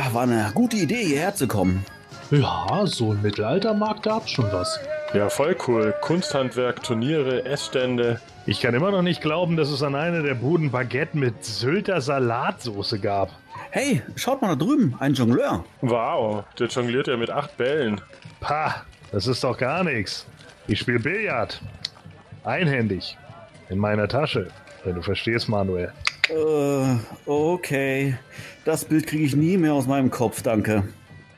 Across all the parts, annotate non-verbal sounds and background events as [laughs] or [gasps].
Ach, war eine gute Idee, hierher zu kommen. Ja, so ein Mittelaltermarkt, da hat schon was. Ja, voll cool. Kunsthandwerk, Turniere, Essstände. Ich kann immer noch nicht glauben, dass es an einer der Buden Baguette mit Sylter Salatsoße gab. Hey, schaut mal da drüben, ein Jongleur. Wow, der jongliert ja mit acht Bällen. Pah, das ist doch gar nichts. Ich spiele Billard. Einhändig. In meiner Tasche. Wenn du verstehst, Manuel. Äh, okay. Das Bild kriege ich nie mehr aus meinem Kopf, danke.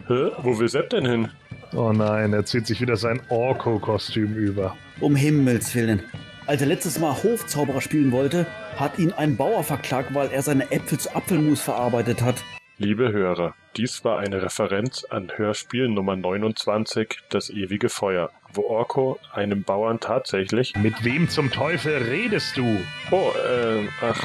Hä? Wo will Sepp denn hin? Oh nein, er zieht sich wieder sein Orko-Kostüm über. Um Himmels Willen. Als er letztes Mal Hofzauberer spielen wollte, hat ihn ein Bauer verklagt, weil er seine Äpfel zu Apfelmus verarbeitet hat. Liebe Hörer, dies war eine Referenz an Hörspiel Nummer 29, Das ewige Feuer, wo Orko einem Bauern tatsächlich... Mit wem zum Teufel redest du? Oh, äh, ach,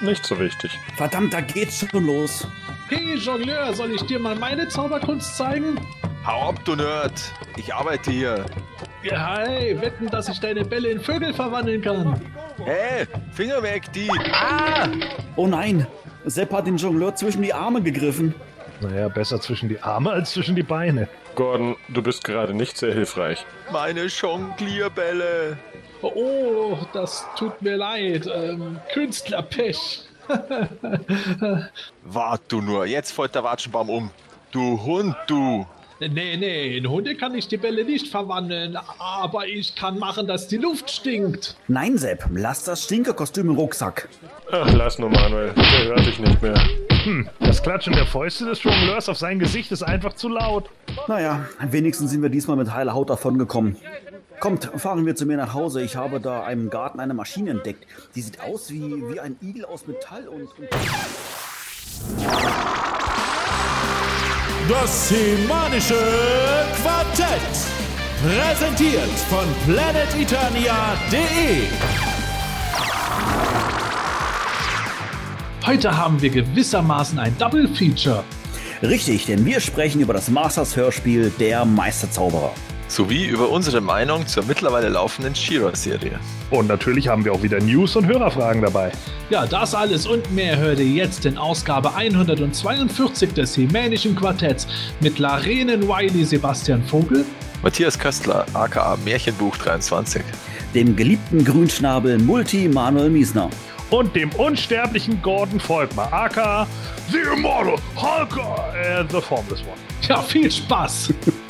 nicht so wichtig. Verdammt, da geht's schon los. Hey Jongleur, soll ich dir mal meine Zauberkunst zeigen? Hau ab, du Nerd. Ich arbeite hier. Ja, hey, wetten, dass ich deine Bälle in Vögel verwandeln kann. Hey, Finger weg, die. Ah! Oh nein, Sepp hat den Jongleur zwischen die Arme gegriffen. Naja, besser zwischen die Arme als zwischen die Beine. Gordon, du bist gerade nicht sehr hilfreich. Meine Jonglierbälle. Oh, das tut mir leid. Ähm, Künstlerpech. [laughs] Wart du nur, jetzt fällt der Watschenbaum um. Du Hund, du. Nee, nee, in Hunde kann ich die Bälle nicht verwandeln, aber ich kann machen, dass die Luft stinkt. Nein, Sepp, lass das Stinkerkostüm im Rucksack. Ach, lass nur, Manuel. Der hört dich nicht mehr. Hm, das Klatschen der Fäuste des Jongleurs auf sein Gesicht ist einfach zu laut. Naja, wenigstens sind wir diesmal mit heiler Haut davongekommen. Kommt, fahren wir zu mir nach Hause. Ich habe da im Garten eine Maschine entdeckt. Die sieht aus wie, wie ein Igel aus Metall und... und Das semanische Quartett. Präsentiert von planeteternia.de. Heute haben wir gewissermaßen ein Double Feature. Richtig, denn wir sprechen über das Masters-Hörspiel Der Meisterzauberer. Sowie über unsere Meinung zur mittlerweile laufenden Shira-Serie. Und natürlich haben wir auch wieder News und Hörerfragen dabei. Ja, das alles und mehr hört ihr jetzt in Ausgabe 142 des Hemänischen Quartetts mit Larenen Wiley Sebastian Vogel, Matthias Köstler, aka Märchenbuch 23. Dem geliebten Grünschnabel Multi Manuel Miesner. Und dem unsterblichen Gordon Volkmar, aka The Immortal Hulk, äh, The Formless One. Ja, viel Spaß! [laughs]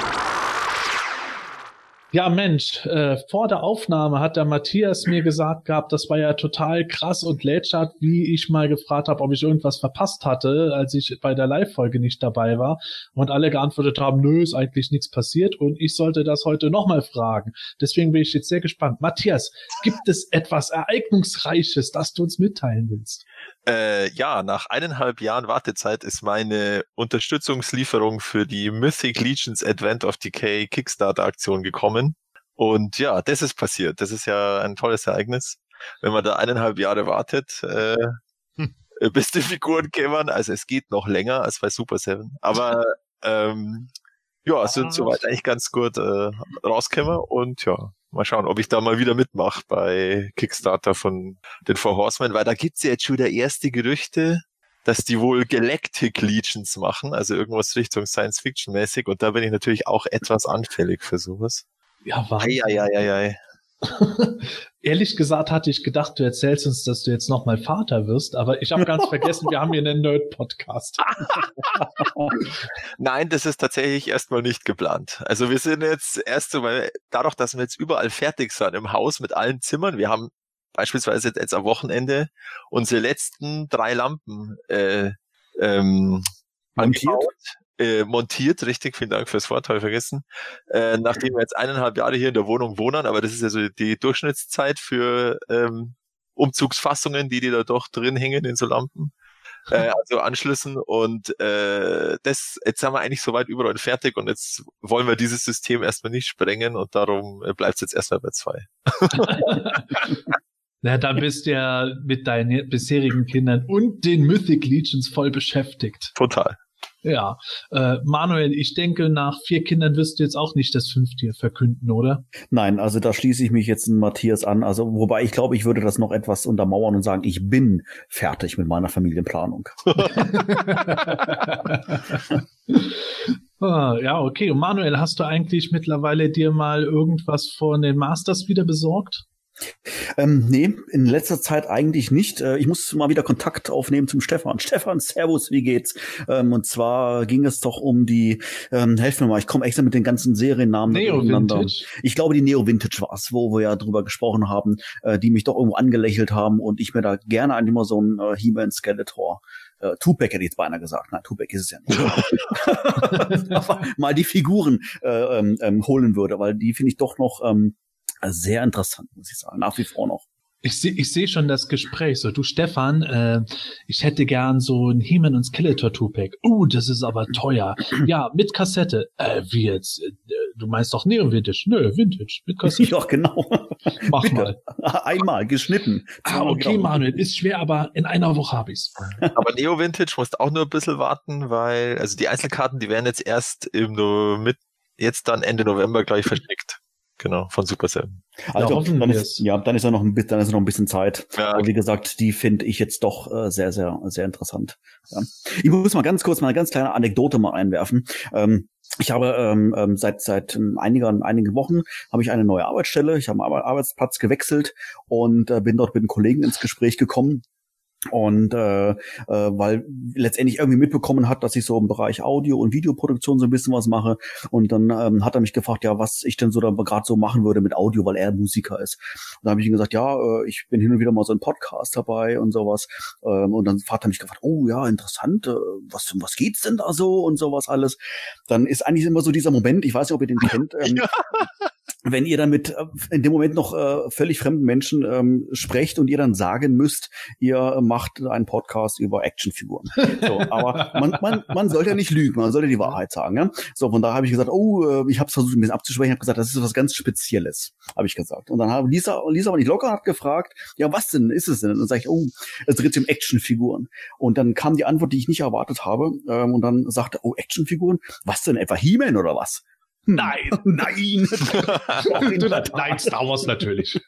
Ja, Mensch, äh, vor der Aufnahme hat der Matthias mir gesagt gehabt, das war ja total krass und lätschert, wie ich mal gefragt habe, ob ich irgendwas verpasst hatte, als ich bei der Live-Folge nicht dabei war. Und alle geantwortet haben, nö, ist eigentlich nichts passiert und ich sollte das heute nochmal fragen. Deswegen bin ich jetzt sehr gespannt. Matthias, gibt es etwas Ereignungsreiches, das du uns mitteilen willst? Äh, ja, nach eineinhalb Jahren Wartezeit ist meine Unterstützungslieferung für die Mythic Legions Advent of Decay Kickstarter Aktion gekommen. Und ja, das ist passiert. Das ist ja ein tolles Ereignis. Wenn man da eineinhalb Jahre wartet, äh, Hm. [laughs] bis die Figuren kämen. Also es geht noch länger als bei Super Seven. Aber [laughs] ähm, ja, es sind soweit eigentlich ganz gut äh, rausgekommen und ja, mal schauen, ob ich da mal wieder mitmache bei Kickstarter von den Four Horsemen, weil da gibt's ja jetzt schon wieder erste Gerüchte, dass die wohl Galactic Legions machen, also irgendwas Richtung Science Fiction mäßig und da bin ich natürlich auch etwas anfällig für sowas. Ja, war. Eieieiei. [laughs] Ehrlich gesagt hatte ich gedacht, du erzählst uns, dass du jetzt nochmal Vater wirst, aber ich habe ganz [laughs] vergessen, wir haben hier einen Nerd-Podcast. [laughs] Nein, das ist tatsächlich erstmal nicht geplant. Also wir sind jetzt erst so, weil dadurch, dass wir jetzt überall fertig sind im Haus mit allen Zimmern, wir haben beispielsweise jetzt am Wochenende unsere letzten drei Lampen äh, ähm, Montiert? angebaut, äh, montiert, richtig, vielen Dank fürs Wort, habe ich vergessen. Äh, nachdem wir jetzt eineinhalb Jahre hier in der Wohnung wohnen, aber das ist ja so die Durchschnittszeit für ähm, Umzugsfassungen, die die da doch drin hängen in so Lampen. Äh, [laughs] also Anschlüssen und äh, das, jetzt sind wir eigentlich soweit überall fertig und jetzt wollen wir dieses System erstmal nicht sprengen und darum bleibt es jetzt erstmal bei zwei. [laughs] Na, dann bist du ja mit deinen bisherigen Kindern und den Mythic Legions voll beschäftigt. Total. Ja, äh, Manuel, ich denke, nach vier Kindern wirst du jetzt auch nicht das fünfte verkünden, oder? Nein, also da schließe ich mich jetzt Matthias an. Also, wobei ich glaube, ich würde das noch etwas untermauern und sagen, ich bin fertig mit meiner Familienplanung. [laughs] [laughs] ah, ja, okay. Und Manuel, hast du eigentlich mittlerweile dir mal irgendwas von den Masters wieder besorgt? Ähm, nee, in letzter Zeit eigentlich nicht. Äh, ich muss mal wieder Kontakt aufnehmen zum Stefan. [laughs] Stefan, Servus, wie geht's? Ähm, und zwar ging es doch um die, ähm, helf mir mal, ich komme extra mit den ganzen Seriennamen Neo Vintage. Ich glaube, die Neo Vintage war's, wo wir ja drüber gesprochen haben, äh, die mich doch irgendwo angelächelt haben und ich mir da gerne eigentlich mal so ein äh, He-Man Skeletor äh, Tupac hätte ich jetzt beinahe gesagt. Nein, Tupac ist es ja nicht. [laughs] [laughs] Mal die Figuren äh, ähm, ähm, holen würde, weil die finde ich doch noch ähm, sehr interessant, muss ich sagen, nach wie vor noch. Ich sehe ich seh schon das Gespräch. So, du Stefan, äh, ich hätte gern so ein He-Man und Skeletor Tupac. Uh, das ist aber teuer. Ja, mit Kassette. Äh, wie jetzt? Äh, du meinst doch Neo Vintage? Nö, Vintage. Mit Kassette. [laughs] Ja, genau. Mach Bitte. mal. [laughs] Einmal geschnitten. Ah, okay, Manuel, ist schwer, aber in einer Woche habe ich's. Aber Neo Vintage musst auch nur ein bisschen warten, weil, also die Einzelkarten, die werden jetzt erst im no mit, jetzt dann Ende November gleich verschickt. Genau, von Super Seven. Also, hoffen dann ist, ja, dann ist ja noch ein bisschen, dann ist ja noch ein bisschen Zeit. Ja. Aber wie gesagt, die finde ich jetzt doch äh, sehr, sehr, sehr interessant. Ja. Ich muss mal ganz kurz mal eine ganz kleine Anekdote mal einwerfen. Ähm, ich habe ähm, ähm, seit seit ähm, einigen einigen Wochen habe ich eine neue Arbeitsstelle. Ich habe meinen Arbe- Arbeitsplatz gewechselt und äh, bin dort mit einem Kollegen ins Gespräch gekommen. Und äh, äh, weil letztendlich irgendwie mitbekommen hat, dass ich so im Bereich Audio- und Videoproduktion so ein bisschen was mache. Und dann ähm, hat er mich gefragt, ja, was ich denn so da gerade so machen würde mit Audio, weil er Musiker ist. Und dann habe ich ihm gesagt, ja, äh, ich bin hin und wieder mal so ein Podcast dabei und sowas. Ähm, und dann hat er mich gefragt, oh ja, interessant, äh, was, was geht's denn da so und sowas alles. Dann ist eigentlich immer so dieser Moment, ich weiß nicht, ob ihr den [laughs] kennt, ähm, wenn ihr dann mit äh, in dem Moment noch äh, völlig fremden Menschen ähm, sprecht und ihr dann sagen müsst, ihr macht einen Podcast über Actionfiguren. So, aber man, man, man sollte ja nicht lügen, man sollte die Wahrheit sagen. Ja? So, von daher habe ich gesagt, oh, äh, ich habe es versucht ein bisschen abzuschwächen, habe gesagt, das ist was ganz Spezielles, habe ich gesagt. Und dann habe Lisa, Lisa aber nicht locker hat gefragt, ja, was denn ist es denn? Und dann sage ich, oh, es dreht sich um Actionfiguren. Und dann kam die Antwort, die ich nicht erwartet habe. Ähm, und dann sagte, oh, Actionfiguren, was denn etwa He-Man oder was? Nein. Nein. [laughs] Du, nein, Star Wars natürlich.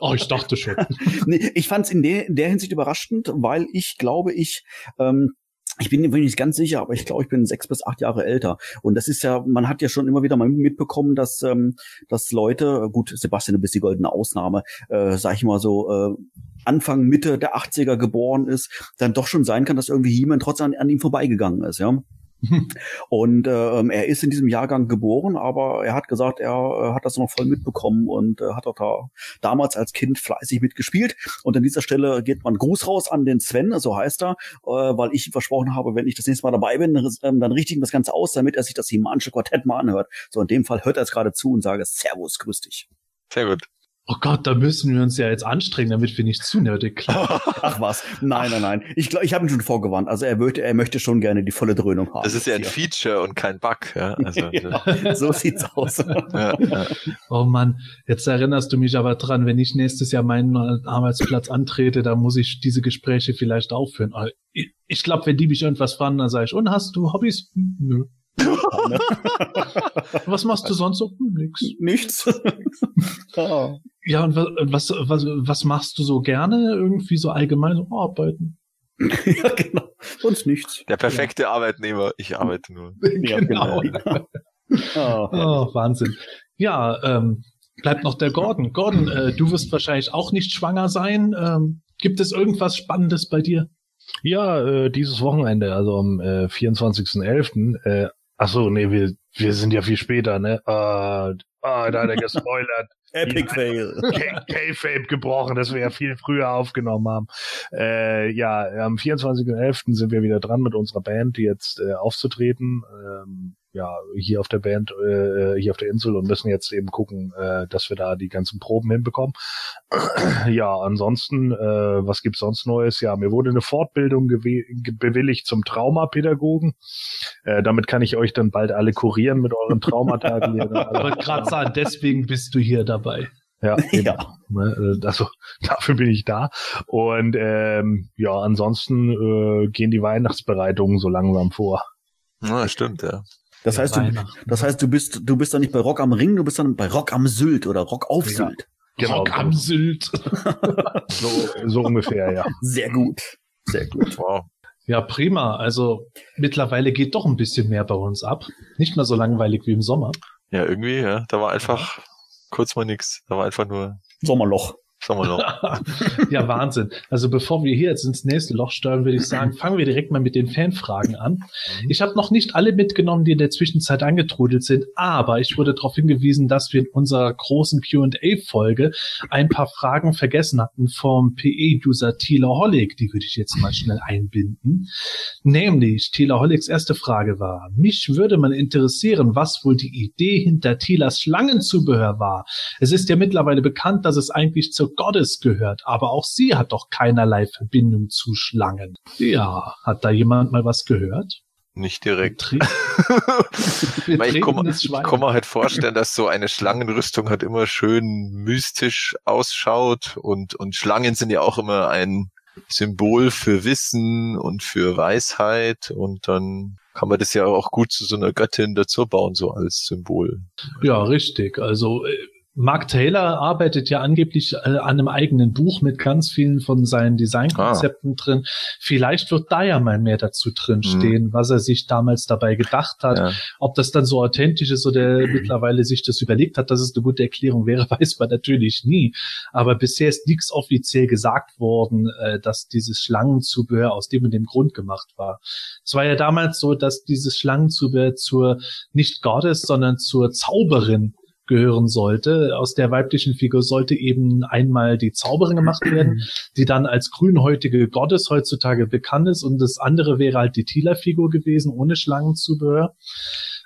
Oh, ich dachte schon. [laughs] nee, ich fand es in der, in der Hinsicht überraschend, weil ich glaube, ich ähm, ich bin mir nicht ganz sicher, aber ich glaube, ich bin sechs bis acht Jahre älter. Und das ist ja, man hat ja schon immer wieder mal mitbekommen, dass, ähm, dass Leute, gut, Sebastian, du bist die goldene Ausnahme, äh, sag ich mal so, äh, Anfang, Mitte der 80er geboren ist, dann doch schon sein kann, dass irgendwie jemand trotzdem an, an ihm vorbeigegangen ist, ja. [laughs] Und ähm, er ist in diesem Jahrgang geboren, aber er hat gesagt, er äh, hat das noch voll mitbekommen und äh, hat auch da damals als Kind fleißig mitgespielt. Und an dieser Stelle geht man Gruß raus an den Sven, so heißt er, äh, weil ich ihm versprochen habe, wenn ich das nächste Mal dabei bin, ähm, dann richte ich ihm das Ganze aus, damit er sich das Himanische Quartett mal anhört. So in dem Fall hört er es gerade zu und sage Servus, grüß dich. Sehr gut. Oh Gott, da müssen wir uns ja jetzt anstrengen, damit wir nicht zu nerdig klingen. [laughs] Ach was, nein, nein, nein. Ich glaube, ich habe ihn schon vorgewarnt. Also er möchte, er möchte schon gerne die volle Dröhnung haben. Das ist ja ein. Feature und kein Bug. Ja, also, [laughs] ja, so sieht's aus. ja, ja. [laughs] Oh Mann, jetzt erinnerst du mich aber dran, wenn ich nächstes Jahr meinen Arbeitsplatz antrete, da muss ich diese Gespräche vielleicht aufführen. Ich, ich glaube, wenn die mich irgendwas fragen, dann sage ich, und hast du Hobbys? Hm, Nö. [laughs] Was machst du sonst so? Nix. Nichts. [laughs] Ja, und wa- was, was, was machst du so gerne? Irgendwie so allgemein so arbeiten. [laughs] ja, genau. Sonst nichts. Der perfekte Arbeitnehmer. Ich arbeite nur. Ja, genau. Ah, Oh, Wahnsinn. Ja, ähm, bleibt noch der Gordon. Gordon, äh, du wirst wahrscheinlich auch nicht schwanger sein. Ähm, gibt es irgendwas Spannendes bei dir? Ja, äh, dieses Wochenende, also am äh, 24.11. Äh, ach so, nee, wir, wir sind ja viel später, ne? Ah, ah, da hat er gespoilert. [laughs] Epic Fail. K-Fape gebrochen, dass wir ja viel früher aufgenommen haben. Äh, ja, am 24.11. sind wir wieder dran mit unserer Band, die jetzt äh, aufzutreten. Ähm, ja, hier auf der Band, äh, hier auf der Insel und müssen jetzt eben gucken, äh, dass wir da die ganzen Proben hinbekommen. [clears throat] ja, ansonsten, äh, was gibt's sonst Neues? Ja, mir wurde eine Fortbildung bewilligt zum Traumapädagogen. Äh, damit kann ich euch dann bald alle kurieren mit euren Traumata. die ihr dann [laughs] alle Ich wollte gerade sagen, deswegen bist du hier dabei. ja, [laughs] eben. Ja. Ne, äh, Also [laughs] dafür bin ich da. Und ähm, ja, ansonsten äh, gehen die Weihnachtsbereitungen so langsam vor. Ja, stimmt, ja. Das Ja, heißt, du, das heißt, du bist, du bist dann nicht bei Rock am Ring, du bist dann bei Rock am Sylt oder Rock auf Ja. Sylt. Genau, Rock am Sylt. [laughs] so, so ungefähr, ja. Sehr gut. Sehr gut. Wow. Ja, prima. Also mittlerweile geht doch ein bisschen mehr bei uns ab. Nicht mehr so langweilig wie im Sommer. Ja, irgendwie, ja. Da war einfach kurz mal nix. Da war einfach nur, Sommerloch. Sagen wir noch. [laughs] ja, Wahnsinn. Also bevor wir hier jetzt ins nächste Loch steuern, würde ich sagen, fangen wir direkt mal mit den Fanfragen an. Ich habe noch nicht alle mitgenommen, die in der Zwischenzeit angetrudelt sind, aber ich wurde darauf hingewiesen, dass wir in unserer großen Q&A-Folge ein paar Fragen vergessen hatten vom PE-User Thieler Hollig. Die würde ich jetzt mal schnell einbinden. Nämlich, Thieler Holligs erste Frage war, mich würde mal interessieren, was wohl die Idee hinter Thielers Schlangenzubehör war. Es ist ja mittlerweile bekannt, dass es eigentlich zur Gottes gehört, aber auch sie hat doch keinerlei Verbindung zu Schlangen. Ja, hat da jemand mal was gehört? Nicht direkt. [laughs] Ich kann, mir- kann mir halt vorstellen, dass so eine Schlangenrüstung halt immer schön mystisch ausschaut und, und Schlangen sind ja auch immer ein Symbol für Wissen und für Weisheit und dann kann man das ja auch gut zu so einer Göttin dazu bauen, so als Symbol. Ja, richtig. Also äh, Mark Taylor arbeitet ja angeblich äh, an einem eigenen Buch mit ganz vielen von seinen Designkonzepten drin. Vielleicht wird da ja mal mehr dazu drin Mhm. stehen, was er sich damals dabei gedacht hat. Ja. Ob das dann so authentisch ist oder [clears throat] mittlerweile sich das überlegt hat, dass es eine gute Erklärung wäre, [laughs] weiß man natürlich nie. Aber bisher ist nichts offiziell gesagt worden, äh, dass dieses Schlangenzubehör aus dem und dem Grund gemacht war. Es war ja damals so, dass dieses Schlangenzubehör zur nicht Gottes, sondern zur Zauberin gehören sollte. Aus der weiblichen Figur sollte eben einmal die Zauberin gemacht [clears throat] werden, die dann als grünhäutige Gottes heutzutage bekannt ist und das andere wäre halt die Thieler-Figur gewesen, ohne Schlangenzubehör.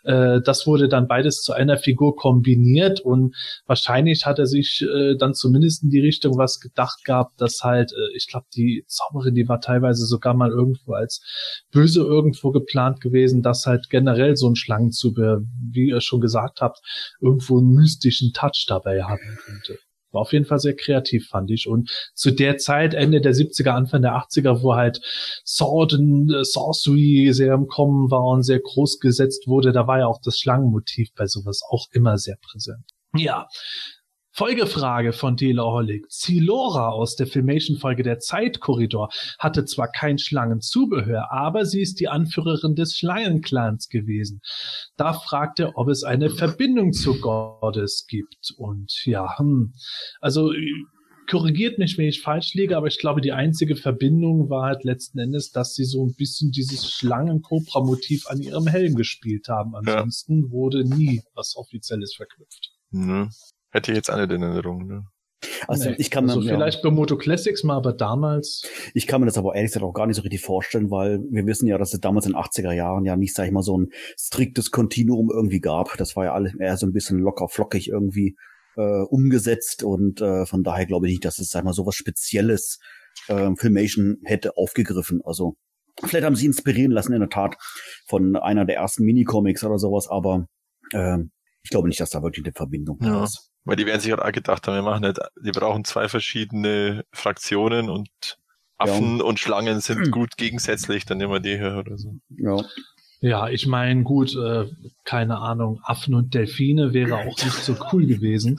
Äh, das wurde dann beides zu einer Figur kombiniert und wahrscheinlich hat er sich äh, dann zumindest in die Richtung was gedacht gehabt, dass halt, äh, ich glaube, die Zauberin, die war teilweise sogar mal irgendwo als böse irgendwo geplant gewesen, dass halt generell so ein Schlangenzubehör, wie ihr schon gesagt habt, irgendwo mystischen Touch dabei haben könnte. War auf jeden Fall sehr kreativ, fand ich. Und zu der Zeit, Ende der 70er, Anfang der 80er, wo halt Sword and äh, Sorcery sehr im Kommen war und sehr groß gesetzt wurde, da war ja auch das Schlangenmotiv bei sowas auch immer sehr präsent. Ja. Folgefrage von Hollig. Zilora aus der Filmation-Folge Der Zeitkorridor hatte zwar kein Schlangenzubehör, aber sie ist die Anführerin des Schlangenclans gewesen. Da fragt er, ob es eine Verbindung zu Gottes gibt. Und ja, hm, also korrigiert mich, wenn ich falsch liege, aber ich glaube, die einzige Verbindung war halt letzten Endes, dass sie so ein bisschen dieses Schlangen-Cobra-Motiv an ihrem Helm gespielt haben. Ansonsten wurde nie was Offizielles verknüpft. Ne? Hätte ich jetzt auch nicht in Erinnerung. Ne? Also Nee, ich kann mir, also ja, vielleicht bei Moto Classics mal, aber damals ich kann mir das aber ehrlich gesagt auch gar nicht so richtig vorstellen, weil wir wissen ja, dass es damals in den 80er Jahren ja nicht, sag ich mal, so ein striktes Kontinuum irgendwie gab. Das war ja alles eher so ein bisschen locker flockig irgendwie äh, umgesetzt und äh, von daher glaube ich nicht, dass es, sag ich mal, so was Spezielles äh, Filmation hätte aufgegriffen. Also vielleicht haben sie inspirieren lassen in der Tat von einer der ersten Minicomics oder sowas, aber äh, ich glaube nicht, dass da wirklich eine Verbindung da Ja. ist. Weil die werden sich halt auch gedacht haben, wir machen nicht, die brauchen zwei verschiedene Fraktionen und Affen und Schlangen sind gut gegensätzlich, dann nehmen wir die her oder so. Ja. Ja, ich meine, gut, äh, keine Ahnung, Affen und Delfine wäre auch nicht so cool gewesen.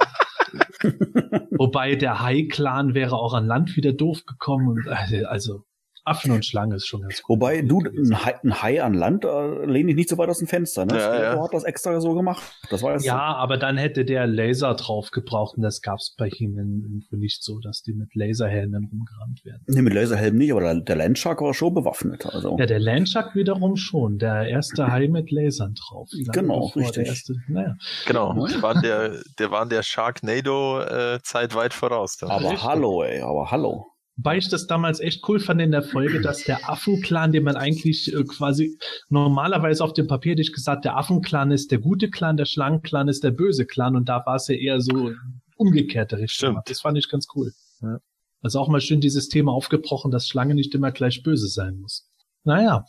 [laughs] Wobei der Hai-Clan wäre auch an Land wieder doof gekommen. Und, äh, also Affen und Schlange ist schon ganz cool. Wobei du ein Hai, ein Hai an Land äh, lehne ich nicht so weit aus dem Fenster. Ne? Ja, ja. Du hat das extra so gemacht. Das war jetzt Ja, aber dann hätte der Laser drauf gebraucht und das gab's bei ihm nicht so, dass die mit Laserhelmen rumgerannt werden. Nee, mit Laserhelm nicht, aber der, der Landshark war schon bewaffnet. Also. Ja, der Landshark wiederum schon. Der erste Hai mit Lasern drauf. Genau, richtig. Der erste, naja. Genau, der war der, der war der Sharknado-Zeit weit voraus. Aber richtig. hallo, ey, aber hallo. Wobei ich das damals echt cool fand in der Folge, dass der Affenclan, den man eigentlich äh, quasi normalerweise auf dem Papier hätte ich gesagt, der Affenclan ist der gute Clan, der Schlangenclan ist der böse Clan und da war es ja eher so umgekehrte Richtung. Stimmt. Das fand ich ganz cool. Ja. Also auch mal schön dieses Thema aufgebrochen, dass Schlange nicht immer gleich böse sein muss. Naja.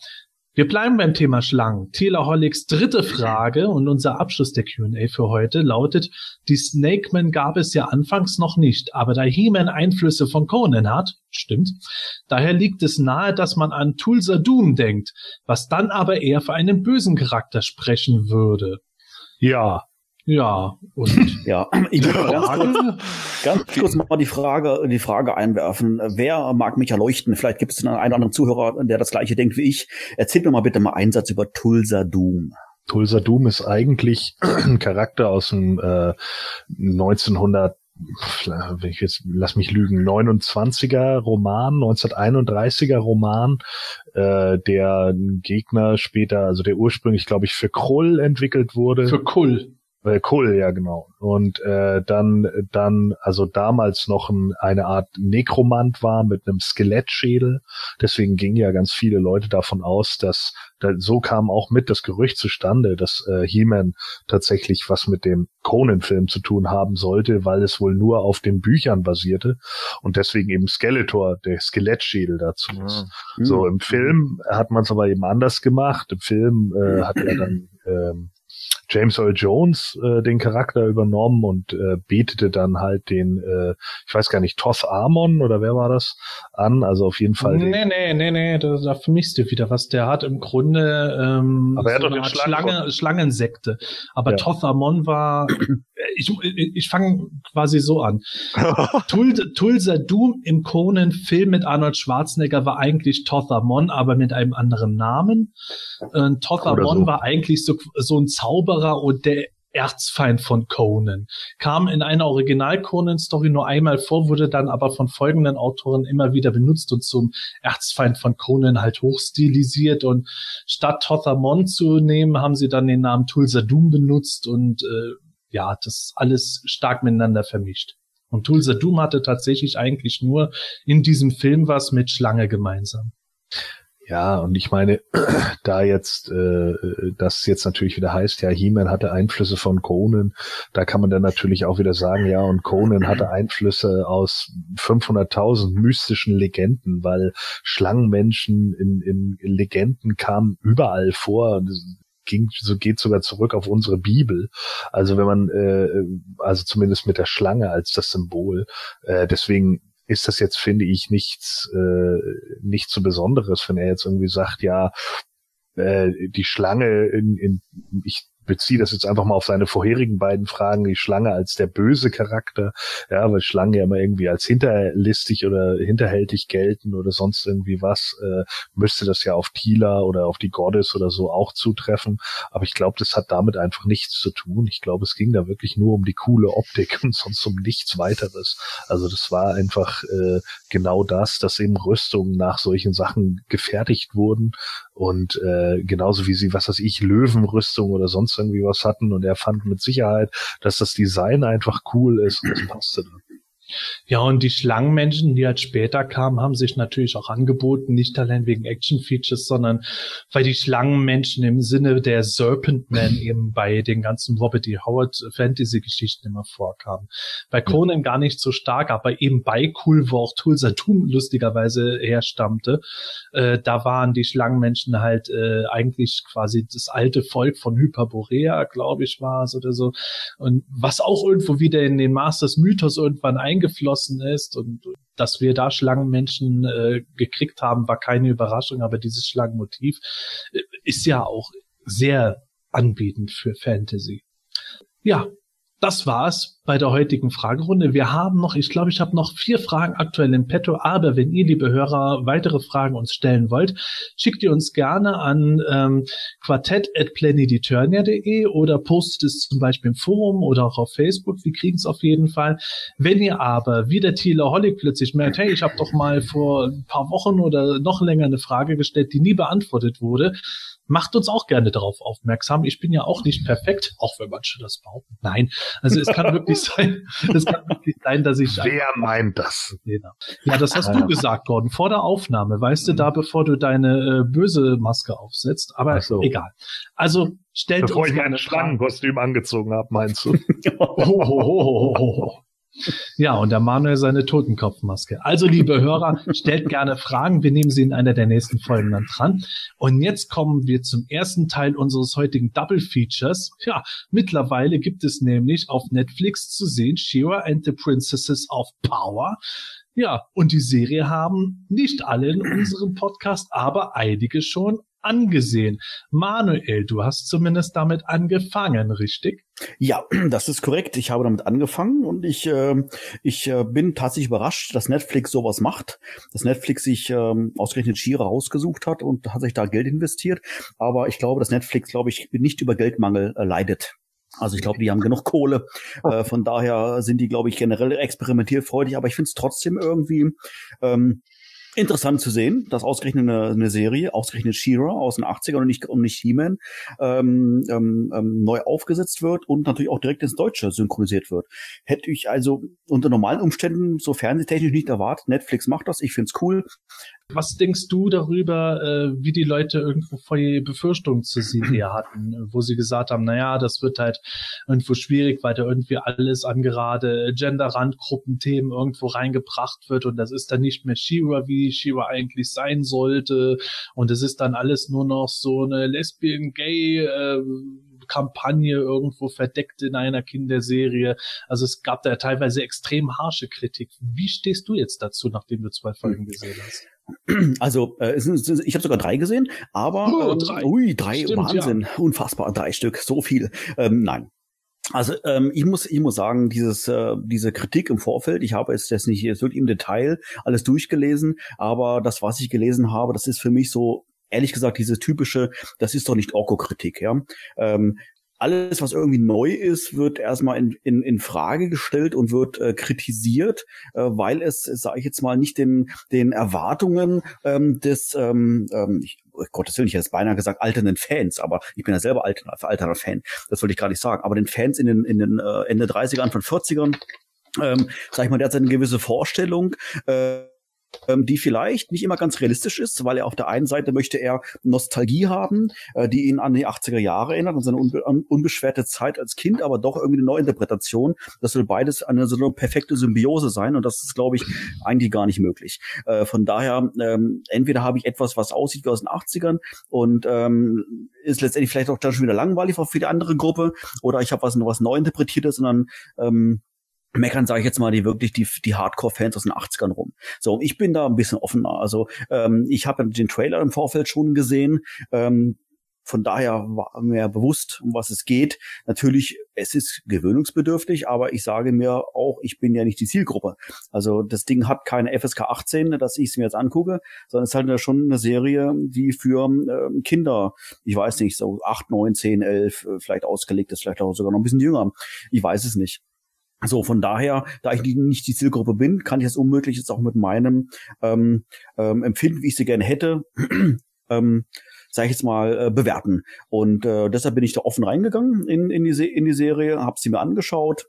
Wir bleiben beim Thema Schlangen. Telaholics dritte Frage und unser Abschluss der Q&A für heute lautet, die Snakeman gab es ja anfangs noch nicht, aber da He-Man Einflüsse von Conan hat, stimmt, daher liegt es nahe, dass man an Tulsa Doom denkt, was dann aber eher für einen bösen Charakter sprechen würde. Ja, Ja, und [laughs] Ja, ich will ganz kurz, ganz kurz mal die Frage, die Frage einwerfen. Wer mag mich erleuchten? Vielleicht gibt es einen oder anderen Zuhörer, der das gleiche denkt wie ich. Erzählt mir mal bitte mal einen Satz über Tulsa Doom. Tulsa Doom ist eigentlich [clears throat] ein Charakter aus dem äh, 1900 wenn ich jetzt lass mich lügen 29er Roman 1931er Roman äh, der ein Gegner später also der ursprünglich glaube ich für Krull entwickelt wurde für Kull. Äh, Kull, ja genau. Und äh, dann, dann, also damals noch ein, eine Art Nekromant war mit einem Skelettschädel. Deswegen gingen ja ganz viele Leute davon aus, dass da, so kam auch mit das Gerücht zustande, dass äh, He-Man tatsächlich was mit dem Conan-Film zu tun haben sollte, weil es wohl nur auf den Büchern basierte und deswegen eben Skeletor, der Skelettschädel dazu ist. So im Film hat man es aber eben anders gemacht. Im Film äh, hat er dann ähm, James Earl Jones äh, den Charakter übernommen und äh, betete dann halt den, äh, ich weiß gar nicht, Toth Amon oder wer war das an? Also auf jeden Fall. Nee, nee, nee, nee, da, da vermisst du wieder was. Der hat im Grunde ähm, Aber er hat doch eine Schlange, Schlangensekte. Aber Ja. Tothamon war, ich, ich, ich fange quasi so an. [laughs] Tul, Tulsa Doom im Conan-Film mit Arnold Schwarzenegger war eigentlich Tothamon, aber mit einem anderen Namen. Äh, Tothamon Oder so. war eigentlich so, so ein Zauberer und der Erzfeind von Conan. Kam in einer Original-Conan-Story nur einmal vor, wurde dann aber von folgenden Autoren immer wieder benutzt und zum Erzfeind von Conan halt hochstilisiert und statt Tothamon zu nehmen, haben sie dann den Namen Tulsa Doom benutzt und äh, ja, das alles stark miteinander vermischt. Und Tulsa Doom hatte tatsächlich eigentlich nur in diesem Film was mit Schlange gemeinsam. Ja, und ich meine, [clears throat] da jetzt, äh, das jetzt natürlich wieder heißt, ja, He-Man hatte Einflüsse von Conan, da kann man dann natürlich auch wieder sagen, ja, und Conan hatte Einflüsse aus 500.000 mystischen Legenden, weil Schlangenmenschen in, in Legenden kamen überall vor. Ging, so geht sogar zurück auf unsere Bibel. Also wenn man, äh, also zumindest mit der Schlange als das Symbol. Äh, deswegen ist das jetzt, finde ich, nichts, äh, nichts so Besonderes, wenn er jetzt irgendwie sagt, ja, äh, die Schlange in, in ich beziehe das jetzt einfach mal auf seine vorherigen beiden Fragen, die Schlange als der böse Charakter, ja, weil Schlangen ja immer irgendwie als hinterlistig oder hinterhältig gelten oder sonst irgendwie was, äh, müsste das ja auf Tila oder auf die Goddess oder so auch zutreffen. Aber ich glaube, das hat damit einfach nichts zu tun. Ich glaube, es ging da wirklich nur um die coole Optik [laughs] und sonst um nichts weiteres. Also das war einfach äh, genau das, dass eben Rüstungen nach solchen Sachen gefertigt wurden und äh, genauso wie sie, was weiß ich, Löwenrüstung oder sonst irgendwie was hatten und er fand mit Sicherheit, dass das Design einfach cool ist und das passte dann. Ja, und die Schlangenmenschen, die halt später kamen, haben sich natürlich auch angeboten, nicht allein wegen Action-Features, sondern weil die Schlangenmenschen im Sinne der Serpent Man [laughs] eben bei den ganzen Robert E. Howard Fantasy-Geschichten immer vorkamen. Bei Conan gar nicht so stark, aber eben bei Cool, wo auch Tulsa Doom lustigerweise herstammte, äh, da waren die Schlangenmenschen halt äh, eigentlich quasi das alte Volk von Hyperborea, glaube ich, war es oder so. Und was auch irgendwo wieder in den Masters Mythos irgendwann eingeflossen ist und dass wir da Schlangenmenschen äh, gekriegt haben, war keine Überraschung, aber dieses Schlangenmotiv äh, ist ja auch sehr anbietend für Fantasy. Ja, das war's bei der heutigen Fragerunde. Wir haben noch, ich glaube, ich habe noch vier Fragen aktuell im Petto, aber wenn ihr, liebe Hörer, weitere Fragen uns stellen wollt, schickt ihr uns gerne an ähm, quartett.planeteturnia.de oder postet es zum Beispiel im Forum oder auch auf Facebook. Wir kriegen es auf jeden Fall. Wenn ihr aber wie der Thieler Hollig plötzlich merkt, hey, ich habe doch mal vor ein paar Wochen oder noch länger eine Frage gestellt, die nie beantwortet wurde, macht uns auch gerne darauf aufmerksam. Ich bin ja auch nicht perfekt, auch wenn manche das behaupten. Nein, also es kann wirklich [laughs] sein, es kann wirklich sein, dass ich Wer meint das? ja, das hast du gesagt, Gordon, vor der Aufnahme, weißt du, da bevor du deine äh, böse Maske aufsetzt, aber so. egal. Also stellt Bevor uns ich ein. Schlangenkostüm angezogen habe, meinst du? Oh, oh, oh, oh, oh. Ja, und der Manuel seine Totenkopfmaske. Also, liebe Hörer, stellt gerne Fragen. Wir nehmen sie in einer der nächsten Folgen dann dran. Und jetzt kommen wir zum ersten Teil unseres heutigen Double Features. Ja, mittlerweile gibt es nämlich auf Netflix zu sehen Shira and the Princesses of Power. Ja, und die Serie haben nicht alle in unserem Podcast, aber einige schon angesehen. Manuel, du hast zumindest damit angefangen, richtig? Ja, [clears throat] das ist korrekt. Ich habe damit angefangen und ich, äh, ich äh, bin tatsächlich überrascht, dass Netflix sowas macht, dass Netflix sich äh, ausgerechnet Shira rausgesucht hat und hat sich da Geld investiert. Aber ich glaube, dass Netflix, glaube ich, nicht über Geldmangel äh, leidet. Also ich glaube, die haben genug Kohle. Äh, von daher sind die, glaube ich, generell experimentierfreudig. Aber ich finde es trotzdem irgendwie ähm, interessant zu sehen, dass ausgerechnet eine, eine Serie, ausgerechnet She-Ra aus den 80ern und nicht, und nicht He-Man, ähm, ähm, ähm, neu aufgesetzt wird und natürlich auch direkt ins Deutsche synchronisiert wird. Hätte ich also unter normalen Umständen so fernsehtechnisch nicht erwartet. Netflix macht das, ich find's cool. Was denkst du darüber, äh, wie die Leute irgendwo vor die Befürchtungen zu Serie [clears throat] hatten, wo sie gesagt haben, naja, das wird halt irgendwo schwierig, weil da irgendwie alles an gerade Gender-Randgruppen-Themen irgendwo reingebracht wird und das ist dann nicht mehr She-Ra, wie She-Ra eigentlich sein sollte und es ist dann alles nur noch so eine Lesbian-Gay- äh, Kampagne irgendwo verdeckt in einer Kinderserie. Also es gab da teilweise extrem harsche Kritik. Wie stehst du jetzt dazu, nachdem du zwei Folgen gesehen hast? Also äh, ich habe sogar drei gesehen, aber Oh, ähm, drei. ui, drei, Stimmt, Wahnsinn, unfassbar, drei Stück, so viel. Ähm, nein. Also ähm, ich muss ich muss sagen, dieses äh, diese Kritik im Vorfeld, ich habe jetzt das nicht jetzt wirklich im Detail alles durchgelesen, aber das was ich gelesen habe, das ist für mich so ehrlich gesagt diese typische, das ist doch nicht Orko-Kritik, ja. Ähm, alles, was irgendwie neu ist, wird erstmal in, in, in Frage gestellt und wird äh, kritisiert, äh, weil es, sage ich jetzt mal, nicht den, den Erwartungen ähm, des, ähm, ähm, ich, oh Gottes Willen, ich hätte es beinahe gesagt, alternden Fans, aber ich bin ja selber alter, alterner Fan, das wollte ich gar nicht sagen, aber den Fans in den, in den äh, Ende 30ern, Anfang 40ern, ähm, sag ich mal, der hat eine gewisse Vorstellung, äh, ähm, die vielleicht nicht immer ganz realistisch ist, weil er auf der einen Seite möchte er Nostalgie haben, äh, die ihn an die 80er Jahre erinnert, an seine unbe an unbeschwerte Zeit als Kind, aber doch irgendwie eine Neuinterpretation. Das soll beides eine so eine perfekte Symbiose sein und das ist, glaube ich, eigentlich gar nicht möglich. Äh, von daher, ähm, entweder habe ich etwas, was aussieht wie aus den 80ern und ähm, ist letztendlich vielleicht auch dann schon wieder langweilig für die andere Gruppe oder ich habe was, was neu interpretiertes und dann ähm, meckern, sage ich jetzt mal, die wirklich die, die Hardcore-Fans aus den 80ern rum. So, ich bin da ein bisschen offener. Also ähm, ich habe den Trailer im Vorfeld schon gesehen. Ähm, von daher war mir bewusst, um was es geht. Natürlich, es ist gewöhnungsbedürftig, aber ich sage mir auch, ich bin ja nicht die Zielgruppe. Also das Ding hat keine FSK 18, dass ich es mir jetzt angucke, sondern es ist halt schon eine Serie, die für ähm, Kinder, ich weiß nicht, so 8, 9, 10, 11 äh, vielleicht ausgelegt ist, vielleicht auch sogar noch ein bisschen jünger. Ich weiß es nicht. So, von daher, da ich nicht die Zielgruppe bin, kann ich es unmöglich jetzt auch mit meinem ähm, ähm, Empfinden, wie ich sie gerne hätte, [clears throat] ähm, sage ich jetzt mal, äh, bewerten. Und äh, deshalb bin ich da offen reingegangen in, in, die, in die Serie, habe sie mir angeschaut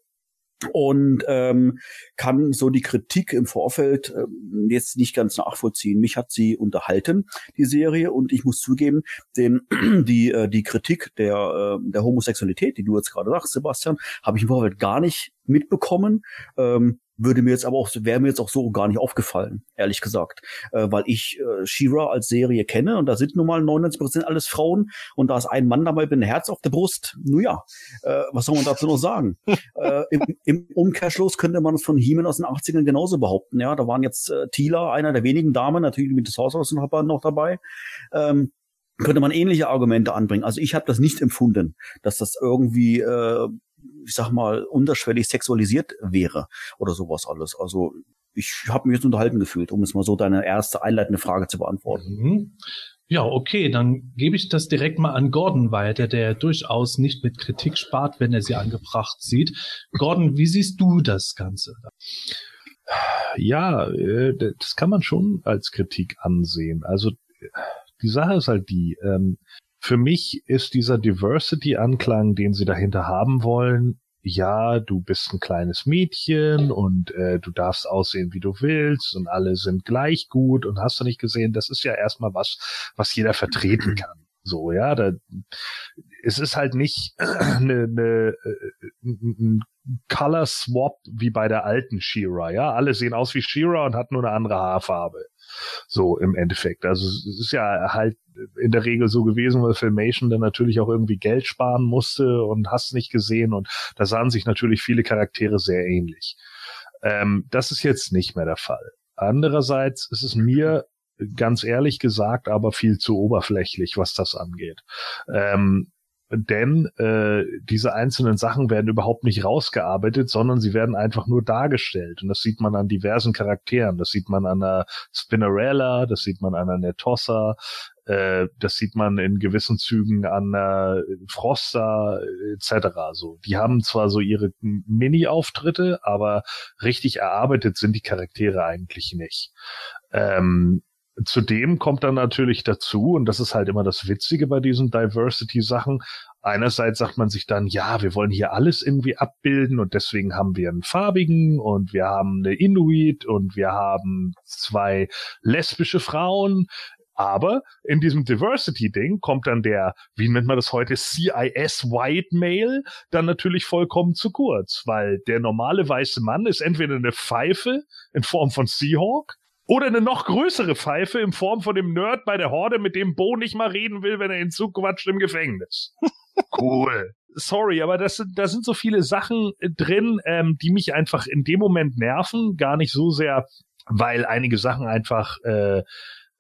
und ähm, kann so die Kritik im Vorfeld ähm, jetzt nicht ganz nachvollziehen. Mich hat sie unterhalten, die Serie, und ich muss zugeben, den [clears throat] die äh, die Kritik der äh, der Homosexualität, die du jetzt gerade sagst, Sebastian, habe ich im Vorfeld gar nicht mitbekommen. Ähm, würde mir jetzt aber auch wäre mir jetzt auch so gar nicht aufgefallen, ehrlich gesagt, äh, weil ich äh, She-Ra als Serie kenne und da sind nun mal 99 Prozent alles Frauen und da ist ein Mann dabei mit einem Herz auf der Brust. Nun ja, äh, was soll man dazu noch sagen? [laughs] äh, im, Im Umkehrschluss könnte man es von Heeman aus den 80ern genauso behaupten. Ja, da waren jetzt äh, Tila, einer der wenigen Damen, natürlich mit des Haushaus noch dabei. Ähm, könnte man ähnliche Argumente anbringen. Also ich habe das nicht empfunden, dass das irgendwie äh, ich sag mal, unterschwellig sexualisiert wäre oder sowas alles. Also ich habe mich jetzt unterhalten gefühlt, um es mal so deine erste einleitende Frage zu beantworten. Mhm. Ja, okay, dann gebe ich das direkt mal an Gordon weiter, der durchaus nicht mit Kritik spart, wenn er sie angebracht sieht. Gordon, wie siehst du das Ganze? Ja, äh, das kann man schon als Kritik ansehen. Also die Sache ist halt die, ähm, für mich ist dieser Diversity-Anklang, den sie dahinter haben wollen, ja, du bist ein kleines Mädchen und äh, du darfst aussehen, wie du willst und alle sind gleich gut und hast du nicht gesehen, das ist ja erstmal was, was jeder vertreten [clears throat] kann. So, ja, da, es ist halt nicht [clears throat] eine, eine, ein Color Swap wie bei der alten She-Ra, ja. Alle sehen aus wie She-Ra und hatten nur eine andere Haarfarbe. So im Endeffekt. Also es ist ja halt in der Regel so gewesen, weil Filmation dann natürlich auch irgendwie Geld sparen musste und hast nicht gesehen und da sahen sich natürlich viele Charaktere sehr ähnlich. Ähm, das ist jetzt nicht mehr der Fall. Andererseits ist es mir ganz ehrlich gesagt aber viel zu oberflächlich, was das angeht. Ähm, denn äh, diese einzelnen Sachen werden überhaupt nicht rausgearbeitet, sondern sie werden einfach nur dargestellt. Und das sieht man an diversen Charakteren. Das sieht man an der Spinnerella, das sieht man an der Netossa, äh, das sieht man in gewissen Zügen an der Froster etc. So, die haben zwar so ihre Mini-Auftritte, aber richtig erarbeitet sind die Charaktere eigentlich nicht. Ähm, Zudem kommt dann natürlich dazu, und das ist halt immer das Witzige bei diesen Diversity-Sachen, einerseits sagt man sich dann, ja, wir wollen hier alles irgendwie abbilden und deswegen haben wir einen farbigen und wir haben eine Inuit und wir haben zwei lesbische Frauen. Aber in diesem Diversity-Ding kommt dann der, wie nennt man das heute, CIS White Male dann natürlich vollkommen zu kurz, weil der normale weiße Mann ist entweder eine Pfeife in Form von Seahawk oder eine noch größere Pfeife in Form von dem Nerd bei der Horde, mit dem Bo nicht mal reden will, wenn er ihn zuquatscht im Gefängnis. [laughs] cool. Sorry, aber das sind, da sind so viele Sachen äh, drin, ähm, die mich einfach in dem Moment nerven. Gar nicht so sehr, weil einige Sachen einfach äh,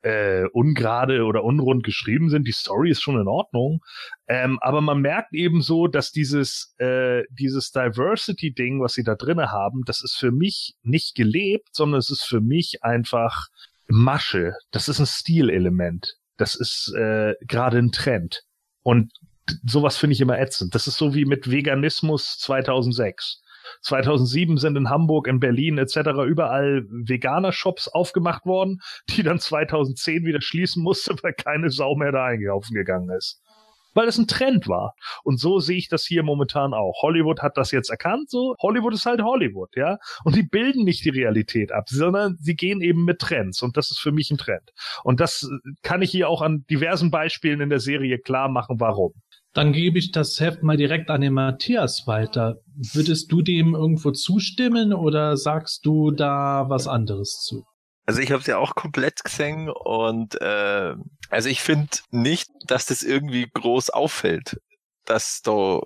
äh, ungerade oder unrund geschrieben sind. Die Story ist schon in Ordnung. Ähm, aber man merkt eben so, dass dieses, äh, dieses Diversity-Ding, was sie da drinnen haben, das ist für mich nicht gelebt, sondern es ist für mich einfach Masche. Das ist ein Stilelement. Das ist äh, gerade ein Trend. Und sowas finde ich immer ätzend. Das ist so wie mit Veganismus 2006. 2007 sind in Hamburg, in Berlin etc. überall Veganer-Shops aufgemacht worden, die dann 2010 wieder schließen musste, [laughs] weil keine Sau mehr da einkaufen gegangen ist weil es ein Trend war. Und so sehe ich das hier momentan auch. Hollywood hat das jetzt erkannt, so. Hollywood ist halt Hollywood, ja. Und die bilden nicht die Realität ab, sondern sie gehen eben mit Trends. Und das ist für mich ein Trend. Und das kann ich hier auch an diversen Beispielen in der Serie klar machen, warum. Dann gebe ich das Heft mal direkt an den Matthias weiter. Würdest du dem irgendwo zustimmen oder sagst du da was anderes zu? Also ich habe es ja auch komplett gesehen und äh, also ich finde nicht, dass das irgendwie groß auffällt, dass da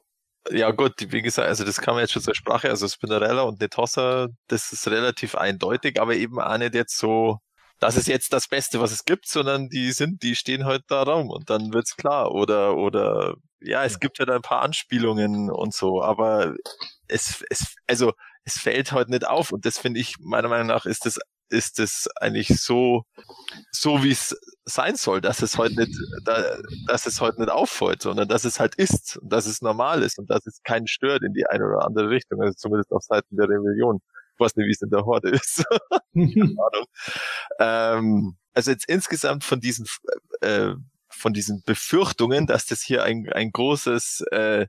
ja gut, wie gesagt, also das kann man jetzt schon zur Sprache, also Spinnerella und Netossa, das ist relativ eindeutig, aber eben auch nicht jetzt so das ist jetzt das Beste, was es gibt, sondern die sind, die stehen halt da rum und dann wird's klar. Oder, oder, ja, es gibt halt ein paar Anspielungen und so, aber es, es, also, es fällt halt nicht auf und das finde ich, meiner Meinung nach ist das, ist das eigentlich so, so wie es sein soll, dass es heute nicht, da, dass es heute nicht auffällt, sondern dass es halt ist und dass es normal ist und dass es keinen stört in die eine oder andere Richtung, also zumindest auf Seiten der Rebellion. Ich weiß nicht, wie es in der Horde ist. [laughs] [laughs] ähm, also jetzt insgesamt von diesen äh, von diesen Befürchtungen, dass das hier ein, ein großes äh,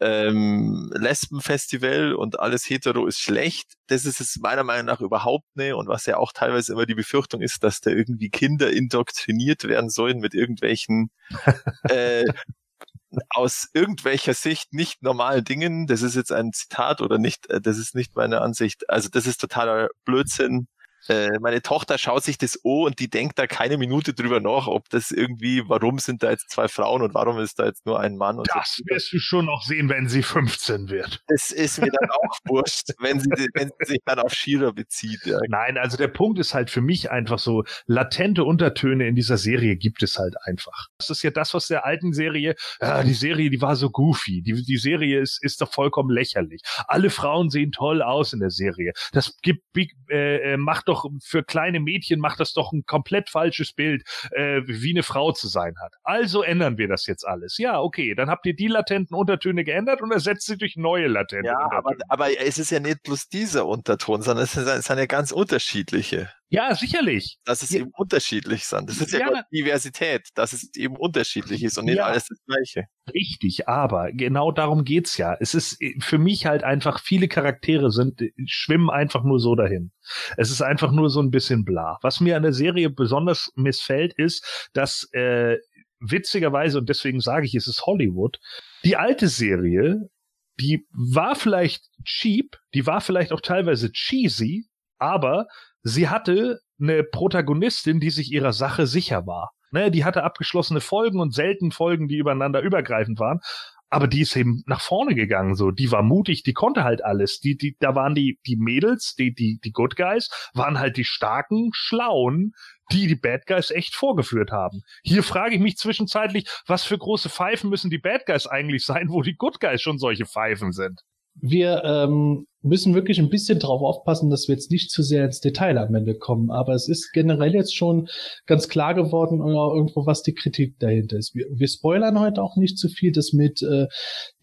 ähm, Lesbenfestival und alles hetero ist schlecht. Das ist es meiner Meinung nach überhaupt nicht. Und was ja auch teilweise immer die Befürchtung ist, dass da irgendwie Kinder indoktriniert werden sollen mit irgendwelchen [laughs] äh, aus irgendwelcher Sicht nicht normalen Dingen, das ist jetzt ein Zitat oder nicht, äh, das ist nicht meine Ansicht, also das ist totaler Blödsinn äh, meine Tochter schaut sich das an und die denkt da keine Minute drüber nach, ob das irgendwie, warum sind da jetzt zwei Frauen und warum ist da jetzt nur ein Mann. Und das so. wirst du schon noch sehen, wenn sie 15 wird. Das ist mir dann auch [laughs] wurscht, wenn sie, wenn sie sich dann auf Shira bezieht. Ja. Nein, also der Punkt ist halt für mich einfach so, latente Untertöne in dieser Serie gibt es halt einfach. Das ist ja das, was der alten Serie, äh, die Serie, die war so goofy. Die, die Serie ist, ist doch vollkommen lächerlich. Alle Frauen sehen toll aus in der Serie. Das gibt, äh, äh macht doch für kleine Mädchen macht das doch ein komplett falsches Bild, äh, wie eine Frau zu sein hat. Also ändern wir das jetzt alles. Ja, okay, dann habt ihr die latenten Untertöne geändert und ersetzt sie durch neue latente ja, Untertöne. Aber, aber es ist ja nicht bloß dieser Unterton, sondern es sind, es sind ja ganz unterschiedliche. Ja, sicherlich. Dass es ja. eben unterschiedlich sind. Das ist ja, ja Diversität, dass es eben unterschiedlich ist und nicht ja. alles das Gleiche. Richtig, aber genau darum geht's ja. Es ist äh, für mich halt einfach, viele Charaktere sind, äh, schwimmen einfach nur so dahin. Es ist einfach nur so ein bisschen bla. Was mir an der Serie besonders missfällt, ist, dass äh, witzigerweise, und deswegen sage ich, es ist Hollywood, die alte Serie die war vielleicht cheap, die war vielleicht auch teilweise cheesy, aber sie hatte eine Protagonistin, die sich ihrer Sache sicher war. Ne, die hatte abgeschlossene Folgen und selten Folgen, die übereinander übergreifend waren. Aber die ist eben nach vorne gegangen, so. Die war mutig, die konnte halt alles. Die, die, da waren die, die Mädels, die, die, die Good Guys, waren halt die starken, schlauen, die die Bad Guys echt vorgeführt haben. Hier frage ich mich zwischenzeitlich, was für große Pfeifen müssen die Bad Guys eigentlich sein, wo die Good Guys schon solche Pfeifen sind? Wir ähm, müssen wirklich ein bisschen drauf aufpassen, dass wir jetzt nicht zu sehr ins Detail am Ende kommen. Aber es ist generell jetzt schon ganz klar geworden, oder irgendwo, was die Kritik dahinter ist. Wir, wir spoilern heute auch nicht zu viel. Das mit, äh,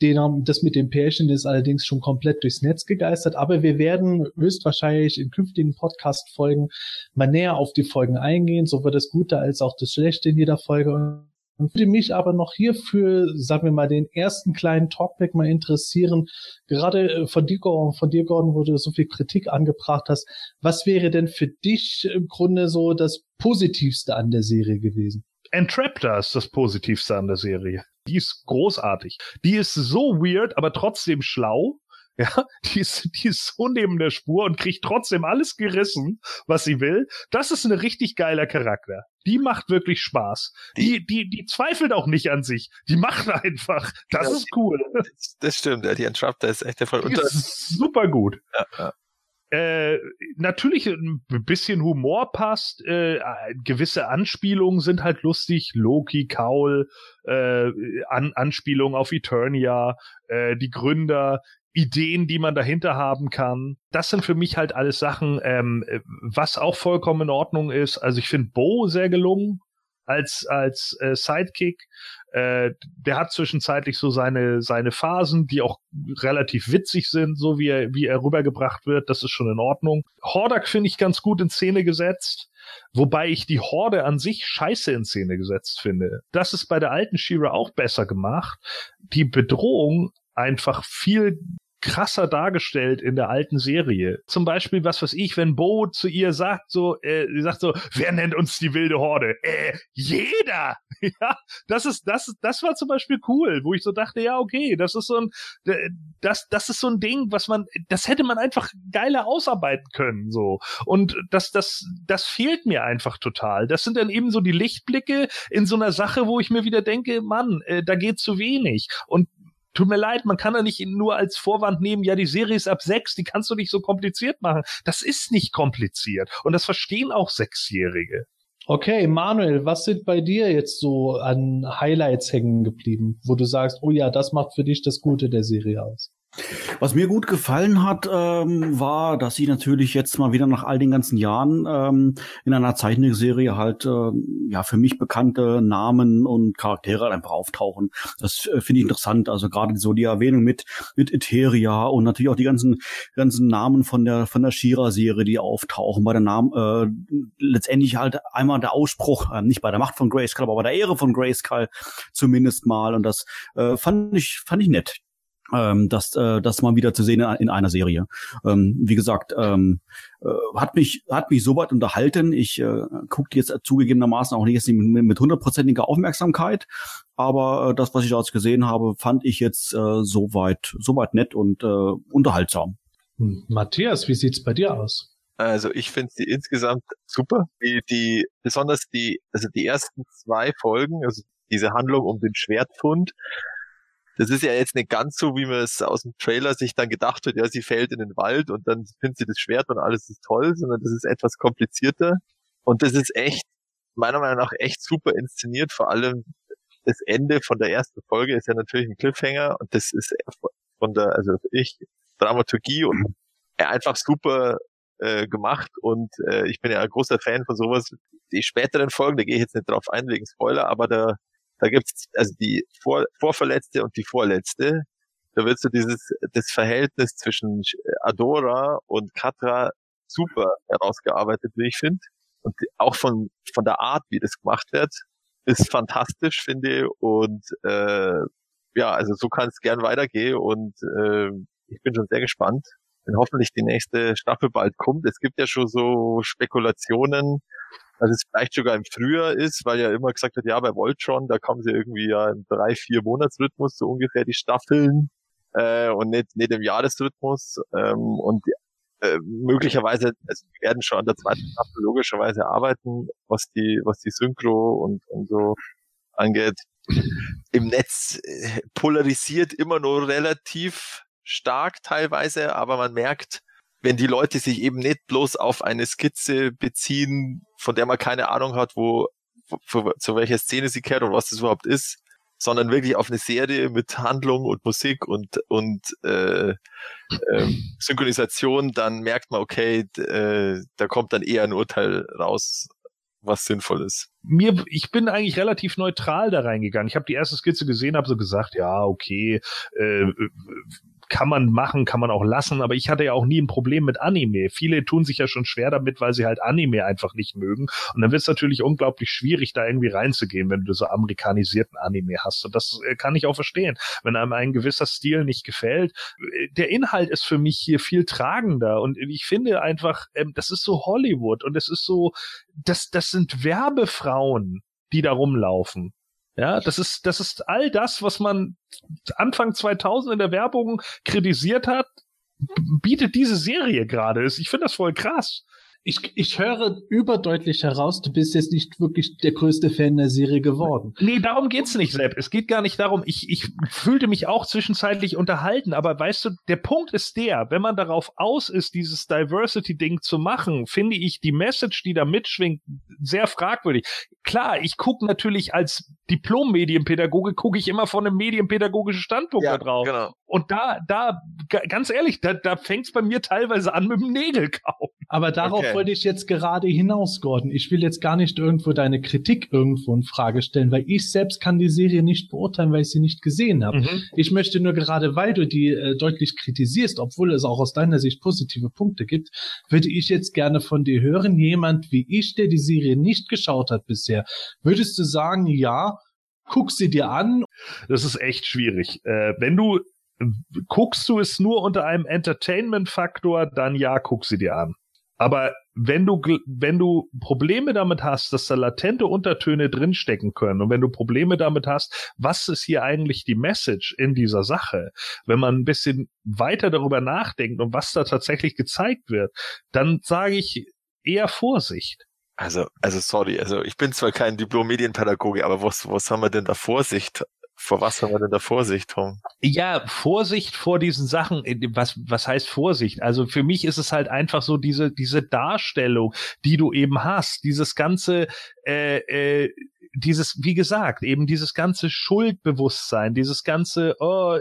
den, das mit dem Pärchen ist allerdings schon komplett durchs Netz gegeistert. Aber wir werden höchstwahrscheinlich in künftigen Podcast-Folgen mal näher auf die Folgen eingehen, sowohl das Gute als auch das Schlechte in jeder Folge und würde mich aber noch hierfür, sagen wir mal, den ersten kleinen Talkback mal interessieren. Gerade äh, von dir, von dir, Gordon, wo du so viel Kritik angebracht hast. Was wäre denn für dich im Grunde so das Positivste an der Serie gewesen? Entrapter ist das Positivste an der Serie. Die ist großartig. Die ist so weird, aber trotzdem schlau. [laughs] Ja, die ist, die ist so neben der Spur und kriegt trotzdem alles gerissen, was sie will. Das ist ein richtig geiler Charakter. Die macht wirklich Spaß. Die, die, die zweifelt auch nicht an sich. Die macht einfach. Das ja, ist cool. Das, das stimmt, ja. Die Entrapter ist echt der Fall. Die ist super gut. Ja, ja. Äh, natürlich ein bisschen Humor passt, äh, gewisse Anspielungen sind halt lustig, Loki, Kaul, äh, An Anspielungen auf Eternia, äh, die Gründer, Ideen, die man dahinter haben kann. Das sind für mich halt alles Sachen, ähm, was auch vollkommen in Ordnung ist. Also ich finde Bo sehr gelungen als als äh, Sidekick. Äh, der hat zwischenzeitlich so seine seine Phasen, die auch relativ witzig sind, so wie er wie er rübergebracht wird. Das ist schon in Ordnung. Hordak finde ich ganz gut in Szene gesetzt. Wobei ich die Horde an sich scheiße in Szene gesetzt finde. Das ist bei der alten Shira auch besser gemacht. Die Bedrohung einfach viel krasser dargestellt in der alten Serie. Zum Beispiel, was weiß ich, wenn Bo zu ihr sagt, so, äh, sie sagt so, wer nennt uns die wilde Horde? Äh, jeder! [laughs] ja, das ist, das, das war zum Beispiel cool, wo ich so dachte, ja, okay, das ist so ein, das, das ist so ein Ding, was man, das hätte man einfach geiler ausarbeiten können, so. Und das, das, das fehlt mir einfach total. Das sind dann eben so die Lichtblicke in so einer Sache, wo ich mir wieder denke, Mann, äh, da geht zu wenig. Und tut mir leid, man kann da nicht nur als Vorwand nehmen, ja, die Serie ist ab sechs, die kannst du nicht so kompliziert machen. Das ist nicht kompliziert. Und das verstehen auch Sechsjährige. Okay, Manuel, was sind bei dir jetzt so an Highlights hängen geblieben, wo du sagst, oh ja, das macht für dich das Gute der Serie aus? Was mir gut gefallen hat, ähm, war, dass sie natürlich jetzt mal wieder nach all den ganzen Jahren ähm, in einer Zeichentrickserie halt äh, ja für mich bekannte Namen und Charaktere halt einfach auftauchen. Das äh, finde ich interessant. Also gerade so die Erwähnung mit mit Etheria und natürlich auch die ganzen ganzen Namen von der von der Shira-Serie, die auftauchen. Bei der Namen äh, letztendlich halt einmal der Ausspruch, äh, nicht bei der Macht von Grayskull, aber bei der Ehre von Grayskull zumindest mal. Und das äh, fand ich fand ich nett ähm, das, äh, das mal wieder zu sehen in einer Serie. Ähm, wie gesagt, ähm, äh, hat mich hat mich soweit unterhalten. Ich äh, gucke jetzt zugegebenermaßen auch nicht jetzt mit hundertprozentiger Aufmerksamkeit, aber äh, das, was ich jetzt gesehen habe, fand ich jetzt äh, soweit soweit nett und äh, unterhaltsam. Hm. Matthias, wie sieht's bei dir aus? Also ich finde sie insgesamt super. Die, die, besonders die, also die ersten zwei Folgen, also diese Handlung um den Schwertfund, das ist ja jetzt nicht ganz so, wie man es aus dem Trailer sich dann gedacht hat, ja, sie fällt in den Wald und dann findet sie das Schwert und alles ist toll, sondern das ist etwas komplizierter. Und das ist echt, meiner Meinung nach, echt super inszeniert. Vor allem das Ende von der ersten Folge ist ja natürlich ein Cliffhanger und das ist von der, also ich, Dramaturgie und einfach super äh, gemacht und äh, ich bin ja ein großer Fan von sowas. Die späteren Folgen, da gehe ich jetzt nicht drauf ein wegen Spoiler, aber da da gibt's also die Vor Vorverletzte und die Vorletzte. Da wird so dieses, das Verhältnis zwischen Adora und Katra super herausgearbeitet, wie ich finde. Und auch von, von der Art, wie das gemacht wird, ist fantastisch, finde ich. Und äh, ja, also so kann es gern weitergehen und äh, ich bin schon sehr gespannt, wenn hoffentlich die nächste Staffel bald kommt. Es gibt ja schon so Spekulationen, dass es vielleicht sogar im Frühjahr ist, weil ja immer gesagt wird, ja, bei Voltron, da kommen sie irgendwie ja im drei, vier Monatsrhythmus so ungefähr die Staffeln. äh, und nicht, nicht im Jahresrhythmus. Ähm, und äh, möglicherweise, also wir werden schon an der zweiten Staffel logischerweise arbeiten, was die, was die Synchro und, und so angeht. Im Netz äh, polarisiert immer nur relativ stark teilweise, aber man merkt, wenn die Leute sich eben nicht bloß auf eine Skizze beziehen, von der man keine Ahnung hat, wo, wo zu welcher Szene sie kehrt und was das überhaupt ist, sondern wirklich auf eine Serie mit Handlung und Musik und und äh, äh, Synchronisation, dann merkt man, okay, äh, da kommt dann eher ein Urteil raus, was sinnvoll ist. Mir, ich bin eigentlich relativ neutral da reingegangen. Ich habe die erste Skizze gesehen, habe so gesagt, ja, okay, äh, kann man machen, kann man auch lassen, aber ich hatte ja auch nie ein Problem mit Anime. Viele tun sich ja schon schwer damit, weil sie halt Anime einfach nicht mögen. Und dann wird es natürlich unglaublich schwierig, da irgendwie reinzugehen, wenn du so amerikanisierten Anime hast. Und das äh, kann ich auch verstehen. Wenn einem ein gewisser Stil nicht gefällt, äh, der Inhalt ist für mich hier viel tragender. Und ich finde einfach, ähm, das ist so Hollywood und es ist so, das, das sind Werbefrauen, die da rumlaufen. Ja, das ist, das ist all das, was man Anfang 2000 in der Werbung kritisiert hat, bietet diese Serie gerade. Ich finde das voll krass ich, ich höre überdeutlich heraus, du bist jetzt nicht wirklich der größte Fan der Serie geworden. Nee, darum geht's nicht, Sepp. Es geht gar nicht darum. Ich, ich fühlte mich auch zwischenzeitlich unterhalten, aber weißt du, der Punkt ist der, wenn man darauf aus ist, dieses Diversity-Ding zu machen, finde ich die Message, die da mitschwingt, sehr fragwürdig. Klar, ich gucke natürlich als Diplom-Medienpädagoge, gucke ich immer von einem medienpädagogischen Standpunkt ja, da drauf. Genau. Und da, da, ganz ehrlich, da, da fängt's bei mir teilweise an mit dem Nägelkauen. Aber darauf okay. Wollte ich jetzt gerade hinaus, Gordon. Ich will jetzt gar nicht irgendwo deine Kritik irgendwo in Frage stellen, weil ich selbst kann die Serie nicht beurteilen, weil ich sie nicht gesehen habe. Mhm. Ich möchte nur gerade, weil du die äh, deutlich kritisierst, obwohl es auch aus deiner Sicht positive Punkte gibt, würde ich jetzt gerne von dir hören, jemand wie ich, der die Serie nicht geschaut hat bisher, würdest du sagen, ja, guck sie dir an? Das ist echt schwierig. Äh, wenn du guckst du es nur unter einem Entertainment-Faktor, dann ja, guck sie dir an. Aber wenn du, wenn du Probleme damit hast, dass da latente Untertöne drinstecken können und wenn du Probleme damit hast, was ist hier eigentlich die Message in dieser Sache, wenn man ein bisschen weiter darüber nachdenkt und was da tatsächlich gezeigt wird, dann sage ich eher Vorsicht. Also, also sorry, also ich bin zwar kein Diplom-Medienpädagoge, aber was, was haben wir denn da Vorsicht? Vor was haben wir denn da Vorsicht, Tom? Ja, Vorsicht vor diesen Sachen. Was, was heißt Vorsicht? Also für mich ist es halt einfach so diese, diese Darstellung, die du eben hast, dieses ganze, äh, äh, dieses, wie gesagt, eben dieses ganze Schuldbewusstsein, dieses ganze, oh,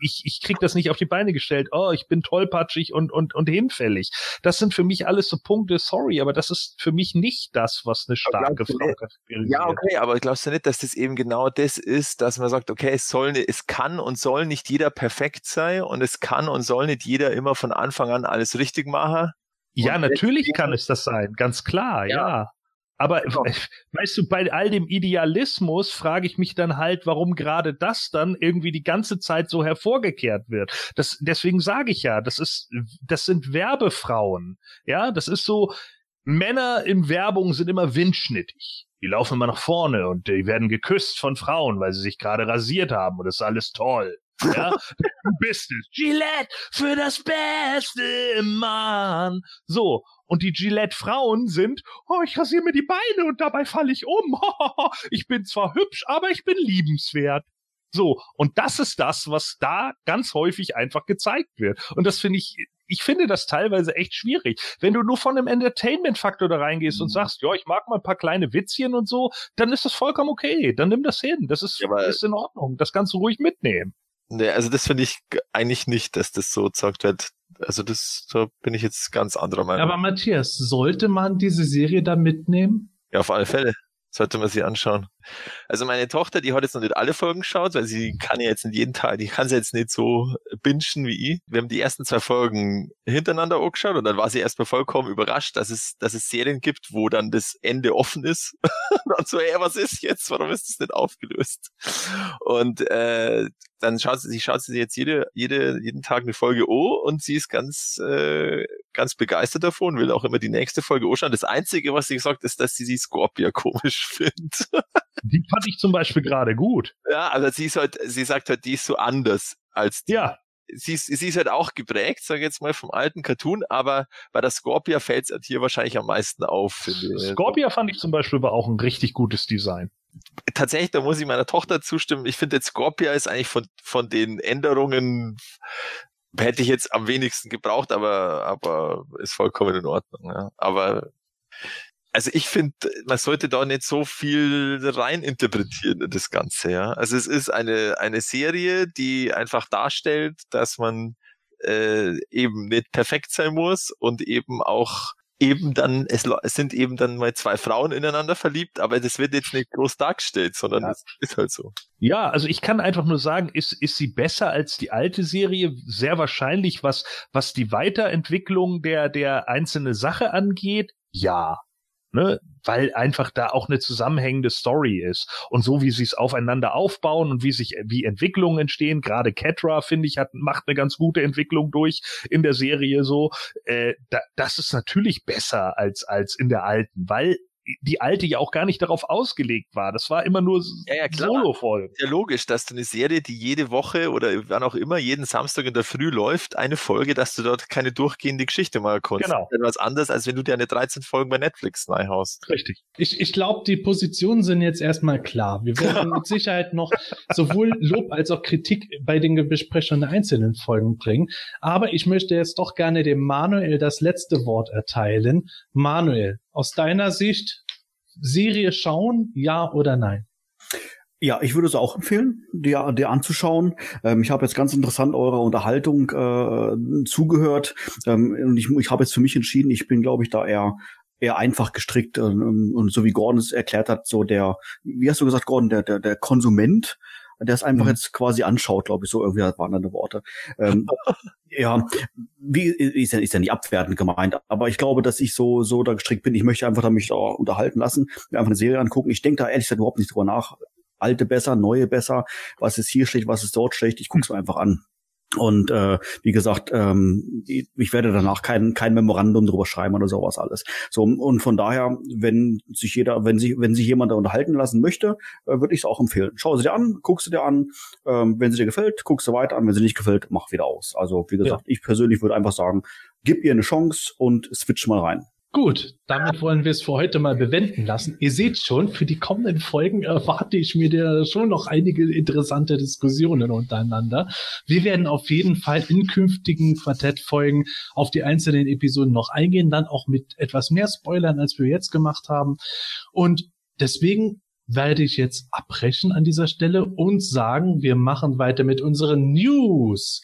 ich, ich krieg das nicht auf die Beine gestellt, oh, ich bin tollpatschig und, und, und hinfällig. Das sind für mich alles so Punkte, sorry, aber das ist für mich nicht das, was eine starke Frau nicht, Ja, okay, aber glaubst du nicht, dass das eben genau das ist, dass man sagt, okay, es soll, es kann und soll nicht jeder perfekt sein und es kann und soll nicht jeder immer von Anfang an alles richtig machen? Ja, natürlich kann es das sein, ganz klar, ja. ja. Aber genau. weißt du, bei all dem Idealismus frage ich mich dann halt, warum gerade das dann irgendwie die ganze Zeit so hervorgekehrt wird. Das, deswegen sage ich ja, das ist, das sind Werbefrauen. Ja, das ist so, Männer in Werbung sind immer windschnittig. Die laufen immer nach vorne und die werden geküsst von Frauen, weil sie sich gerade rasiert haben und das ist alles toll. Ja, du bist es. Gillette für das Beste, Mann. So. Und die Gillette-Frauen sind, oh, ich rasiere mir die Beine und dabei falle ich um. [laughs] ich bin zwar hübsch, aber ich bin liebenswert. So. Und das ist das, was da ganz häufig einfach gezeigt wird. Und das finde ich, ich finde das teilweise echt schwierig. Wenn du nur von einem Entertainment-Faktor da reingehst mhm. und sagst, ja, ich mag mal ein paar kleine Witzchen und so, dann ist das vollkommen okay. Dann nimm das hin. Das ist, ja, ist in Ordnung. Das kannst du ruhig mitnehmen. Nee, also das finde ich eigentlich nicht, dass das so gesagt wird. Also das, da bin ich jetzt ganz anderer Meinung. Aber Matthias, sollte man diese Serie da mitnehmen? Ja, auf alle Fälle sollte man sie anschauen. Also meine Tochter, die hat jetzt noch nicht alle Folgen geschaut, weil sie kann ja jetzt nicht jeden Tag, die kann sie jetzt nicht so bingen wie ich. Wir haben die ersten zwei Folgen hintereinander angeschaut und dann war sie erstmal vollkommen überrascht, dass es, dass es Serien gibt, wo dann das Ende offen ist. [laughs] und so, ey, was ist jetzt? Warum ist das nicht aufgelöst? Und äh, dann schaut sie, sie schaut sie jetzt jede, jede, jeden Tag eine Folge O und sie ist ganz, äh, ganz begeistert davon, will auch immer die nächste Folge O schauen. Das Einzige, was sie gesagt hat, ist, dass sie die Scorpia komisch [laughs] findet. Die fand ich zum Beispiel gerade gut. Ja, also sie ist halt, sie sagt halt, die ist so anders als die, Ja, sie ist, sie ist halt auch geprägt, sage ich jetzt mal, vom alten Cartoon, aber bei der Scorpia fällt es halt hier wahrscheinlich am meisten auf, finde. Scorpia fand ich zum Beispiel aber auch ein richtig gutes Design. Tatsächlich, da muss ich meiner Tochter zustimmen. Ich finde, Scorpia ist eigentlich von, von den Änderungen, hätte ich jetzt am wenigsten gebraucht, aber, aber ist vollkommen in Ordnung. Ja. Aber also ich finde, man sollte da nicht so viel rein interpretieren in das Ganze, ja. Also es ist eine, eine Serie, die einfach darstellt, dass man äh, eben nicht perfekt sein muss und eben auch eben dann, es, es sind eben dann mal zwei Frauen ineinander verliebt, aber das wird jetzt nicht groß dargestellt, sondern Ja. das ist halt so. Ja, also ich kann einfach nur sagen, ist, ist sie besser als die alte Serie? Sehr wahrscheinlich, was, was die Weiterentwicklung der, der einzelne Sache angeht. Ja. Ne? Weil einfach da auch eine zusammenhängende Story ist. Und so wie sie es aufeinander aufbauen und wie sich, wie Entwicklungen entstehen, gerade Ketra, finde ich, hat, macht eine ganz gute Entwicklung durch in der Serie so. Äh, da, das ist natürlich besser als, als in der alten, weil die alte ja auch gar nicht darauf ausgelegt war. Das war immer nur Ja, ja, klar. Solo-Folgen. Ja, logisch, dass du eine Serie, die jede Woche oder wann auch immer, jeden Samstag in der Früh läuft, eine Folge, dass du dort keine durchgehende Geschichte mal kannst. Genau. Das ist etwas anderes, als wenn du dir eine 13 Folgen bei Netflix haust. Richtig. Ich, ich glaube, die Positionen sind jetzt erstmal klar. Wir werden mit [laughs] Sicherheit noch sowohl Lob als auch Kritik bei den Besprechungen der einzelnen Folgen bringen. Aber ich möchte jetzt doch gerne dem Manuel das letzte Wort erteilen. Manuel, aus deiner Sicht, Serie schauen, ja oder nein? Ja, ich würde es auch empfehlen, dir, dir anzuschauen. Ähm, ich habe jetzt ganz interessant eurer Unterhaltung äh, zugehört ähm, und ich, ich habe jetzt für mich entschieden, ich bin, glaube ich, da eher eher einfach gestrickt ähm, und so wie Gordon es erklärt hat, so der, wie hast du gesagt, Gordon, der der, der Konsument, der es einfach Mhm. jetzt quasi anschaut, glaube ich, so irgendwie waren deine Worte. Ähm, [laughs] ja, wie ist ja, ist ja nicht abwertend gemeint, aber ich glaube, dass ich so so da gestrickt bin. Ich möchte einfach da mich da unterhalten lassen, mir einfach eine Serie angucken. Ich denke da ehrlich gesagt überhaupt nicht drüber nach. Alte besser, neue besser, was ist hier schlecht, was ist dort schlecht. Ich gucke es mir einfach an. Und äh, wie gesagt, ähm, ich werde danach kein, kein Memorandum drüber schreiben oder sowas alles. So und von daher, wenn sich jeder, wenn sich, wenn sich jemand da unterhalten lassen möchte, äh, würde ich es auch empfehlen. Schau sie dir an, guckst du dir an. Ähm, wenn sie dir gefällt, guckst du weiter an. Wenn sie nicht gefällt, mach wieder aus. Also wie gesagt, ich persönlich würde einfach sagen, gib ihr eine Chance und switch mal rein. Gut, damit wollen wir es für heute mal bewenden lassen. Ihr seht schon, für die kommenden Folgen erwarte ich mir da schon noch einige interessante Diskussionen untereinander. Wir werden auf jeden Fall in künftigen Quartettfolgen auf die einzelnen Episoden noch eingehen, dann auch mit etwas mehr Spoilern, als wir jetzt gemacht haben. Und deswegen werde ich jetzt abbrechen an dieser Stelle und sagen, wir machen weiter mit unseren News.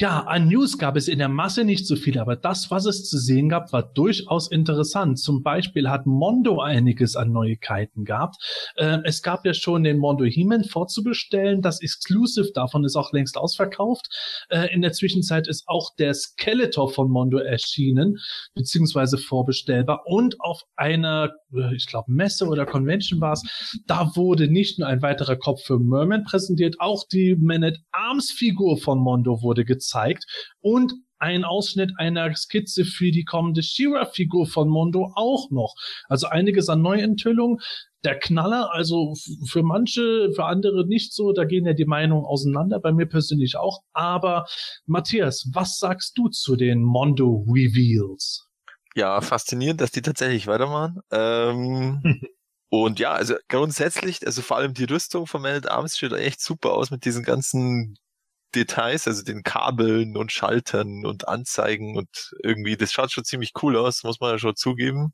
Ja, an News gab es in der Masse nicht so viel, aber das, was es zu sehen gab, war durchaus interessant. Zum Beispiel hat Mondo einiges an Neuigkeiten gehabt. Äh, es gab ja schon den Mondo He-Man vorzubestellen. Das Exclusive davon ist auch längst ausverkauft. Äh, in der Zwischenzeit ist auch der Skeletor von Mondo erschienen, beziehungsweise vorbestellbar. Und auf einer, äh, ich glaube, Messe oder Convention war es, da wurde nicht nur ein weiterer Kopf für Merman präsentiert, auch die Man-at-Arms-Figur von Mondo wurde gezeigt und ein Ausschnitt einer Skizze für die kommende She-Ra-Figur von Mondo auch noch. Also einiges an Neuenthüllungen. Der Knaller, also für manche, für andere nicht so, da gehen ja die Meinungen auseinander, bei mir persönlich auch. Aber Matthias, was sagst du zu den Mondo Reveals? Ja, faszinierend, dass die tatsächlich weitermachen. Ähm, [laughs] und ja, also grundsätzlich, also vor allem die Rüstung von Man at Arms sieht echt super aus mit diesen ganzen Details, also den Kabeln und Schaltern und Anzeigen und irgendwie, das schaut schon ziemlich cool aus, muss man ja schon zugeben.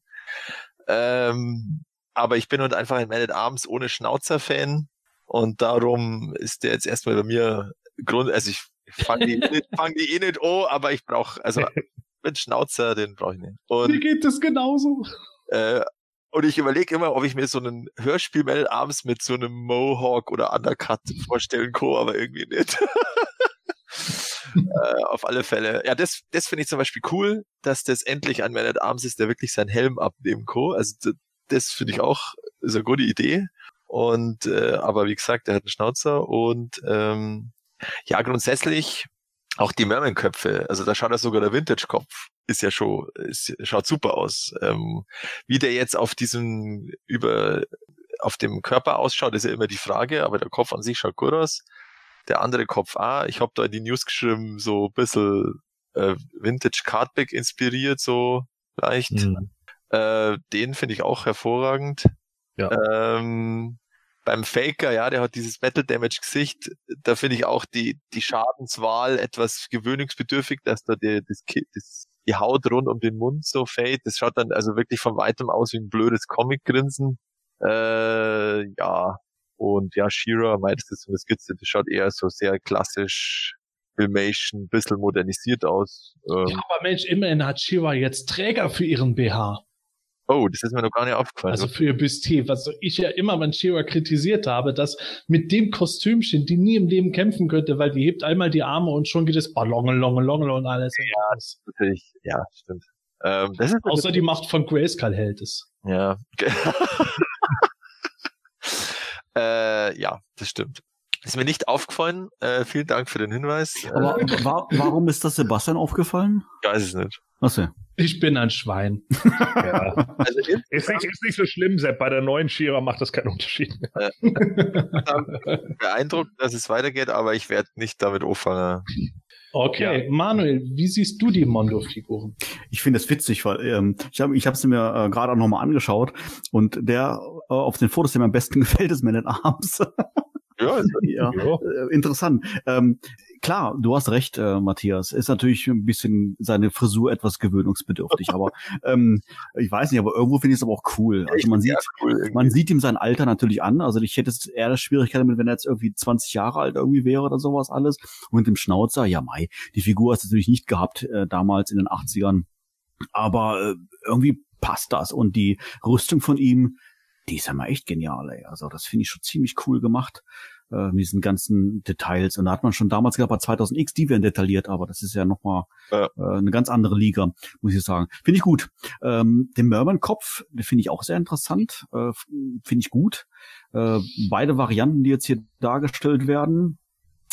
Ähm, aber ich bin halt einfach ein Man at Arms ohne Schnauzer-Fan und darum ist der jetzt erstmal bei mir Grund, also ich fange die, nicht- [laughs] fang die eh nicht an, aber ich brauche, also [laughs] mit Schnauzer, den brauche ich nicht. Und Mir geht es genauso. äh, und ich überlege immer, ob ich mir so einen Hörspiel Mel abends mit so einem Mohawk oder Undercut vorstellen kann, aber irgendwie nicht. [laughs] äh, auf alle Fälle. Ja, das, das finde ich zum Beispiel cool, dass das endlich ein Man at Arms ist, der wirklich seinen Helm abnehmen kann. Also d- das finde ich auch ist eine gute Idee. Und äh, aber wie gesagt, der hat einen Schnauzer und ähm, ja, grundsätzlich auch die Merman-Köpfe, also da schaut ja sogar der Vintage-Kopf, ist ja schon, ist, schaut super aus. Ähm, wie der jetzt auf diesem, über, auf dem Körper ausschaut, ist ja immer die Frage, aber der Kopf an sich schaut gut aus. der andere Kopf auch. Ich habe da in die News geschrieben, so ein bisschen äh, Vintage Cardback inspiriert, so leicht. Mhm. Äh, den finde ich auch hervorragend. Ja. Ähm, beim Faker, ja, der hat dieses Metal Damage Gesicht. Da finde ich auch die, die Schadenswahl etwas gewöhnungsbedürftig, dass da die, das, das, die Haut rund um den Mund so fade. Das schaut dann also wirklich von weitem aus wie ein blödes Comic-Grinsen. Äh, ja. Und ja, Shira, meintest du so eine Skizze, das schaut eher so sehr klassisch Filmation, bisschen modernisiert aus. Ähm, Ja, aber Mensch, immerhin hat Shiva jetzt Träger für ihren BH. Oh, das ist mir noch gar nicht aufgefallen. Also für ihr Bustier, was ich ja immer Shiva kritisiert habe, dass mit dem Kostümchen, die nie im Leben kämpfen könnte, weil die hebt einmal die Arme und schon geht es Ballonge, Longe, Longe und alles. Ja. natürlich, ja, stimmt. Ähm, das ist Außer die Macht von Grayskull hält es. Ja. [laughs] äh, ja, das stimmt. Ist mir nicht aufgefallen. Äh, vielen Dank für den Hinweis. Aber äh, wa warum ist das Sebastian aufgefallen? ich weiß es nicht. Achso. Ich bin ein Schwein. [laughs] Ja. Also Ist nicht, ist nicht so schlimm, Sepp. Bei der neuen Shira macht das keinen Unterschied. insgesamt beeindruckt, dass es weitergeht, aber ich werde nicht damit anfangen. Okay, Manuel, wie siehst du die Mondo-Figuren? Ich finde es witzig, weil ähm, ich habe ich es mir äh, gerade auch nochmal angeschaut und der äh, auf den Fotos, der mir am besten [laughs] gefällt, ist Man at Arms. Ja, also, [laughs] ja, äh, interessant. Ähm, klar, du hast recht, äh, Matthias. Ist natürlich ein bisschen seine Frisur etwas gewöhnungsbedürftig, aber [laughs] ähm, ich weiß nicht, aber irgendwo finde ich es aber auch cool. Also man sieht, cool man sieht ihm sein Alter natürlich an. Also ich hätte jetzt eher Schwierigkeiten damit, wenn er jetzt irgendwie 20 Jahre alt irgendwie wäre oder sowas alles. Und mit dem Schnauzer, ja Mai, die Figur hast du natürlich nicht gehabt äh, damals in den 80ern. Aber äh, irgendwie passt das. Und die Rüstung von ihm, die ist ja mal echt genial, ey. Also das finde ich schon ziemlich cool gemacht. Äh, mit diesen ganzen Details. Und da hat man schon damals gehabt, bei 2000X, die werden detailliert, aber das ist ja nochmal Ja. äh, eine ganz andere Liga, muss ich sagen. Finde ich gut. Ähm, den Merman-Kopf, den finde ich auch sehr interessant. Äh, finde ich gut. Äh, beide Varianten, die jetzt hier dargestellt werden.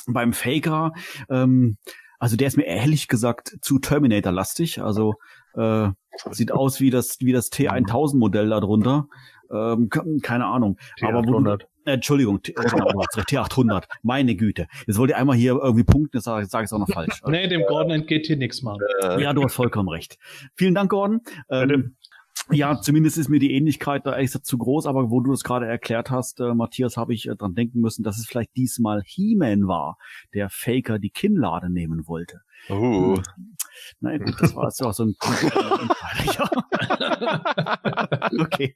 Beim Faker, ähm, also der ist mir ehrlich gesagt zu Terminator-lastig. Also äh, sieht aus wie das wie das T1000-Modell da drunter. Ähm, ke- keine Ahnung. Aber wo du, T800. äh, Entschuldigung, T, äh, genau, du hast recht, T800. Meine Güte. Jetzt wollte ich einmal hier irgendwie punkten, das sage sag ich auch noch falsch. Nee, dem Gordon entgeht hier nichts, Mann. Äh, Ja, du hast vollkommen recht. Vielen Dank, Gordon. Ähm, ja, zumindest ist mir die Ähnlichkeit da echt zu groß, aber wo du das gerade erklärt hast, äh, Matthias, habe ich äh, dran denken müssen, dass es vielleicht diesmal He-Man war, der Faker die Kinnlade nehmen wollte. uh, Na gut, das war jetzt auch so ein ja. [laughs] Okay,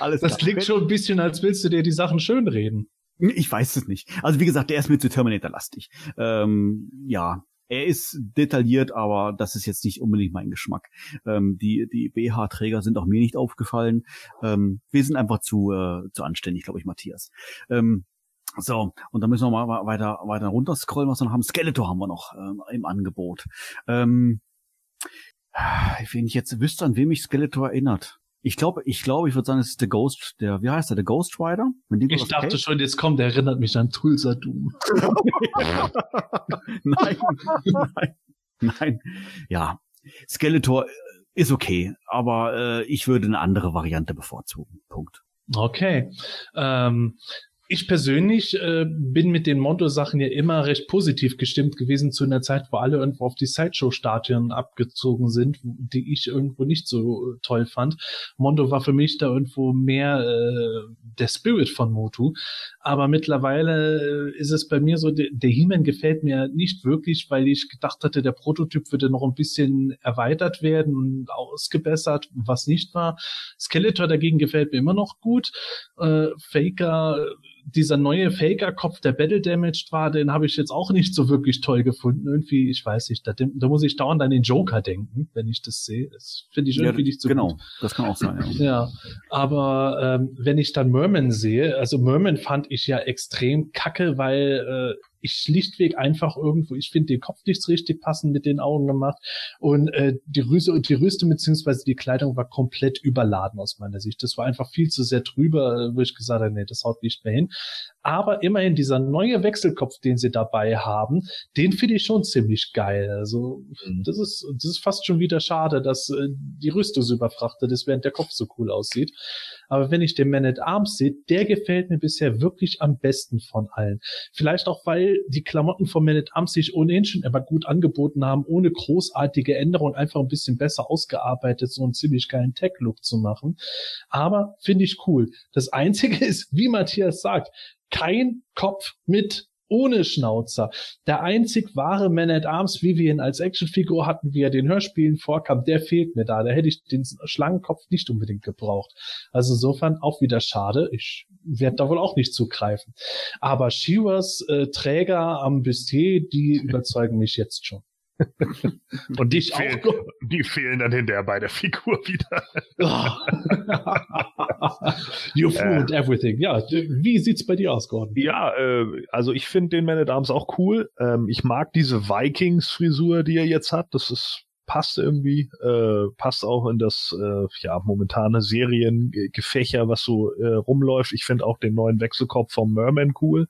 alles Das klar. klingt schon ein bisschen, als willst du dir die Sachen schönreden. Ich weiß es nicht. Also wie gesagt, der ist mir zu Terminator-lastig. Ähm, ja, er ist detailliert, aber das ist jetzt nicht unbedingt mein Geschmack. Ähm, die die BH-Träger sind auch mir nicht aufgefallen. Ähm, wir sind einfach zu äh, zu anständig, glaube ich, Matthias. Ähm, so, und dann müssen wir mal weiter weiter runterscrollen, was wir noch haben. Skeletor haben wir noch ähm, im Angebot. Ähm, wenn ich jetzt wüsste, an wem mich Skeletor erinnert. Ich glaube, ich glaube, ich würde sagen, es ist der Ghost, der, wie heißt der, der Ghost Rider? Ich dachte Cage? schon, jetzt kommt, der erinnert mich an Tulsa Doom. [laughs] [laughs] nein, nein, nein. Ja, Skeletor äh, ist okay, aber äh, ich würde eine andere Variante bevorzugen. Punkt. Okay. Ähm, ich persönlich äh, bin mit den Mondo-Sachen ja immer recht positiv gestimmt gewesen zu einer Zeit, wo alle irgendwo auf die Sideshow-Statuen abgezogen sind, die ich irgendwo nicht so äh, toll fand. Mondo war für mich da irgendwo mehr äh, der Spirit von Motu. Aber mittlerweile äh, ist es bei mir so, der, der He-Man gefällt mir nicht wirklich, weil ich gedacht hatte, der Prototyp würde noch ein bisschen erweitert werden und ausgebessert, was nicht war. Skeletor dagegen gefällt mir immer noch gut. Äh, Faker, dieser neue Faker-Kopf, der Battle Damaged war, den habe ich jetzt auch nicht so wirklich toll gefunden. Irgendwie, ich weiß nicht, da, da muss ich dauernd an den Joker denken, wenn ich das sehe. Das finde ich irgendwie nicht so genau, gut. das kann auch sein. Ja. [laughs] Ja, aber ähm, wenn ich dann Merman sehe, also Merman fand ich ja extrem kacke, weil äh, ich schlichtweg einfach irgendwo, ich finde den Kopf nicht richtig passend mit den Augen gemacht und äh, die Rüste und die Rüstung beziehungsweise die Kleidung war komplett überladen aus meiner Sicht. Das war einfach viel zu sehr drüber, wo ich gesagt habe, nee, das haut nicht mehr hin. Aber immerhin dieser neue Wechselkopf, den sie dabei haben, den finde ich schon ziemlich geil. Also mhm. das ist das ist fast schon wieder schade, dass äh, die Rüstung so überfrachtet ist, während der Kopf so cool aussieht. Aber wenn ich den Man at Arms sehe, der gefällt mir bisher wirklich am besten von allen. Vielleicht auch, weil die Klamotten von Man at Arms sich ohnehin schon immer gut angeboten haben, ohne großartige Änderungen, einfach ein bisschen besser ausgearbeitet, so einen ziemlich geilen Tech-Look zu machen. Aber finde ich cool. Das Einzige [laughs] ist, wie Matthias sagt, kein Kopf mit ohne Schnauzer. Der einzig wahre Man at Arms, wie wir ihn als Actionfigur hatten, wie er den Hörspielen vorkam, der fehlt mir da. Da hätte ich den Schlangenkopf nicht unbedingt gebraucht. Also insofern auch wieder schade. Ich werde da wohl auch nicht zugreifen. Aber Shiwas äh, Träger am Bustier, die überzeugen mich jetzt schon. Und die, fehlen, die fehlen dann hinterher bei der Figur wieder. [laughs] you fooled äh, everything. Ja, wie sieht's bei dir aus, Gordon? Ja, äh, also ich finde den Man at Arms auch cool. Ähm, ich mag diese Vikings-Frisur, die er jetzt hat. Das ist passt irgendwie, äh, passt auch in das äh, ja momentane Seriengefächer, was so äh, rumläuft. Ich finde auch den neuen Wechselkopf vom Merman cool.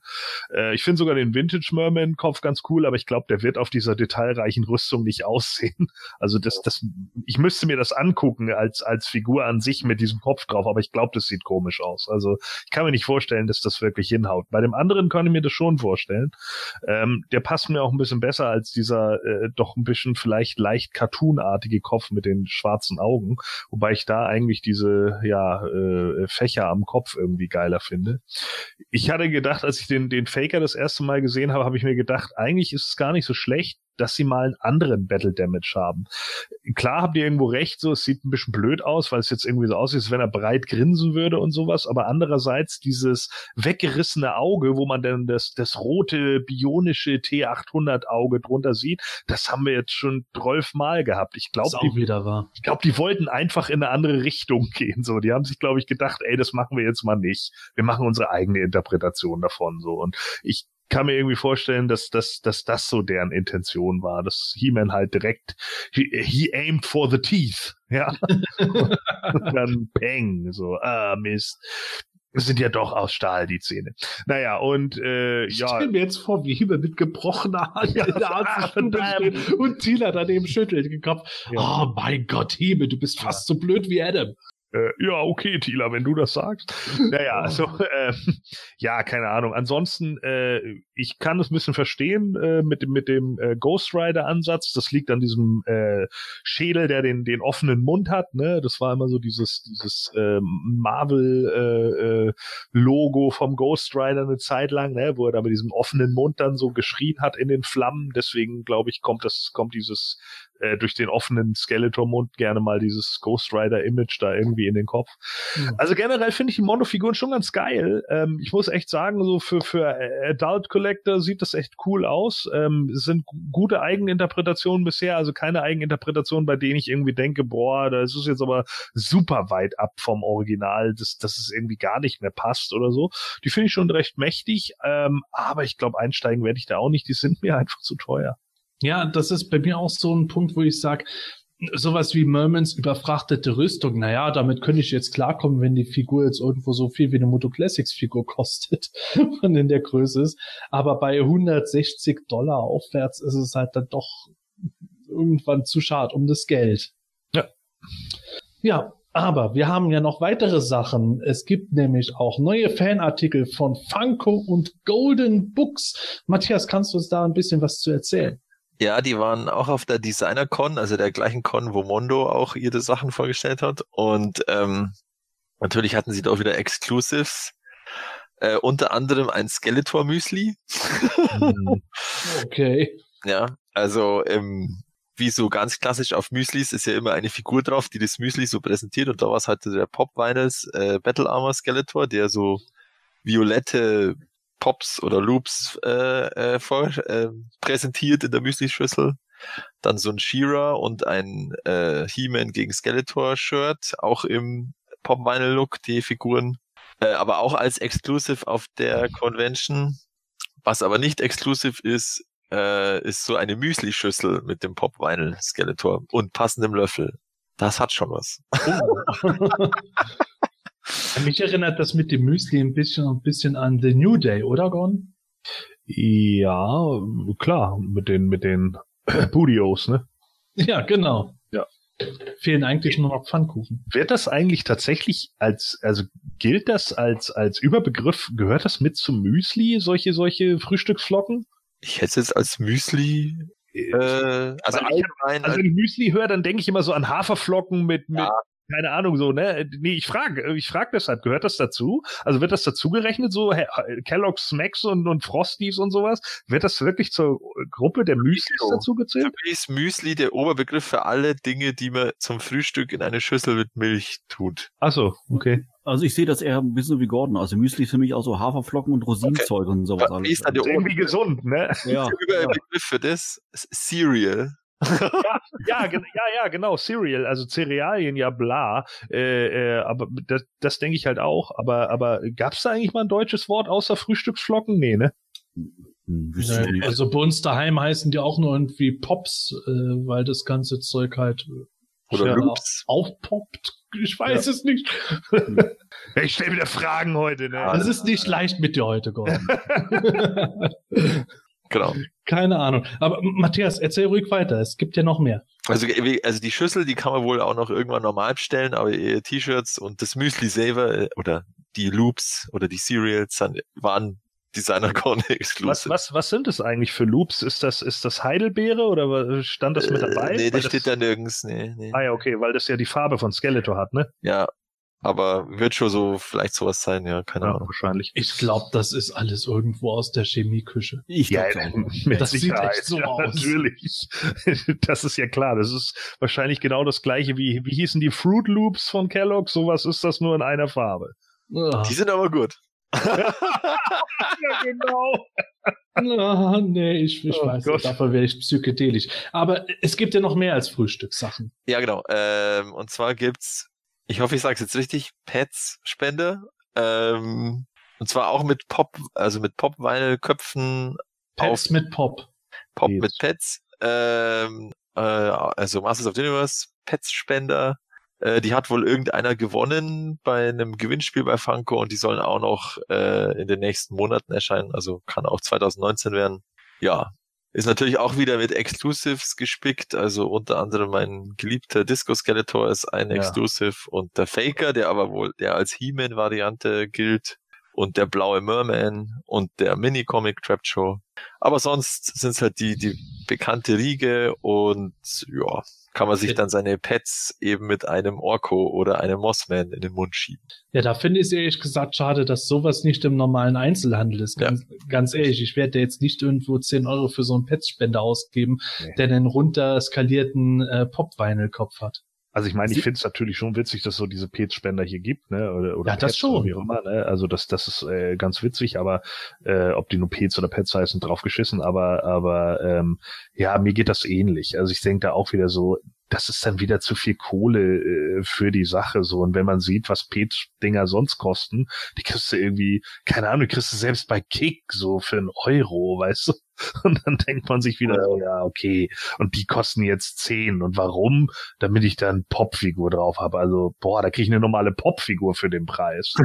Äh, ich finde sogar den Vintage Merman Kopf ganz cool, aber ich glaube, der wird auf dieser detailreichen Rüstung nicht [laughs] aussehen. Also das, das, ich müsste mir das angucken als als Figur an sich mit diesem Kopf drauf, aber ich glaube, das sieht komisch aus. Also ich kann mir nicht vorstellen, dass das wirklich hinhaut. Bei dem anderen kann ich mir das schon vorstellen. Ähm, der passt mir auch ein bisschen besser als dieser äh, doch ein bisschen vielleicht leicht cartoonartige Kopf mit den schwarzen Augen, wobei ich da eigentlich diese ja äh, Fächer am Kopf irgendwie geiler finde. Ich hatte gedacht, als ich den den Faker das erste Mal gesehen habe, habe ich mir gedacht, eigentlich ist es gar nicht so schlecht, dass sie mal einen anderen Battle Damage haben. Klar habt ihr irgendwo recht, so es sieht ein bisschen blöd aus, weil es jetzt irgendwie so aussieht, als wenn er breit grinsen würde und sowas, aber andererseits dieses weggerissene Auge, wo man dann das, das rote bionische T800 Auge drunter sieht, das haben wir jetzt schon Mal gehabt. Ich glaube, die, wieder war. ich glaube, die wollten einfach in eine andere Richtung [laughs] gehen, so. Die haben sich, glaube ich, gedacht, ey, das machen wir jetzt mal nicht. Wir machen unsere eigene Interpretation davon, so. Und ich kann mir irgendwie vorstellen, dass, dass, dass das so deren Intention war, dass He-Man halt direkt, he, he aimed for the teeth, ja. [laughs] und dann Peng, so, ah, Mist. Es sind ja doch aus Stahl, die Zähne. Naja, und äh, ich ja. Ich stelle mir jetzt vor, wie Himmel mit gebrochener Hand ja, in der Arztstube steht und Tina daneben schüttelt den Kopf. Ja. Oh mein Gott, Himmel, du bist fast so blöd wie Adam. Äh, ja, okay, Tila, wenn du das sagst. [laughs] Naja, also, äh, ja, keine Ahnung. Ansonsten, äh, ich kann es ein bisschen verstehen äh, mit dem, mit dem äh, Ghost Rider-Ansatz. Das liegt an diesem äh, Schädel, der den, den offenen Mund hat. Ne? Das war immer so dieses, dieses äh, Marvel-Logo äh, äh, vom Ghost Rider eine Zeit lang, ne? wo er da mit diesem offenen Mund dann so geschrien hat in den Flammen. Deswegen, glaube ich, kommt das, kommt dieses äh, durch den offenen Skeletor-Mund gerne mal dieses Ghost Rider-Image da irgendwie in den Kopf. Mhm. Also generell finde ich die Mondo-Figuren schon ganz geil. Ähm, ich muss echt sagen, so für, für Adult Collector sieht das echt cool aus. Ähm, es sind gute Eigeninterpretationen bisher, also keine Eigeninterpretationen, bei denen ich irgendwie denke, boah, das ist jetzt aber super weit ab vom Original, dass, dass es irgendwie gar nicht mehr passt oder so. Die finde ich schon recht mächtig, ähm, aber ich glaube, einsteigen werde ich da auch nicht. Die sind mir [laughs] einfach zu teuer. Ja, das ist bei mir auch so ein Punkt, wo ich sage, sowas wie Mermans überfrachtete Rüstung, naja, damit könnte ich jetzt klarkommen, wenn die Figur jetzt irgendwo so viel wie eine Moto Classics Figur kostet [laughs] und in der Größe ist. Aber bei 160 Dollar aufwärts ist es halt dann doch irgendwann zu schad um das Geld. Ja. Ja, aber wir haben ja noch weitere Sachen. Es gibt nämlich auch neue Fanartikel von Funko und Golden Books. Matthias, kannst du uns da ein bisschen was zu erzählen? Ja, die waren auch auf der Designer-Con, also der gleichen Con, wo Mondo auch ihre Sachen vorgestellt hat. Und ähm, natürlich hatten sie da auch wieder Exclusives. Äh, unter anderem ein Skeletor-Müsli. Hm. [laughs] okay. Ja, also ähm, wie so ganz klassisch auf Müslis ist ja immer eine Figur drauf, die das Müsli so präsentiert. Und da war es halt der Pop Vinyls äh, Battle Armor Skeletor, der so violette Pops oder Loops äh, äh, vor, äh, präsentiert in der Müsli-Schüssel. Dann so ein She-Ra und ein äh, He-Man gegen Skeletor-Shirt, auch im Pop-Vinyl-Look, die Figuren. Äh, aber auch als Exclusive auf der Convention. Was aber nicht exklusiv ist, äh, ist so eine Müsli-Schüssel mit dem Pop-Vinyl-Skeletor und passendem Löffel. Das hat schon was. Oh. [laughs] Mich erinnert das mit dem Müsli ein bisschen, ein bisschen an The New Day, oder Gon? Ja, klar, mit den, mit den [clears throat] Budios, ne? Ja, genau. Ja. Fehlen eigentlich nur noch Pfannkuchen. Wird das eigentlich tatsächlich als, also gilt das als, als Überbegriff, gehört das mit zum Müsli, solche, solche Frühstücksflocken? Ich hätte es jetzt als Müsli, äh, also Weil ich Also wenn ich Müsli höre, dann denke ich immer so an Haferflocken mit, mit Ja. Keine Ahnung, so, ne? Nee, ich frage, ich frage deshalb, gehört das dazu? Also wird das dazu gerechnet, so He- Kellogg's Smacks und, und Frosties und sowas? Wird das wirklich zur Gruppe der Müslis so. dazu für gezählt? mich ist Müsli der Oberbegriff für alle Dinge, die man zum Frühstück in eine Schüssel mit Milch tut. Ach so, okay. Also ich sehe das eher ein bisschen wie Gordon. Also Müsli ist für mich auch so Haferflocken und Rosinenzeug und sowas. Ist da der irgendwie gesund, ne? ja. der Überbegriff für das? Ist Cereal. Ja, gen- ja, ja, genau, Cereal, also Cerealien, ja, bla. Äh, äh, aber das, das denke ich halt auch. Aber, aber gab's da eigentlich mal ein deutsches Wort außer Frühstücksflocken? Nee, ne? Nicht. Also bei uns daheim heißen die auch nur irgendwie Pops, äh, weil das ganze Zeug halt Oder ja, Loops. aufpoppt. Ich weiß es nicht. [laughs] Ich stelle wieder Fragen heute, ne? Es ist nicht leicht mit dir heute, Gordon. [laughs] Genau. Keine Ahnung. Aber Matthias, erzähl ruhig weiter. Es gibt ja noch mehr. Also, wie- also die Schüssel, die kann man wohl auch noch irgendwann normal bestellen, aber äh, T-Shirts und das Müsli selber äh, oder die Loops oder die Cereals waren Designer [laughs] Corner Was, exclusive. was, was sind das eigentlich für Loops? Ist das, ist das Heidelbeere oder stand das mit dabei? Äh, nee, das das steht da nirgends. Nee, nee. Ah ja, okay, weil das ja die Farbe von Skeletor hat, ne? Ja, aber wird schon so vielleicht sowas sein, ja, keine Ja, Ahnung. wahrscheinlich. Ich glaube, das ist alles irgendwo aus der Chemieküche. Ich Ja, [laughs] Das sieht echt so ja, aus. Natürlich. [laughs] Das ist ja klar. Das ist wahrscheinlich genau das gleiche wie, wie hießen die Fruit Loops von Kellogg? Sowas ist das nur in einer Farbe. Ah, Die sind aber gut. [laughs] Ja, genau. ah, nee, ich, ich Oh weiß Gott. nicht, dafür wäre ich psychedelisch. Aber es gibt ja noch mehr als Frühstückssachen. Ja, genau. Ähm, und zwar gibt's, ich hoffe, ich sage es jetzt richtig, Pets-Spende. Ähm, und zwar auch mit Pop, also mit Pop-Vinyl-Köpfen Pets mit Pop. Pop Pets. mit Pets. Ähm, äh, also Masters of the Universe, Pets-Spender. Äh, die hat wohl irgendeiner gewonnen bei einem Gewinnspiel bei Funko und die sollen auch noch äh, in den nächsten Monaten erscheinen. Also kann auch 2019 werden. Ja, ist natürlich auch wieder mit Exclusives gespickt. Also unter anderem mein geliebter Disco Skeletor ist ein Ja. Exclusive und der Faker, der aber wohl der als He-Man-Variante gilt und der blaue Merman und der Mini-Comic Trap Show. Aber sonst sind es halt die, die bekannte Riege und ja, kann man sich dann seine Pets eben mit einem Orko oder einem Mossman in den Mund schieben. Ja, da finde ich es ehrlich gesagt schade, dass sowas nicht im normalen Einzelhandel ist. Ganz, ganz ehrlich, ich werde jetzt nicht irgendwo 10 Euro für so einen Petspender ausgeben, Nee. der einen runter skalierten äh, Pop-Vinyl-Kopf hat. Also ich meine, ich finde es natürlich schon witzig, dass es so diese Pets-Spender hier gibt, ne? Oder, oder Ja, das Pets schon. oder wie auch immer, ne? Also das, das ist äh, ganz witzig, aber äh, ob die nur Pets oder Pets heißen, drauf geschissen, aber, aber ähm, ja, mir geht das ähnlich. Also ich denke da auch wieder so, das ist dann wieder zu viel Kohle äh, für die Sache so. Und wenn man sieht, was Pets-Dinger sonst kosten, die kriegst du irgendwie, keine Ahnung, die kriegst du selbst bei Kick so für einen Euro, weißt du? [laughs] Und dann denkt man sich wieder so, ja, okay, und die kosten jetzt 10. Und warum? Damit ich da eine Popfigur drauf habe. Also, boah, da kriege ich eine normale Popfigur für den Preis. [laughs]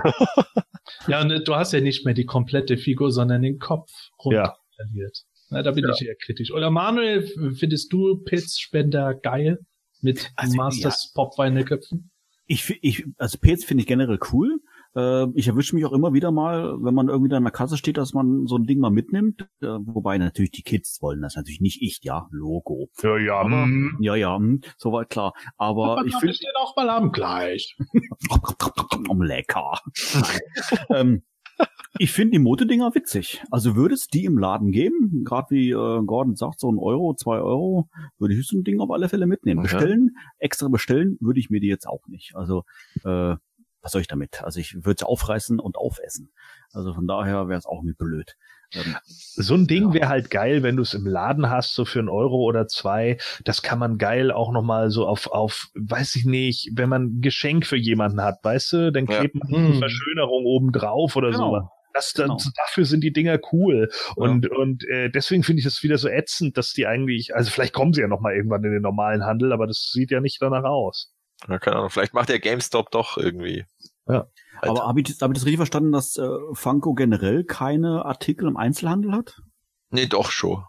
Ja, und äh, du hast ja nicht mehr die komplette Figur, sondern den Kopf Ja. runterskaliert. Na, da bin ich eher kritisch. Oder Manuel, findest du Petspender geil mit Also, Masters Pop-Vinyl-Köpfen? Ich, fi- ich, also Pets finde ich generell cool. Äh, ich erwische mich auch immer wieder mal, wenn man irgendwie da in der Kasse steht, dass man so ein Ding mal mitnimmt. Äh, wobei natürlich die Kids wollen das natürlich nicht ich, ja, Logo. Ja, ja, Aber, mm. ja, ja, hm, soweit klar. Aber ich finde, steht auch mal am gleich. [laughs] lecker. ähm, ich finde die Motedinger witzig. Also würde es die im Laden geben, gerade wie äh, Gordon sagt, so ein Euro, zwei Euro, würde ich so ein Ding auf alle Fälle mitnehmen. Okay. Bestellen, extra bestellen, würde ich mir die jetzt auch nicht. Also äh, was soll ich damit? Also ich würde sie aufreißen und aufessen. Also von daher wäre es auch mir blöd. Ähm, So ein Ding wäre halt geil, wenn du es im Laden hast, so für einen Euro oder zwei. Das kann man geil auch nochmal so auf, auf, weiß ich nicht, wenn man ein Geschenk für jemanden hat, weißt du, dann Ja. klebt man Hm. eine Verschönerung oben drauf oder Genau. so. Das, das, Genau. Dafür sind die Dinger cool. Und, und äh, deswegen finde ich das wieder so ätzend, dass die eigentlich, also vielleicht kommen sie ja nochmal irgendwann in den normalen Handel, aber das sieht ja nicht danach aus. Ja, keine Ahnung, vielleicht macht der GameStop doch irgendwie. Aber habe ich, das- hab ich das richtig verstanden, dass äh, Funko generell keine Artikel im Einzelhandel hat? Nee, doch schon.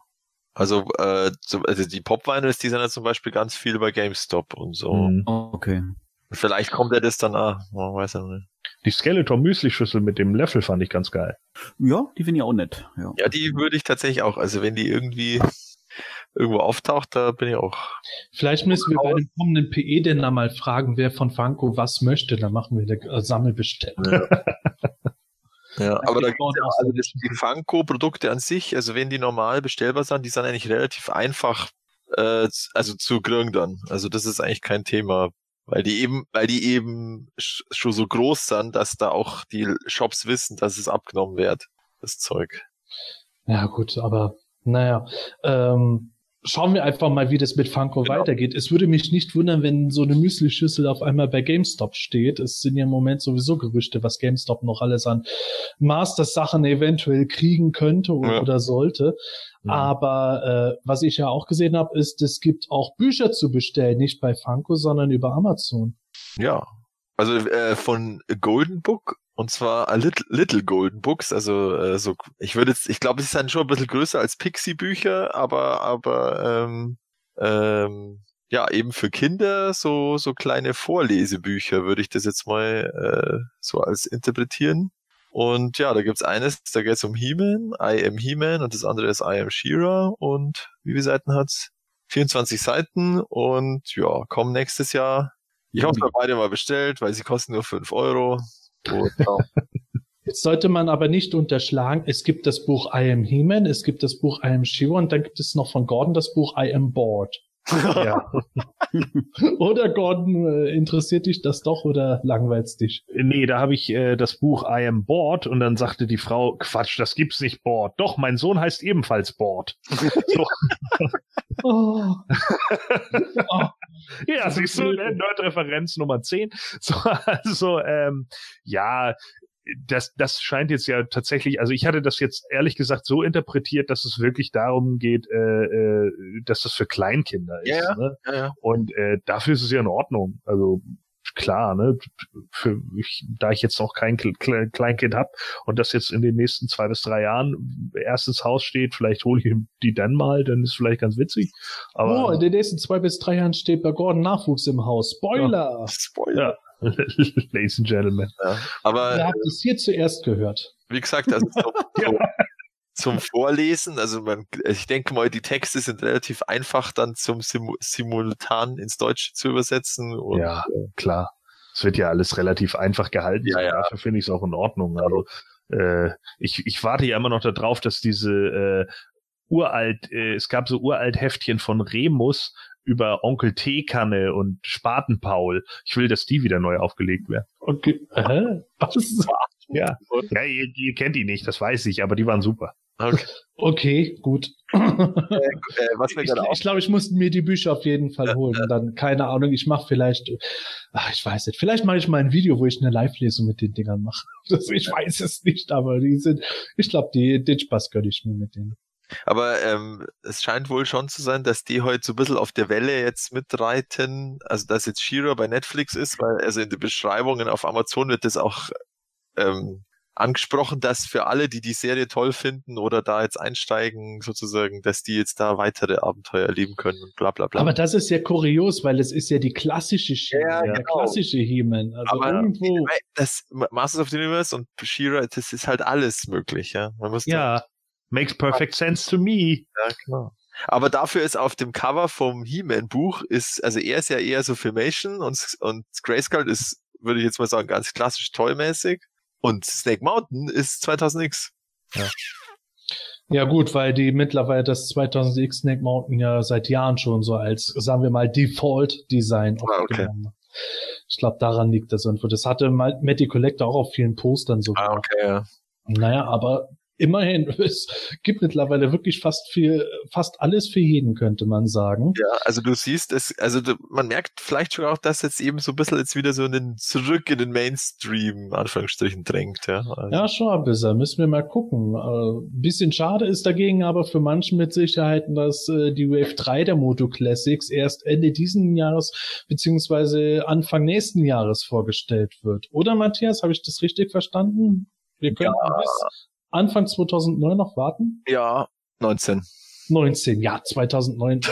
Also, äh, so, also die Pop-Vinyls, die sind ja zum Beispiel ganz viel bei GameStop und so. Mhm. Okay. Vielleicht kommt er das dann auch, man weiß ja nicht. Die Skeletor Müsli-Schüssel mit dem Löffel fand ich ganz geil. Ja, die finde ich auch nett. Ja. Ja, die würde ich tatsächlich auch, also wenn die irgendwie irgendwo auftaucht, da bin ich auch. Vielleicht müssen wir bei dem kommenden PE denn da mal fragen, wer von Funko was möchte. Dann machen wir eine Sammelbestellung. Ja, [laughs] aber da gibt's ja auch also so. das, die Funko-Produkte an sich, also wenn die normal bestellbar sind, die sind eigentlich relativ einfach, äh, also zu kriegen dann. Also das ist eigentlich kein Thema, weil die eben, weil die eben sch- schon so groß sind, dass da auch die Shops wissen, dass es abgenommen wird, das Zeug. Ja, gut, aber naja. Ähm, schauen wir einfach mal, wie das mit Funko Genau. weitergeht. Es würde mich nicht wundern, wenn so eine Müsli-Schüssel auf einmal bei GameStop steht. Es sind ja im Moment sowieso Gerüchte, was GameStop noch alles an Masters-Sachen eventuell kriegen könnte oder, Ja. oder sollte. Mhm. Aber äh, was ich ja auch gesehen habe, ist, es gibt auch Bücher zu bestellen, nicht bei Funko, sondern über Amazon. Ja. Also äh, von Golden Book und zwar a little, little Golden Books, also äh, so ich würde jetzt ich glaube, sie sind schon ein bisschen größer als Pixie Bücher, aber aber ähm, ähm, ja, eben für Kinder so so kleine Vorlesebücher würde ich das jetzt mal äh, so als interpretieren. Und ja, da gibt's eines, da geht's um He-Man, I am He-Man und das andere ist I am She-Ra und wie viele Seiten hat's? 24 Seiten und ja, kommen nächstes Jahr. Ich habe mir beide mal bestellt, weil sie kosten nur 5 Euro. Und, ja. [laughs] Jetzt sollte man aber nicht unterschlagen, es gibt das Buch I Am He-Man, es gibt das Buch I Am She-Ra und dann gibt es noch von Gordon das Buch I Am Bored. Ja. [laughs] Oder Gordon, äh, interessiert dich das doch oder langweilst dich? Nee, da habe ich äh, das Buch I Am Bored und dann sagte die Frau, Quatsch, das gibt's nicht Bored. Doch, mein Sohn heißt ebenfalls Bored. [laughs] So, Oh. oh. [laughs] ja, siehst du, ne? Nerd-Referenz Nummer 10. So, also, ähm, ja, das, das scheint jetzt ja tatsächlich, also ich hatte das jetzt ehrlich gesagt so interpretiert, dass es wirklich darum geht, äh, äh, dass das für Kleinkinder ist. Ja. Ne? ja, ja. Und äh, dafür ist es ja in Ordnung. Also klar, ne? Für ich, da ich jetzt noch kein Kle- Kle- Kleinkind hab und das jetzt in den nächsten zwei bis drei Jahren erst ins Haus steht, vielleicht hole ich die dann mal, dann ist vielleicht ganz witzig. Aber oh, in den nächsten zwei bis drei Jahren steht bei Gordon Nachwuchs im Haus. Spoiler! Spoiler. [laughs] Ladies and Gentlemen. Ja. Aber Ihr habt es hier zuerst gehört. wie gesagt, also zum, zum, zum Vorlesen, also man, ich denke mal, die Texte sind relativ einfach dann zum Simu simultan ins Deutsche zu übersetzen. Und, Ja, klar. Es wird ja alles relativ einfach gehalten. Ja, ja. Dafür finde ich es auch in Ordnung. Also äh, ich, ich warte ja immer noch darauf, dass diese äh, uralt, äh, es gab so uralt Heftchen von Remus über Onkel Teekanne und Spatenpaul. Ich will, dass die wieder neu aufgelegt werden. Okay. Hä? Was? Ja, [laughs] ja ihr, ihr kennt die nicht, das weiß ich, aber die waren super. Okay. Okay, gut. Äh, mir Ich, ich glaube, ich muss mir die Bücher auf jeden Fall holen. Und dann, keine Ahnung, ich mache vielleicht, ach, ich weiß nicht, vielleicht mache ich mal ein Video, wo ich eine Live-Lesung mit den Dingern mache. [laughs] Das, ich weiß es nicht, aber die sind, ich glaube, die, den Spaß gönne ich mir mit denen. Aber ähm, es scheint wohl schon zu sein, dass die heute so ein bisschen auf der Welle jetzt mitreiten. Also dass jetzt Shira bei Netflix ist, weil also in den Beschreibungen auf Amazon wird das auch ähm, angesprochen, dass für alle, die die Serie toll finden oder da jetzt einsteigen, sozusagen, dass die jetzt da weitere Abenteuer erleben können und bla bla bla. Aber das ist ja kurios, weil es ist ja die klassische She Ja, der genau. klassische He-Man. Also Aber irgendwo. das Masters of the Universe und Shira, das ist halt alles möglich, ja. Man muss da- Ja, makes perfect sense to me. Ja, klar. Aber dafür ist auf dem Cover vom He-Man-Buch ist, also er ist ja eher so Filmation und, und Grayskull ist, würde ich jetzt mal sagen, ganz klassisch tollmäßig. Und Snake Mountain ist 2000X. Ja gut, weil die mittlerweile das 2000X Snake Mountain ja seit Jahren schon so als, sagen wir mal, Default-Design Ah, okay. Ich glaube, daran liegt das irgendwo. Das hatte Matty Collector auch auf vielen Postern so. okay, ja. Naja, aber immerhin, [laughs] es gibt mittlerweile wirklich fast viel, fast alles für jeden, könnte man sagen. Ja, also du siehst es, also du, man merkt vielleicht schon auch, dass jetzt eben so ein bisschen jetzt wieder so einen zurück in den Mainstream, Anführungsstrichen, drängt, ja. Also. Ja, schon ein bisschen, müssen wir mal gucken. Äh, ein bisschen schade ist dagegen aber für manchen mit Sicherheit, dass äh, die Wave 3 der Moto Classics erst Ende diesen Jahres beziehungsweise Anfang nächsten Jahres vorgestellt wird. Oder Matthias, habe ich das richtig verstanden? Wir können Ja. bis Anfang 2009 noch warten? Ja, 19. 19, ja, 2009. [laughs]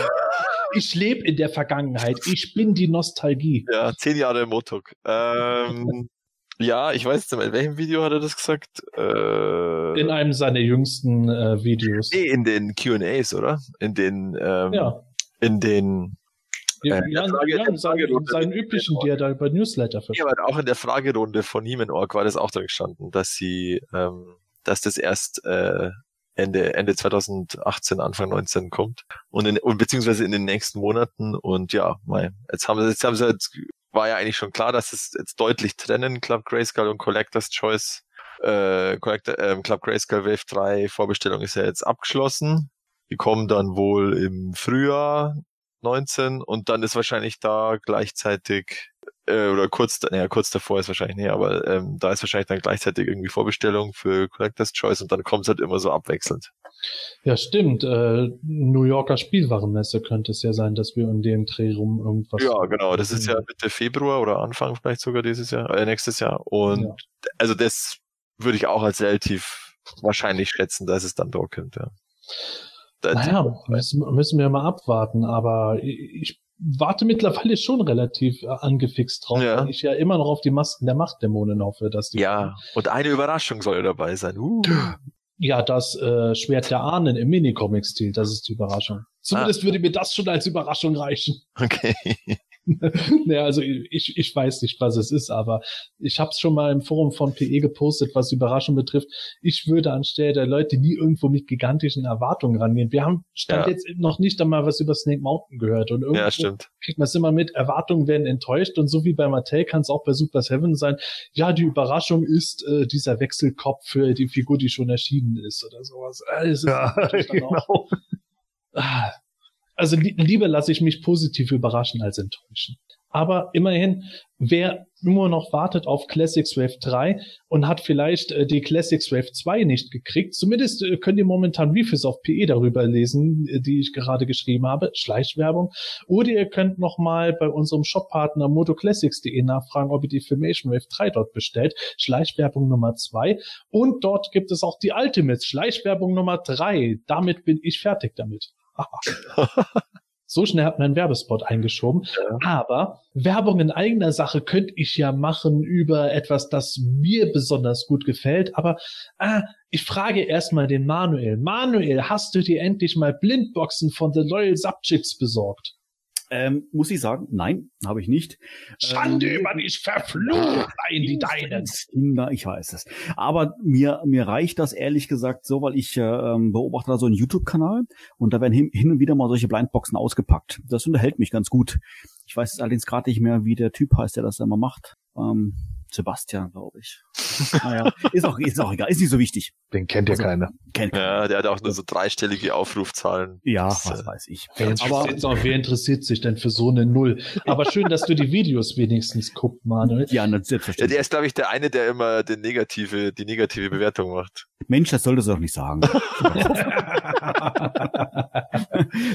Ich lebe in der Vergangenheit. Ich bin die Nostalgie. Ja, zehn Jahre Motok. Ähm, [laughs] ja, ich weiß nicht in welchem Video hat er das gesagt? Äh, In einem seiner jüngsten äh, Videos. nee, in den Q&As, oder? In den, ähm, Ja. in den, Ja, Äh, ja, Frage- ja, seinen, seinen üblichen, die er da über Newsletter ja, verschickt. aber auch in der Fragerunde von Niemenorg war das auch drin gestanden, dass sie, ähm, dass das erst äh, Ende, Ende 2018, Anfang 19 kommt. Und, in, und beziehungsweise in den nächsten Monaten. Und ja, mei, jetzt haben sie, jetzt haben sie jetzt, war ja eigentlich schon klar, dass es jetzt deutlich trennen, Club Grayskull und Collector's Choice. Äh, Collector, ähm, Club Grayskull Wave 3 Vorbestellung ist ja jetzt abgeschlossen. Die kommen dann wohl im Frühjahr 19 und dann ist wahrscheinlich da gleichzeitig äh, oder kurz, naja, kurz davor ist wahrscheinlich nicht, aber ähm, da ist wahrscheinlich dann gleichzeitig irgendwie Vorbestellung für Collector's Choice und dann kommt es halt immer so abwechselnd. Ja, stimmt. Äh, New Yorker Spielwarenmesse könnte es ja sein, dass wir in dem Dreh rum irgendwas. Ja, genau. Das ist ja Mitte Februar oder Anfang vielleicht sogar dieses Jahr, äh, nächstes Jahr. Und Ja. also das würde ich auch als relativ wahrscheinlich schätzen, dass es dann dort kommt, ja. Naja, müssen, müssen wir mal abwarten, aber ich warte mittlerweile schon relativ äh, angefixt drauf, Ja. weil ich ja immer noch auf die Masken der Machtdämonen hoffe, dass die ja, und eine Überraschung soll dabei sein. Uh. Ja, das äh, Schwert der Ahnen im Minicomic-Stil, das ist die Überraschung. Zumindest würde mir das schon als Überraschung reichen. Okay. [laughs] naja, also ich, ich weiß nicht, was es ist, aber ich habe es schon mal im Forum von PE gepostet, was Überraschung betrifft. Ich würde anstelle der Leute nie irgendwo mit gigantischen Erwartungen rangehen. Wir haben stand Ja. jetzt noch nicht einmal was über Snake Mountain gehört und irgendwo Ja, stimmt. kriegt man es immer mit, Erwartungen werden enttäuscht und so wie bei Mattel kann es auch bei Super Seven sein, ja, die Überraschung ist äh, dieser Wechselkopf für die Figur, die schon erschienen ist oder sowas. Äh, Ja, [laughs] dann auch- genau. Ah, Also li lieber lasse ich mich positiv überraschen als enttäuschen. Aber immerhin, wer nur noch wartet auf Classics Wave 3 und hat vielleicht äh, die Classics Wave 2 nicht gekriegt, zumindest äh, könnt ihr momentan Reviews auf PE darüber lesen, äh, die ich gerade geschrieben habe, Schleichwerbung. Oder ihr könnt noch mal bei unserem Shoppartner motoclassics.de nachfragen, ob ihr die Filmation Wave 3 dort bestellt. Schleichwerbung Nummer 2. Und dort gibt es auch die Ultimates, Schleichwerbung Nummer 3. Damit bin ich fertig damit. [laughs] So schnell hat man einen Werbespot eingeschoben. Aber Werbung in eigener Sache könnte ich ja machen über etwas, das mir besonders gut gefällt. Aber ah, ich frage erstmal den Manuel. Manuel, hast du dir endlich mal Blindboxen von The Loyal Subjects besorgt? Ähm, muss ich sagen, nein, habe ich nicht. Schande Ähm, über dich, verflucht seien die Deinen. Kinder, ich weiß es. Aber mir, mir reicht das ehrlich gesagt so, weil ich äh, ähm, beobachte da so einen YouTube-Kanal und da werden hin, hin und wieder mal solche Blindboxen ausgepackt. Das unterhält mich ganz gut. Ich weiß allerdings gerade nicht mehr, wie der Typ heißt, der das immer macht. Ähm, Sebastian, glaube ich. Naja, ist auch, ist auch egal, ist nicht so wichtig. Den kennt ja Also- keiner. Kennt Ja, der hat auch nur so dreistellige Aufrufzahlen. ja, Das, was äh, weiß ich. Wer Aber interessiert, auch, wer interessiert sich denn für so eine Null? Aber schön, dass du die Videos wenigstens guckst, Manuel. ja, na, Ja, selbstverständlich. der ist, glaube ich, der eine, der immer den negative, die negative Bewertung macht. Mensch, das solltest du doch nicht sagen. [laughs]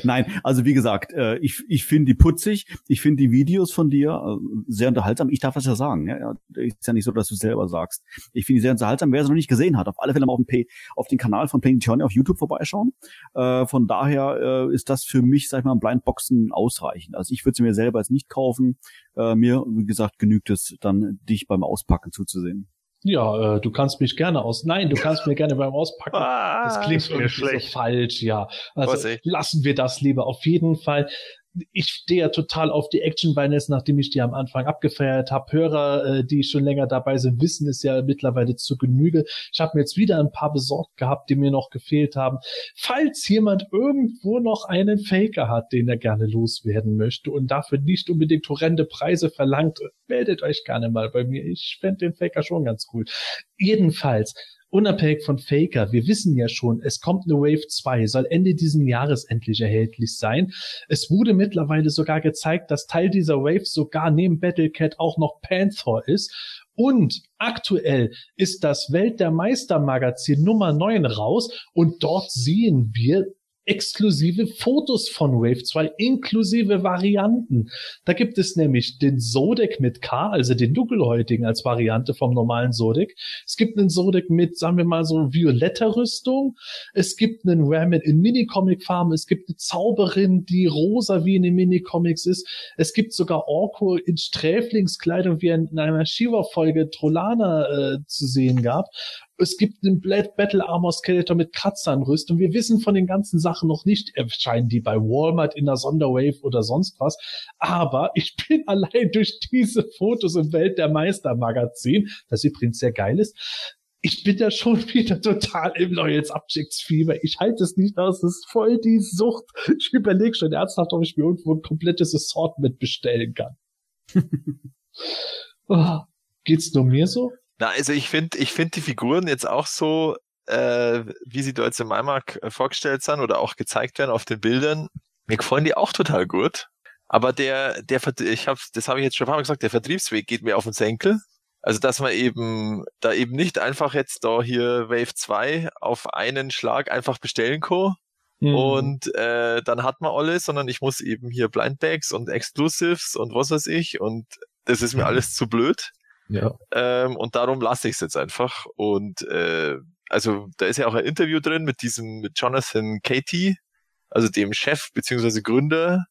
Nein, also wie gesagt, äh, ich, ich finde die putzig, ich finde die Videos von dir äh, sehr unterhaltsam. Ich darf das ja sagen. Ja, ja, ist ja nicht so, dass du selber sagst. Ich finde die sehr unterhaltsam. Wer es noch nicht gesehen hat, auf alle Fälle mal auf, dem P auf den Kanal von Playing Johnny auf YouTube vorbeischauen. Äh, von daher äh, ist das für mich, sag ich mal, Blindboxen ausreichend. Also ich würde sie mir selber jetzt nicht kaufen. Äh, mir, wie gesagt, genügt es dann, dich beim Auspacken zuzusehen. Ja, äh, du kannst mich gerne aus. Nein, du kannst mir gerne beim Auspacken. Das klingt mir schlecht. so falsch, ja. Also lassen wir das lieber auf jeden Fall. Ich stehe ja total auf die Action Vinyls, nachdem ich die am Anfang abgefeiert habe. Hörer, äh, die schon länger dabei sind, wissen es ja mittlerweile zu Genüge. Ich habe mir jetzt wieder ein paar besorgt gehabt, die mir noch gefehlt haben. Falls jemand irgendwo noch einen Faker hat, den er gerne loswerden möchte und dafür nicht unbedingt horrende Preise verlangt, meldet euch gerne mal bei mir. Ich fände den Faker schon ganz cool. Jedenfalls, unabhängig von Faker, wir wissen ja schon, es kommt eine Wave 2, soll Ende diesen Jahres endlich erhältlich sein. Es wurde mittlerweile sogar gezeigt, dass Teil dieser Wave sogar neben Battlecat auch noch Panther ist. Und aktuell ist das Welt der Meister Magazin Nummer 9 raus und dort sehen wir exklusive Fotos von Wave 2, inklusive Varianten. Da gibt es nämlich den Sodek mit K, also den dunkelhäutigen als Variante vom normalen Sodek. Es gibt einen Sodek mit, sagen wir mal, so violetter Rüstung. Es gibt einen Ramet in Minicomic-Farben. Es gibt eine Zauberin, die rosa wie in den Minicomics ist. Es gibt sogar Orko in Sträflingskleidung, wie in einer Shiva-Folge Trolana äh, zu sehen gab es gibt einen Battle Armor Skeletor mit Kratzanrüstung. Wir wissen von den ganzen Sachen noch nicht, erscheinen die bei Walmart in der Sonderwave oder sonst was. Aber ich bin [laughs] allein durch diese Fotos im Welt der Meister Magazin, das übrigens sehr geil ist, ich bin da schon [laughs] wieder total im Loyals Objects Fieber. Ich halte es nicht aus. Das ist voll die Sucht. Ich überlege schon ernsthaft, ob ich mir irgendwo ein komplettes Assortment bestellen kann. oh, [laughs] geht's nur mir so? Na, also ich finde, ich finde die Figuren jetzt auch so, äh, wie sie dort im Maimark vorgestellt sind oder auch gezeigt werden auf den Bildern. Mir gefallen die auch total gut. Aber der, der, ich hab's, das habe ich jetzt schon ein paar Mal gesagt, der Vertriebsweg geht mir auf den Senkel. Also, dass man eben da eben nicht einfach jetzt da hier Wave 2 auf einen Schlag einfach bestellen kann. Mhm. Und äh, dann hat man alles, sondern ich muss eben hier Blindbags und Exclusives und was weiß ich. Und das ist mir alles zu blöd. Ja. Ähm, und darum lasse ich es jetzt einfach. Und äh, also da ist ja auch ein Interview drin mit diesem mit Jonathan Katie, also dem Chef beziehungsweise Gründer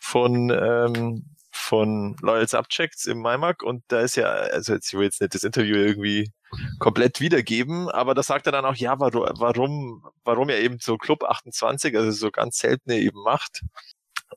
von ähm, von Loyal Subjects im MyMac und da ist ja, also jetzt, ich will jetzt nicht das Interview irgendwie komplett wiedergeben, aber da sagt er dann auch, ja, warum, warum, warum er eben so Club 28, also so ganz seltene eben macht.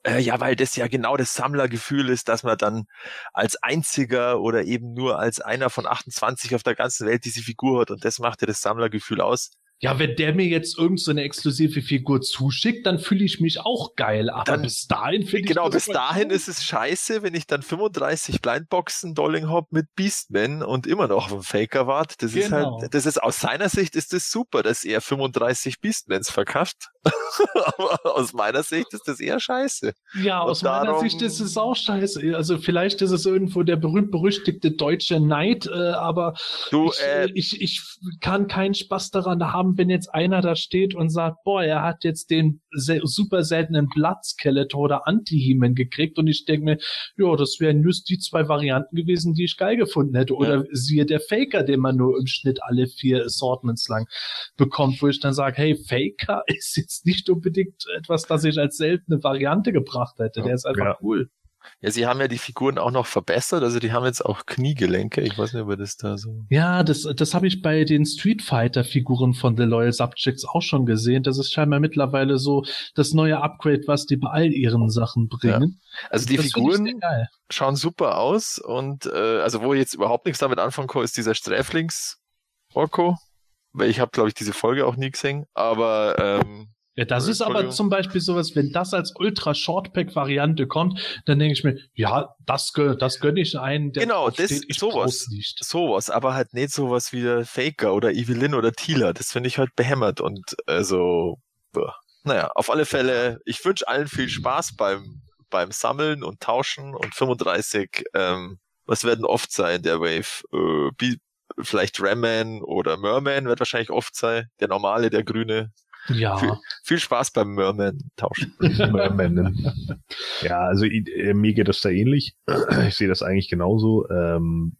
Äh, ja, weil das ja genau das Sammlergefühl ist, dass man dann als einziger oder eben nur als einer von 28 auf der ganzen Welt diese Figur hat und das macht ja das Sammlergefühl aus. Ja, wenn der mir jetzt irgend so eine exklusive Figur zuschickt, dann fühle ich mich auch geil. Aber dann, bis dahin finde ich Genau, bis dahin cool. ist es scheiße, wenn ich dann 35 Blindboxen Dolling hab mit Beastman und immer noch auf einen Faker wart. Das genau. ist halt, genau. das ist aus seiner Sicht ist das super, dass er 35 Beastmans verkauft. [laughs] aber aus meiner Sicht ist das eher scheiße. Ja, aus darum, meiner Sicht ist es auch scheiße. Also vielleicht ist es irgendwo der berühmt-berüchtigte deutsche Neid, äh, aber du, ich, äh, ich, ich kann keinen Spaß daran haben, haben, wenn jetzt einer da steht und sagt, boah, er hat jetzt den super seltenen Blood-Skeletor oder Anti-Heman gekriegt und ich denke mir, ja, das wären just die zwei Varianten gewesen, die ich geil gefunden hätte. Oder ja. siehe der Faker, den man nur im Schnitt alle vier Assortments lang bekommt, wo ich dann sage, hey, Faker [laughs] ist jetzt nicht unbedingt etwas, das ich als seltene Variante gebracht hätte. Der ist einfach ja. cool. Ja, sie haben ja die Figuren auch noch verbessert, also die haben jetzt auch Kniegelenke. Ich weiß nicht, ob das da so. Ja, das, das habe ich bei den Street Fighter-Figuren von The Loyal Subjects auch schon gesehen. Das ist scheinbar mittlerweile so das neue Upgrade, was die bei all ihren Sachen bringen. Ja. Also die das Figuren schauen super aus und äh, also wo ich jetzt überhaupt nichts damit anfangen kann, ist dieser Sträflings-Orko. Weil ich habe, glaube ich, diese Folge auch nie gesehen. Aber ähm, ja, das ist aber zum Beispiel sowas, wenn das als Ultra Shortpack Variante kommt, dann denke ich mir, ja, das, das gönne ich einen, der genau, das steht, sowas, sowas, aber halt nicht sowas wie der Faker oder Evelyn oder Tila. Das finde ich halt behämmert und also, naja, auf alle Fälle, ich wünsche allen viel Spaß beim, beim Sammeln und Tauschen und 35, ähm, was werden oft sein, der Wave? Äh, vielleicht Ramman oder Merman wird wahrscheinlich oft sein. Der normale, der grüne, ja. Viel, viel Spaß beim Merman-Tauschen. Merman. [laughs] ja, also äh, mir geht das da ähnlich. Ich sehe das eigentlich genauso. Ähm,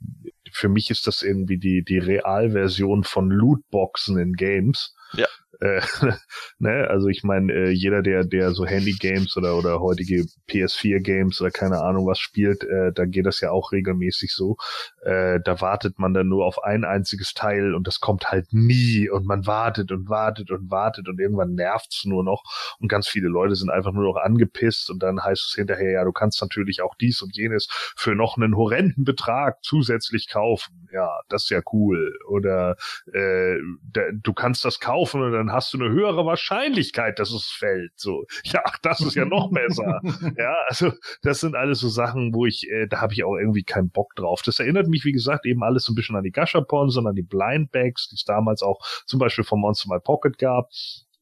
für mich ist das irgendwie die, die Realversion von Lootboxen in Games. Ja. Äh, [laughs] ne? Also ich meine, äh, jeder, der, der so Handy-Games oder, oder heutige PS4-Games oder keine Ahnung was spielt, äh, da geht das ja auch regelmäßig so. Äh, da wartet man dann nur auf ein einziges Teil und das kommt halt nie und man wartet und wartet und wartet und irgendwann nervt's nur noch und ganz viele Leute sind einfach nur noch angepisst und dann heißt es hinterher, ja, du kannst natürlich auch dies und jenes für noch einen horrenden Betrag zusätzlich kaufen. Ja, das ist ja cool. Oder äh, da, du kannst das kaufen und dann dann hast du eine höhere Wahrscheinlichkeit, dass es fällt. So, [laughs] ja, ach, das ist ja noch besser. [laughs] ja, also das sind alles so Sachen, wo ich, äh, da habe ich auch irgendwie keinen Bock drauf. Das erinnert mich, wie gesagt, eben alles so ein bisschen an die Gashapon, sondern die Blindbags, die es damals auch zum Beispiel vom Monster My Pocket gab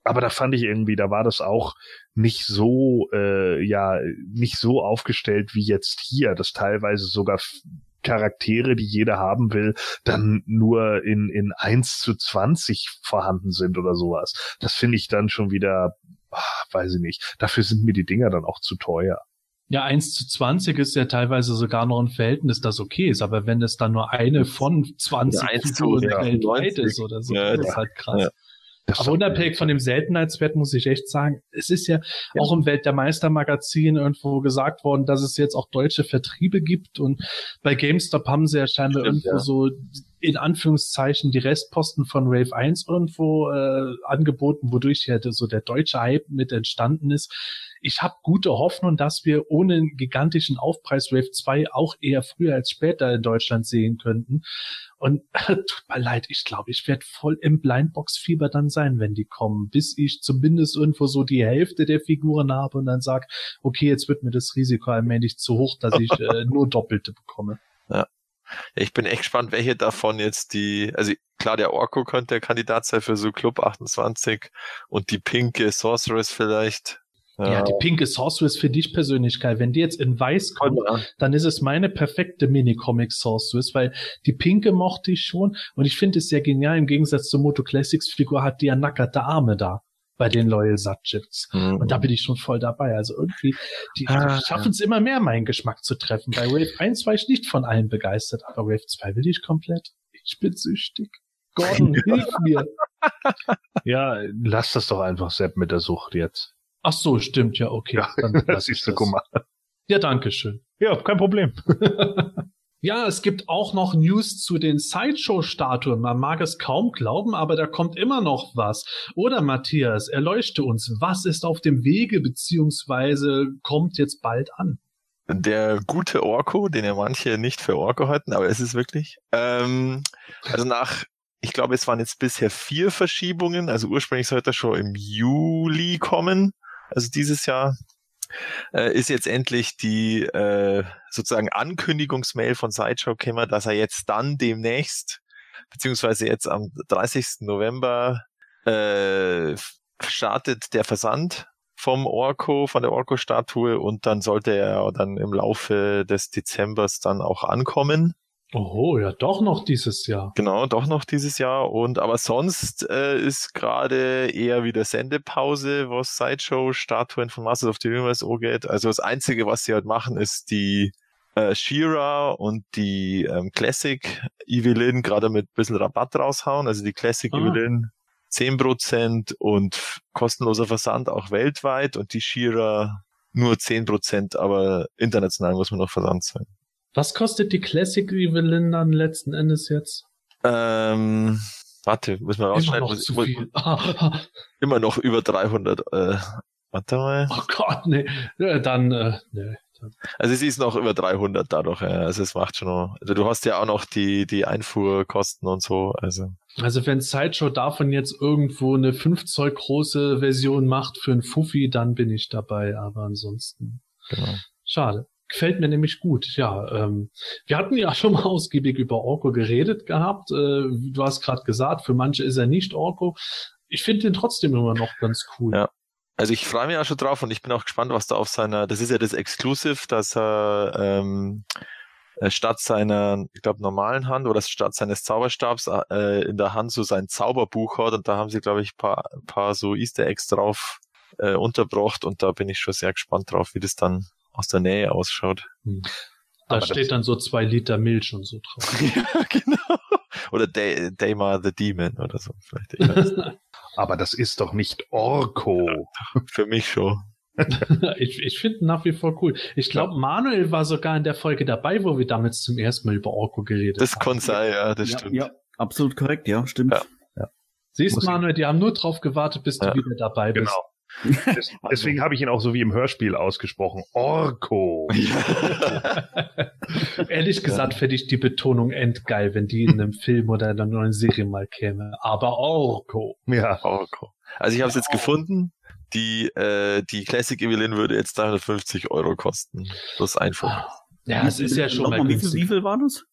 aber da fand ich irgendwie, da war das auch nicht so, äh, ja, nicht so aufgestellt wie jetzt hier, dass teilweise sogar Charaktere, die jeder haben will, dann nur in, in eins zu zwanzig vorhanden sind oder sowas. Das finde ich dann schon wieder, ach, weiß ich nicht. Dafür sind mir die Dinger dann auch zu teuer. Ja, eins zu zwanzig ist ja teilweise sogar noch ein Verhältnis, das okay ist, aber wenn es dann nur eine von 20 Ja, zu, ja, weltweit 90. ist oder so, Ja, das ist halt krass. Ja. Das Aber unabhängig von dem Seltenheitswert muss ich echt sagen, es ist ja, auch im Welt der Meistermagazin irgendwo gesagt worden, dass es jetzt auch deutsche Vertriebe gibt. Und bei GameStop haben sie ja scheinbar Stimmt, irgendwo ja. so in Anführungszeichen die Restposten von Wave 1 irgendwo äh, angeboten, wodurch ja so der deutsche Hype mit entstanden ist. Ich habe gute Hoffnung, dass wir ohne einen gigantischen Aufpreis Wave 2 auch eher früher als später in Deutschland sehen könnten. Und [laughs] tut mir leid, ich glaube, ich werde voll im Blindbox-Fieber dann sein, wenn die kommen, bis ich zumindest irgendwo so die Hälfte der Figuren habe und dann sag, okay, jetzt wird mir das Risiko allmählich zu hoch, dass ich äh, [laughs] nur Doppelte bekomme. Ja, ich bin echt gespannt, welche davon jetzt die, also klar, der Orko könnte der Kandidat sein für so Club 28 und die pinke Sorceress vielleicht. Ja, die pinke Sorceress finde ich persönlich geil. Wenn die jetzt in weiß kommt, dann ist es meine perfekte Mini-Comic Sorceress, weil die pinke mochte ich schon und ich finde es sehr genial. Im Gegensatz zur Moto Classics Figur hat die ja nackerte Arme da bei den Loyal Subjects. Mhm. Und da bin ich schon voll dabei. Also irgendwie, die, Ah, schaffen es immer mehr, meinen Geschmack zu treffen. Bei Wave 1 war ich nicht von allen begeistert, aber Wave 2 will ich komplett. Ich bin süchtig. Gordon, [laughs] hilf mir. Ja, lass das doch einfach, Sepp, mit der Sucht jetzt. Ach so, stimmt, ja, okay. Ja, dann [laughs] das lass ich siehst du, guck mal. Ja, danke schön. Ja, kein Problem. [laughs] Ja, es gibt auch noch News zu den Sideshow-Statuen. Man mag es kaum glauben, aber da kommt immer noch was. Oder Matthias, erleuchte uns, was ist auf dem Wege beziehungsweise kommt jetzt bald an? Der gute Orko, den ja manche nicht für Orko halten, aber es ist wirklich. Ähm, also nach, ich glaube, es waren jetzt bisher vier Verschiebungen. Also ursprünglich sollte er schon im Juli kommen. Also dieses Jahr äh, ist jetzt endlich die äh, sozusagen Ankündigungsmail von Sideshow gekommen, dass er jetzt dann demnächst, beziehungsweise jetzt am 30. November, äh, startet der Versand vom Orko, von der Orko-Statue und dann sollte er dann im Laufe des Dezembers dann auch ankommen. Oho, ja doch noch dieses Jahr. Genau, doch noch dieses Jahr. Und aber sonst äh, ist gerade eher wieder Sendepause, was Sideshow-Statuen von Masters of the Universe angeht. Also das Einzige, was sie halt machen, ist die äh, She-Ra und die ähm, Classic Evelyn gerade mit ein bisschen Rabatt raushauen. Also die Classic Ah. Evelyn 10% und kostenloser Versand auch weltweit und die She-Ra nur 10%, aber international muss man noch Versand sein. Was kostet die Classic Evelyn dann letzten Endes jetzt? Ähm, warte, muss man Immer rausschneiden. noch Muss, zu viel. [laughs] Immer noch über 300. Äh, warte mal. oh Gott, nee. Dann, äh, nee. Also sie ist noch über 300 dadurch. Ja. Also es macht schon noch. Also du hast ja auch noch die die Einfuhrkosten und so. Also Also wenn Sideshow davon jetzt irgendwo eine 5 Zoll große Version macht für ein Fuffi, dann bin ich dabei. Aber ansonsten genau. schade. Gefällt mir nämlich gut, ja. Ähm, wir hatten ja [laughs] schon mal ausgiebig über Orko geredet gehabt. Äh, du hast gerade gesagt, für manche ist er nicht Orko. Ich finde ihn trotzdem immer noch ganz cool. Ja. Also ich freue mich auch schon drauf und ich bin auch gespannt, was da auf seiner. Das ist ja das Exclusive, dass er ähm, äh, statt seiner, ich glaube, normalen Hand oder statt seines Zauberstabs äh, in der Hand so sein Zauberbuch hat und da haben sie, glaube ich, paar, paar so Easter Eggs drauf äh, unterbracht und da bin ich schon sehr gespannt drauf, wie das dann aus der Nähe ausschaut. Hm. Da Aber steht das- dann so zwei Liter Milch und so drauf. [laughs] ja, genau. Oder Da- Daima the Demon oder so vielleicht. Ich weiß, nicht. Aber das ist doch nicht Orko. für mich schon. [laughs] ich ich finde ihn nach wie vor cool. Ich glaube, Manuel war sogar in der Folge dabei, wo wir damals zum ersten Mal über Orko geredet Das haben. kann sein, ja, das ja, stimmt. ja, absolut korrekt, ja, stimmt. Ja. Siehst Muss ich- Manuel, die haben nur drauf gewartet, bis du wieder dabei bist. Genau. Des, [laughs] deswegen habe ich ihn auch so wie im Hörspiel ausgesprochen. Orko. [laughs] Ehrlich gesagt fände ich die Betonung endgeil, wenn die in einem [laughs] Film oder in einer neuen Serie mal käme. Aber Orko. Ja. Orko. Also ich habe es jetzt gefunden. Die, äh, die Classic Evelyn würde jetzt 350 Euro kosten. Plus Einfuhr. Ja, es ist ja schon mal wie, viel, wie viel war das?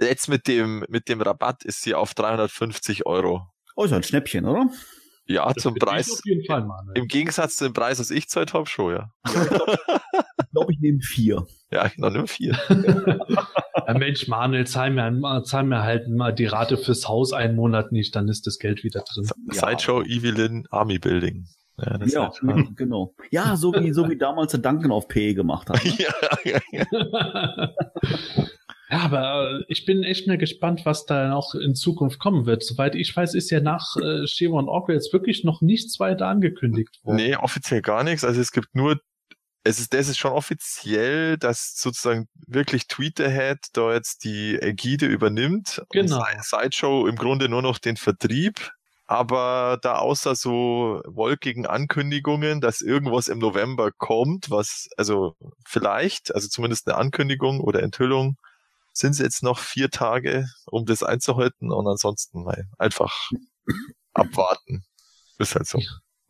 Jetzt mit dem, mit dem Rabatt ist sie auf 350 Euro. Oh, ist ja ein Schnäppchen, oder? Ja, Das zum ich Preis. Auf jeden Fall, Manuel. Im Gegensatz zu dem Preis, was ich zahlt habe, schon, ja. Ich glaube, ich nehme vier. Ja, genau, nimm vier. [laughs] Ja, Mensch, Manuel, zahl mir, ein- zahl mir halt mal die Rate fürs Haus einen Monat nicht, dann ist das Geld wieder drin. Sideshow Evelyn Army Building. Ja, Ja, halt, genau. Ja, so wie, so wie damals der Duncan auf PE gemacht hat. [laughs] ja, ja, ja. [laughs] Ja, aber äh, ich bin echt mal gespannt, was da noch in Zukunft kommen wird. Soweit ich weiß, ist ja nach äh, Shiva und Orko jetzt wirklich noch nichts weiter angekündigt worden. Nee, offiziell gar nichts. Also es gibt nur, es ist, das ist schon offiziell, dass sozusagen wirklich Tweetahead da jetzt die Ägide übernimmt. Genau. Und Si- Sideshow im Grunde nur noch den Vertrieb. Aber da außer so wolkigen Ankündigungen, dass irgendwas im November kommt, was, also vielleicht, also zumindest eine Ankündigung oder Enthüllung, sind es jetzt noch vier Tage, um das einzuhalten und ansonsten mal einfach abwarten. Ist halt so.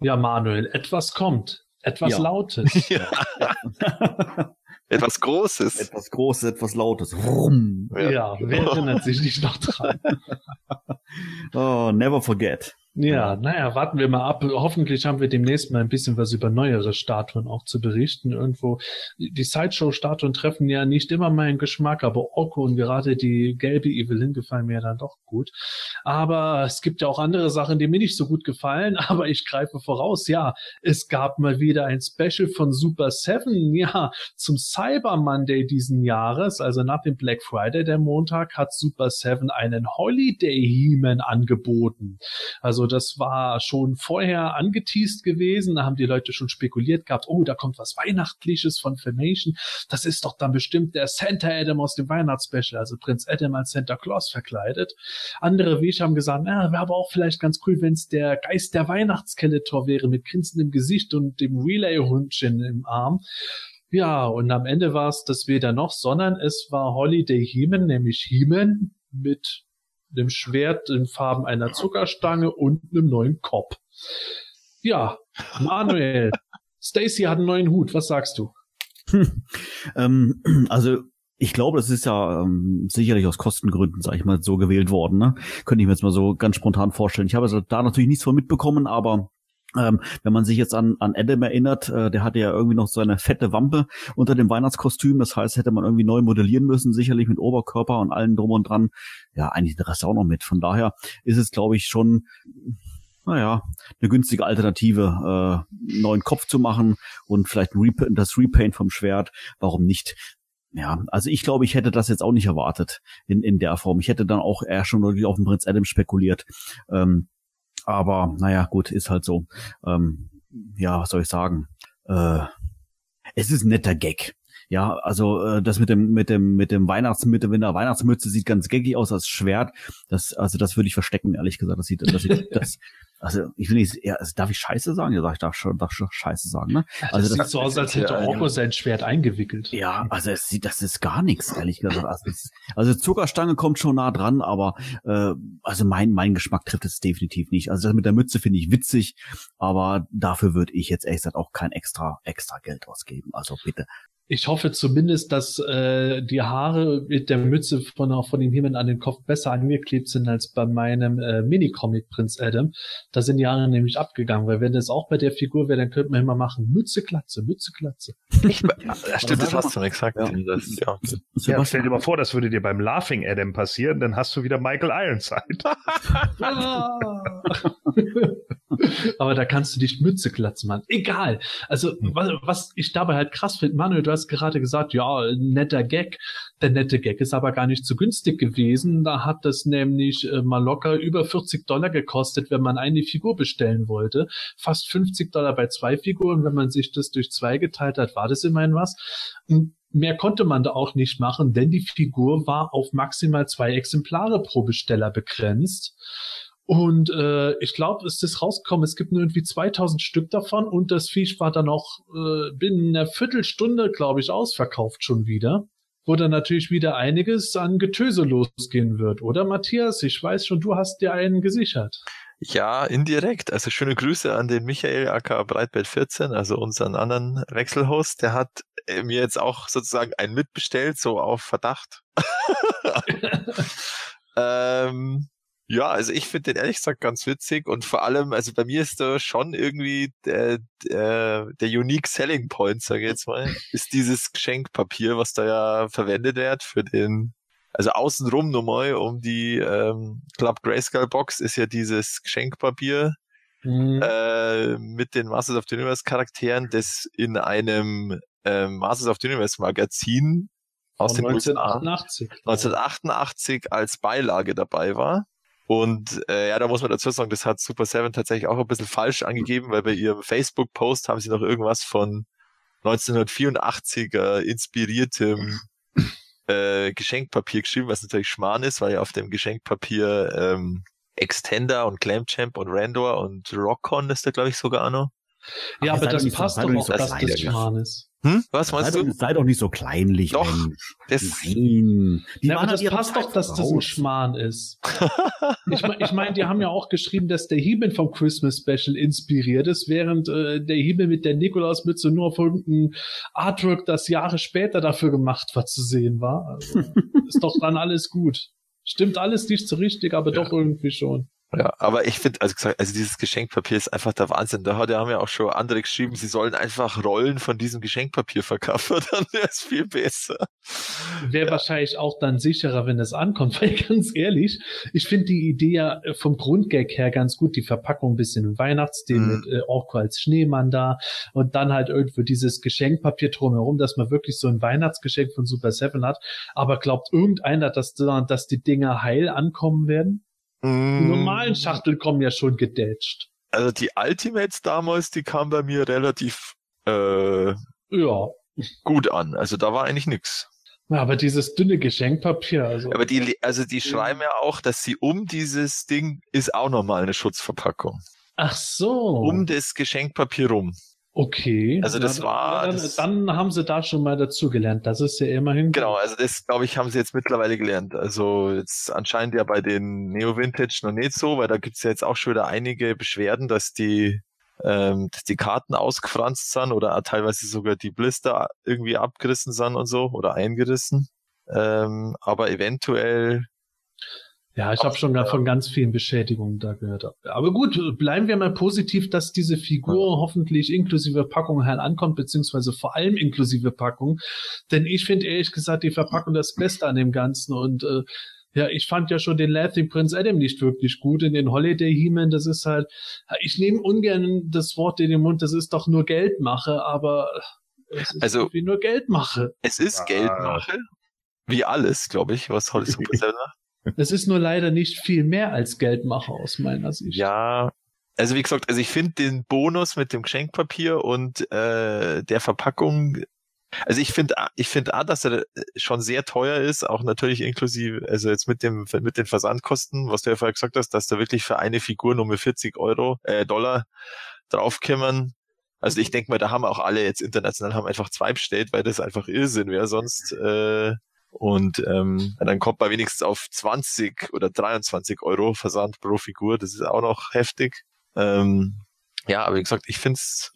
Ja, Manuel, etwas kommt. Etwas Ja. Lautes. [laughs] Ja. [laughs] Etwas Großes. etwas Großes, etwas Lautes. Vroom. Ja, wer erinnert sich nicht noch dran? [laughs] Oh, never forget. Ja, naja, warten wir mal ab. Hoffentlich haben wir demnächst mal ein bisschen was über neuere Statuen auch zu berichten. Irgendwo, die Sideshow-Statuen treffen ja nicht immer meinen Geschmack, aber Orko und gerade die gelbe Evelyn gefallen mir dann doch gut. Aber es gibt ja auch andere Sachen, die mir nicht so gut gefallen, [laughs] aber ich greife voraus. Ja, es gab mal wieder ein Special von Super Seven, ja, zum Cyber Monday diesen Jahres, also nach dem Black Friday, der Montag, hat Super Seven einen Holiday He-Man angeboten. Also das war schon vorher angeteased gewesen. Da haben die Leute schon spekuliert gehabt, oh, da kommt was Weihnachtliches von Filmation. Das ist doch dann bestimmt der Santa Adam aus dem Weihnachtsspecial, also Prinz Adam als Santa Claus verkleidet. Andere wie ich haben gesagt, na, wäre aber auch vielleicht ganz cool, wenn es der Geist der Weihnachtsskeletor wäre mit grinsendem Gesicht und dem Relay-Hundchen im Arm. Ja, und am Ende war es das weder noch, sondern es war Holiday He-Man, nämlich He-Man mit einem Schwert in Farben einer Zuckerstange und einem neuen Kopf. Ja, Manuel, [laughs] Stacy hat einen neuen Hut, was sagst du? Ähm, [clears throat] also ich glaube, das ist ja ähm, sicherlich aus Kostengründen, sage ich mal, so gewählt worden. Ne? Könnte ich mir jetzt mal so ganz spontan vorstellen. Ich habe also da natürlich nichts von mitbekommen, aber ähm, wenn man sich jetzt an, an Adam erinnert, äh, der hatte ja irgendwie noch so eine fette Wampe unter dem Weihnachtskostüm. Das heißt, hätte man irgendwie neu modellieren müssen, sicherlich mit Oberkörper und allem drum und dran. Ja, eigentlich der Rest auch noch mit. Von daher ist es, glaube ich, schon, naja, eine günstige Alternative, äh, neuen Kopf zu machen und vielleicht Rep das Repaint vom Schwert. Warum nicht? Ja, also ich glaube, ich hätte das jetzt auch nicht erwartet in, in der Form. Ich hätte dann auch eher schon auf den Prinz Adam spekuliert. Ähm, aber naja, gut, ist halt so. Ähm, ja, was soll ich sagen? Äh, es ist ein netter Gag. Ja, also äh, das mit dem mit dem mit dem Weihnachtsmütze, wenn der Weihnachtsmütze sieht ganz gaggig aus als Schwert. Das also das würde ich verstecken, ehrlich gesagt. Das sieht das sieht [laughs] das also ich will nicht, ja, also darf ich Scheiße sagen? Ja, sag ich darf schon, darf schon Scheiße sagen, ne? Das Also sieht das, so aus, als hätte ja, Orko sein Schwert eingewickelt. ja, also es sieht, das ist gar nichts, ehrlich gesagt. Also, es, also Zuckerstange kommt schon nah dran, aber äh, also mein mein Geschmack trifft es definitiv nicht. Also das mit der Mütze finde ich witzig, aber dafür würde ich jetzt ehrlich gesagt auch kein extra extra Geld ausgeben. Also bitte. Ich hoffe zumindest, dass äh, die Haare mit der Mütze von, von dem Himmel an den Kopf besser angeklebt sind als bei meinem äh, Minicomic Prinz Adam. Da sind die Haare nämlich abgegangen, weil wenn das auch bei der Figur wäre, dann könnte man immer machen Mütze, Glatze, Mütze, Glatze. Ja, stimmt, das hast du gesagt. Ja. Das, ja. Ja, stell dir mal vor, das würde dir beim Laughing Adam passieren, dann hast du wieder Michael Ironside. [laughs] Aber da kannst du dich Mütze glatzen, Mann. Egal. Also, was, was ich dabei halt krass finde, Manuel, du hast gerade gesagt, ja, netter Gag. Der nette Gag ist aber gar nicht so günstig gewesen. Da hat das nämlich äh, mal locker über 40 Dollar gekostet, wenn man eine Figur bestellen wollte. Fast 50 Dollar bei zwei Figuren. Wenn man sich das durch zwei geteilt hat, war das immerhin was. Und Mehr konnte man da auch nicht machen, denn die Figur war auf maximal zwei Exemplare pro Besteller begrenzt. Und äh, ich glaube, es ist rausgekommen, es gibt nur irgendwie 2000 Stück davon und das Viech war dann auch äh, binnen einer Viertelstunde, glaube ich, ausverkauft schon wieder. Wo dann natürlich wieder einiges an Getöse losgehen wird, oder Matthias? Ich weiß schon, du hast dir einen gesichert. Ja, indirekt. Also schöne Grüße an den Michael aka Breitbett 14, also unseren anderen Wechselhost. Der hat äh, mir jetzt auch sozusagen einen mitbestellt, so auf Verdacht. [laughs] [laughs] ähm, ja, also ich finde den ehrlich gesagt ganz witzig und vor allem, also bei mir ist da schon irgendwie der, der, der Unique Selling Point, sage ich jetzt mal, ist dieses Geschenkpapier, was da ja verwendet wird für den, also außenrum nochmal um die ähm, Club Grayscale Box ist ja dieses Geschenkpapier Mhm. äh, mit den Masters of the Universe Charakteren, das in einem ähm, Masters of the Universe Magazin aus Von den USA 1988. 1988 als Beilage dabei war. Und äh, ja, da muss man dazu sagen, das hat Super Seven tatsächlich auch ein bisschen falsch angegeben, weil bei ihrem Facebook-Post haben sie noch irgendwas von 1984er inspiriertem äh, Geschenkpapier geschrieben, was natürlich Schmarrn ist, weil ja auf dem Geschenkpapier ähm, Extender und Clamchamp und Randor und Rockon ist da, glaube ich, sogar auch noch. Ja, aber sei das passt doch auch, dass das Schmarrn ist. Hm? Was Sei meinst doch, du? sei doch nicht so kleinlich, Doch, Mensch. Das, Nein. Die Ja, das passt Zeit doch, dass das ein. Schmarrn ist. [laughs] Ich meine, ich mein, die haben ja auch geschrieben, dass der Hiebel vom Christmas Special inspiriert ist, während äh, der Hiebel mit der Nikolausmütze nur auf irgendein Artwork, das Jahre später dafür gemacht war, zu sehen war. Also, [laughs] ist doch dann alles gut. Stimmt alles nicht so richtig, aber doch irgendwie schon. Ja, aber ich finde, also gesagt, also dieses Geschenkpapier ist einfach der Wahnsinn. Da hat, haben ja auch schon andere geschrieben, sie sollen einfach Rollen von diesem Geschenkpapier verkaufen, [laughs] dann wäre es viel besser. Wäre wahrscheinlich auch dann sicherer, wenn es ankommt, [laughs] weil ganz ehrlich, ich finde die Idee ja äh, vom Grundgag her ganz gut, die Verpackung ein bisschen im Weihnachtsstil Mhm. mit äh, Orko als Schneemann da und dann halt irgendwo dieses Geschenkpapier drumherum, dass man wirklich so ein Weihnachtsgeschenk von Super Seven hat. Aber glaubt irgendeiner, dass, da- dass die Dinger heil ankommen werden? Die Mm, normalen Schachteln kommen ja schon gedätscht. Also die Ultimates damals, die kamen bei mir relativ äh, Ja. gut an. Also da war eigentlich nix. Ja, Aber dieses dünne Geschenkpapier, also. Aber die, also die schreiben ja auch, dass sie um dieses Ding ist auch nochmal eine Schutzverpackung. Ach so. Um das Geschenkpapier rum. Okay. Also das Ja, war- Dann, das- dann haben sie da schon mal dazugelernt. Das ist ja immerhin. Genau, also das, glaube ich, haben sie jetzt mittlerweile gelernt. Also jetzt anscheinend ja bei den Neo Vintage noch nicht so, weil da gibt's ja jetzt auch schon wieder einige Beschwerden, dass die, ähm, dass die Karten ausgefranst sind oder teilweise sogar die Blister irgendwie abgerissen sind und so oder eingerissen. Ähm, aber eventuell, Ja, ich habe schon Ja. von ganz vielen Beschädigungen da gehört. Aber gut, bleiben wir mal positiv, dass diese Figur hoffentlich inklusive Packung halt ankommt, beziehungsweise vor allem inklusive Packung. Denn ich finde ehrlich gesagt die Verpackung das Beste an dem Ganzen und äh, ja, ich fand ja schon den Laughing Prince Adam nicht wirklich gut in den Holiday He-Man. Das ist halt, ich nehme ungern das Wort in den Mund, das ist doch nur Geldmache, aber es ist Also- irgendwie nur Geldmache. es ist Ah. Geldmache. Wie alles, glaube ich, was heute Super Seven macht. Es ist nur leider nicht viel mehr als Geldmache aus meiner Sicht. Ja, also wie gesagt, also ich finde den Bonus mit dem Geschenkpapier und äh, der Verpackung, also ich finde, ich finde auch, dass er schon sehr teuer ist, auch natürlich inklusive, also jetzt mit dem mit den Versandkosten, was du ja vorher gesagt hast, dass da wirklich für eine Figur nur mit 40 Euro, äh, Dollar draufkämmern. Also ich denke mal, da haben auch alle jetzt international haben einfach zwei bestellt, weil das einfach Irrsinn wäre sonst. Äh, und ähm, dann kommt man wenigstens auf 20 oder 23 Euro Versand pro Figur. Das ist auch noch heftig. Ähm, ja, aber wie gesagt, ich finde es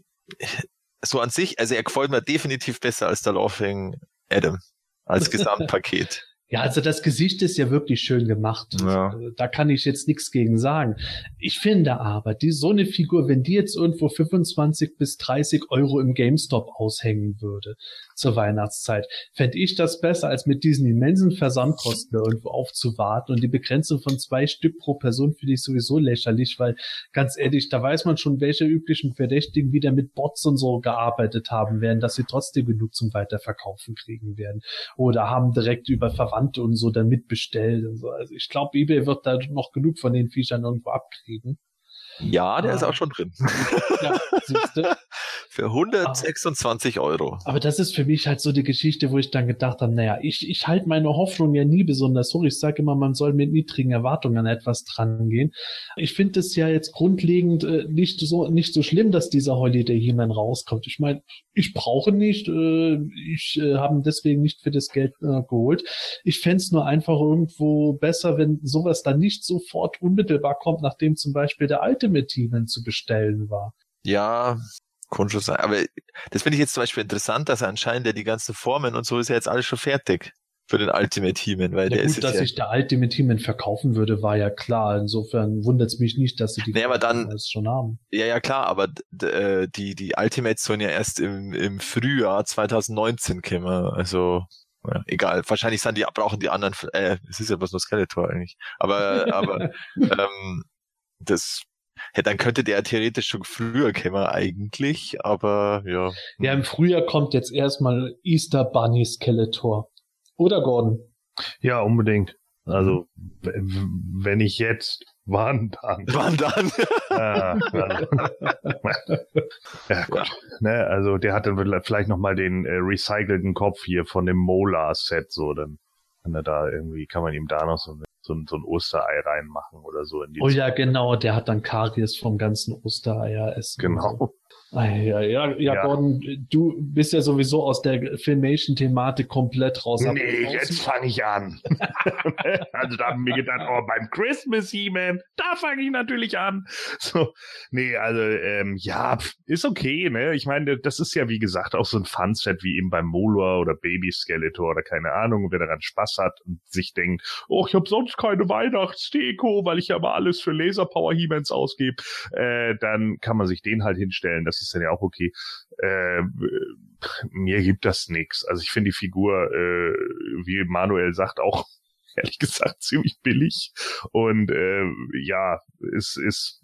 so an sich, also er gefällt mir definitiv besser als der Laughing Adam als [laughs] Gesamtpaket. Ja, also das Gesicht ist ja wirklich schön gemacht. Ja. Also, Da kann ich jetzt nichts gegen sagen. Ich finde aber, die, so eine Figur, wenn die jetzt irgendwo 25 bis 30 Euro im GameStop aushängen würde zur Weihnachtszeit, fände ich das besser, als mit diesen immensen Versandkosten irgendwo aufzuwarten. Und die Begrenzung von zwei Stück pro Person finde ich sowieso lächerlich, weil ganz ehrlich, da weiß man schon, welche üblichen Verdächtigen wieder mit Bots und so gearbeitet haben werden, dass sie trotzdem genug zum Weiterverkaufen kriegen werden oder haben direkt über Verwandte und so dann mitbestellt und so. Also ich glaube, eBay wird da noch genug von den Viechern irgendwo abkriegen. Ja, der Ah. ist auch schon drin. Ja. [laughs] Für 126 Euro. Aber das ist für mich halt so die Geschichte, wo ich dann gedacht habe, naja, ich, ich halte meine Hoffnung ja nie besonders hoch. Ich sage immer, man soll mit niedrigen Erwartungen an etwas drangehen. Ich finde es ja jetzt grundlegend äh, nicht so nicht so schlimm, dass dieser Holiday He-Man rauskommt. Ich meine, ich brauche nicht, äh, ich äh, habe ihn deswegen nicht für das Geld äh, geholt. Ich fände nur einfach irgendwo besser, wenn sowas dann nicht sofort unmittelbar kommt, nachdem zum Beispiel der Ultimate He-Man zu bestellen war. Ja, schon sein. Aber das finde ich jetzt zum Beispiel interessant, dass anscheinend ja die ganzen Formen und so ist ja jetzt alles schon fertig für den Ultimate He-Man, weil Ja, der gut, ist dass ja, sich der Ultimate He-Man verkaufen würde, war ja klar. Insofern wundert es mich nicht, dass sie die Nee, aber dann- alles schon haben. ja, ja klar, aber äh, die, die Ultimates sollen ja erst im, im Frühjahr 2019 kommen. Also, ja, egal. Wahrscheinlich sind die, brauchen die anderen, äh, es ist ja bloß nur Skeletor eigentlich. Aber, aber, [laughs] ähm, das, ja, dann könnte der theoretisch schon früher kommen eigentlich, aber ja. Ja, im Frühjahr kommt jetzt erstmal Easter Bunny Skeletor. Oder Gordon? Ja, unbedingt. Also, w- wenn ich jetzt, wann dann? Wann dann? Ah, [laughs] ja, gut. Ne, also, der hat dann vielleicht nochmal den äh, recycelten Kopf hier von dem Molar-Set, so, dann kann er da irgendwie, kann man ihm da noch so, so, ein, so ein Osterei reinmachen oder so. In die Oh ja, genau, der hat dann Karies vom ganzen Ostereier essen. Genau. Ja, ja, ja. Gordon, du bist ja sowieso aus der Filmation-Thematik komplett raus. Nee, jetzt fange ich an. [laughs] also da haben wir gedacht, oh, beim Christmas He-Man, da fange ich natürlich an. So, nee, also ähm, ja, ist okay, ne? Ich meine, das ist ja wie gesagt auch so ein Fun-Set wie eben beim Molor oder Baby Skeletor oder keine Ahnung, wer daran Spaß hat und sich denkt, oh, ich habe sonst keine Weihnachtsdeko, weil ich ja mal alles für Laser Power He-Mans ausgebe, äh, dann kann man sich den halt hinstellen. Das ist dann ja auch okay. Äh, mir gibt das nix. Also ich finde die Figur, äh, wie Manuel sagt, auch [laughs] ehrlich gesagt ziemlich billig. Und äh, ja, es ist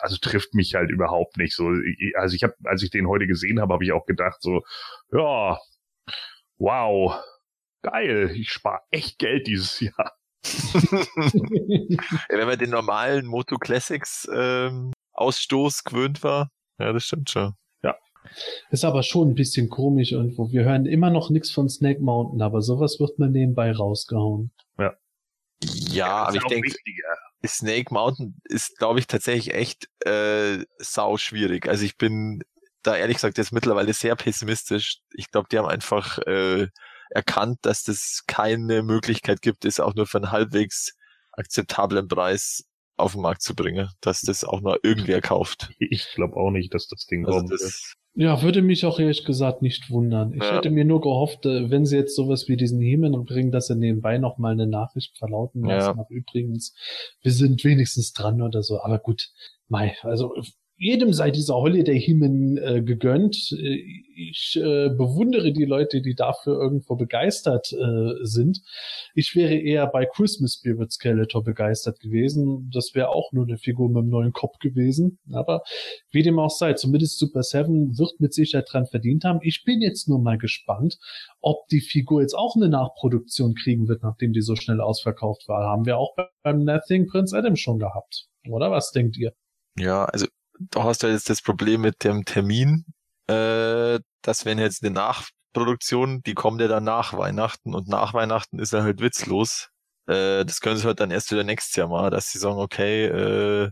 also trifft mich halt überhaupt nicht so. Also ich habe, als ich den heute gesehen habe, habe ich auch gedacht so, ja, wow, geil, ich spare echt Geld dieses Jahr. [laughs] Ja, wenn man den normalen Moto Classics ähm, Ausstoß gewöhnt war, ja, das stimmt schon. Ist aber schon ein bisschen komisch irgendwo. Wir hören immer noch nichts von Snake Mountain, aber sowas wird mal nebenbei rausgehauen. Ja, aber ist ich denke. Snake Mountain ist, glaube ich, tatsächlich echt äh, sau schwierig. Also ich bin da ehrlich gesagt jetzt mittlerweile sehr pessimistisch. Ich glaube, die haben einfach äh, erkannt, dass das keine Möglichkeit gibt, es auch nur für einen halbwegs akzeptablen Preis auf den Markt zu bringen, dass das auch nur irgendwer kauft. Ich glaube auch nicht, dass das Ding Also kommt. das, Ja, würde mich auch ehrlich gesagt nicht wundern. Ich Ja. hätte mir nur gehofft, äh, wenn sie jetzt sowas wie diesen Hemen bringen, dass sie nebenbei noch mal eine Nachricht verlauten Ja. lassen. Ach, übrigens, wir sind wenigstens dran oder so. Aber gut, mei, also jedem sei dieser Holiday Hemen äh, gegönnt. Äh, Ich äh, bewundere die Leute, die dafür irgendwo begeistert äh, sind. Ich wäre eher bei Christmas Spirit Skeletor begeistert gewesen. Das wäre auch nur eine Figur mit einem neuen Kopf gewesen. Aber wie dem auch sei, zumindest Super Seven wird mit Sicherheit dran verdient haben. Ich bin jetzt nur mal gespannt, ob die Figur jetzt auch eine Nachproduktion kriegen wird, nachdem die so schnell ausverkauft war. Haben wir auch beim Nothing Prince Adam schon gehabt. Oder was denkt ihr? ja, also da hast du jetzt das Problem mit dem Termin, äh, dass wenn jetzt eine Nachproduktion, die kommt ja dann nach Weihnachten und nach Weihnachten ist er halt witzlos. Äh, das können sie halt dann erst wieder nächstes Jahr mal, dass sie sagen, okay, äh,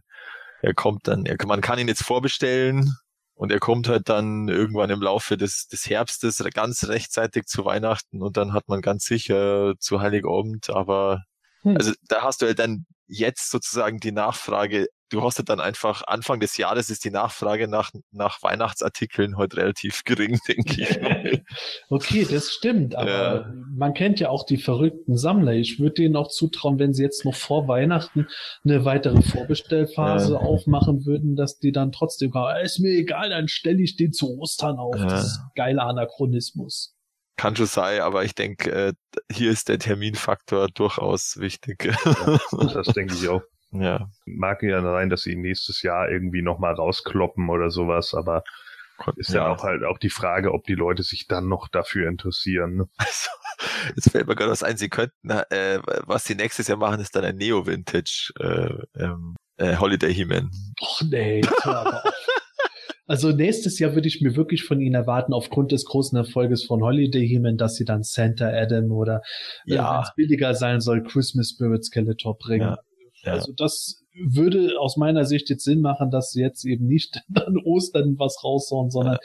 er kommt dann, er, man kann ihn jetzt vorbestellen und er kommt halt dann irgendwann im Laufe des, des Herbstes ganz rechtzeitig zu Weihnachten und dann hat man ganz sicher zu Heiligabend, aber Hm. also da hast du halt dann jetzt sozusagen die Nachfrage, du hast halt dann einfach Anfang des Jahres ist die Nachfrage nach, nach Weihnachtsartikeln heute relativ [laughs] gering, denke ich. [laughs] Okay, das stimmt, aber Ja. man kennt ja auch die verrückten Sammler. Ich würde denen auch zutrauen, wenn sie jetzt noch vor Weihnachten eine weitere Vorbestellphase Ja. aufmachen würden, dass die dann trotzdem, ah, ist mir egal, dann stelle ich den zu Ostern auf. Ja. Das ist ein geiler Anachronismus. Kann schon sein, aber ich denke, äh, hier ist der Terminfaktor durchaus wichtig. Das denke ich auch. Ja. Mag ja sein, dass sie nächstes Jahr irgendwie nochmal rauskloppen oder sowas, aber ist ja. auch halt auch die Frage, ob die Leute sich dann noch dafür interessieren. ne? Also, [laughs] jetzt fällt mir gerade was ein, sie könnten, äh, was sie nächstes Jahr machen, ist dann ein Neo-Vintage äh, ähm, äh, Holiday He-Man. Och nee. [laughs] Also nächstes Jahr würde ich mir wirklich von ihnen erwarten, aufgrund des großen Erfolges von Holiday Heman, dass sie dann Santa Adam oder äh, Ja. wenn es billiger sein soll, Christmas Spirit Skeletor bringen. Ja, ja. Also das würde aus meiner Sicht jetzt Sinn machen, dass sie jetzt eben nicht [laughs] an Ostern was raushauen, sondern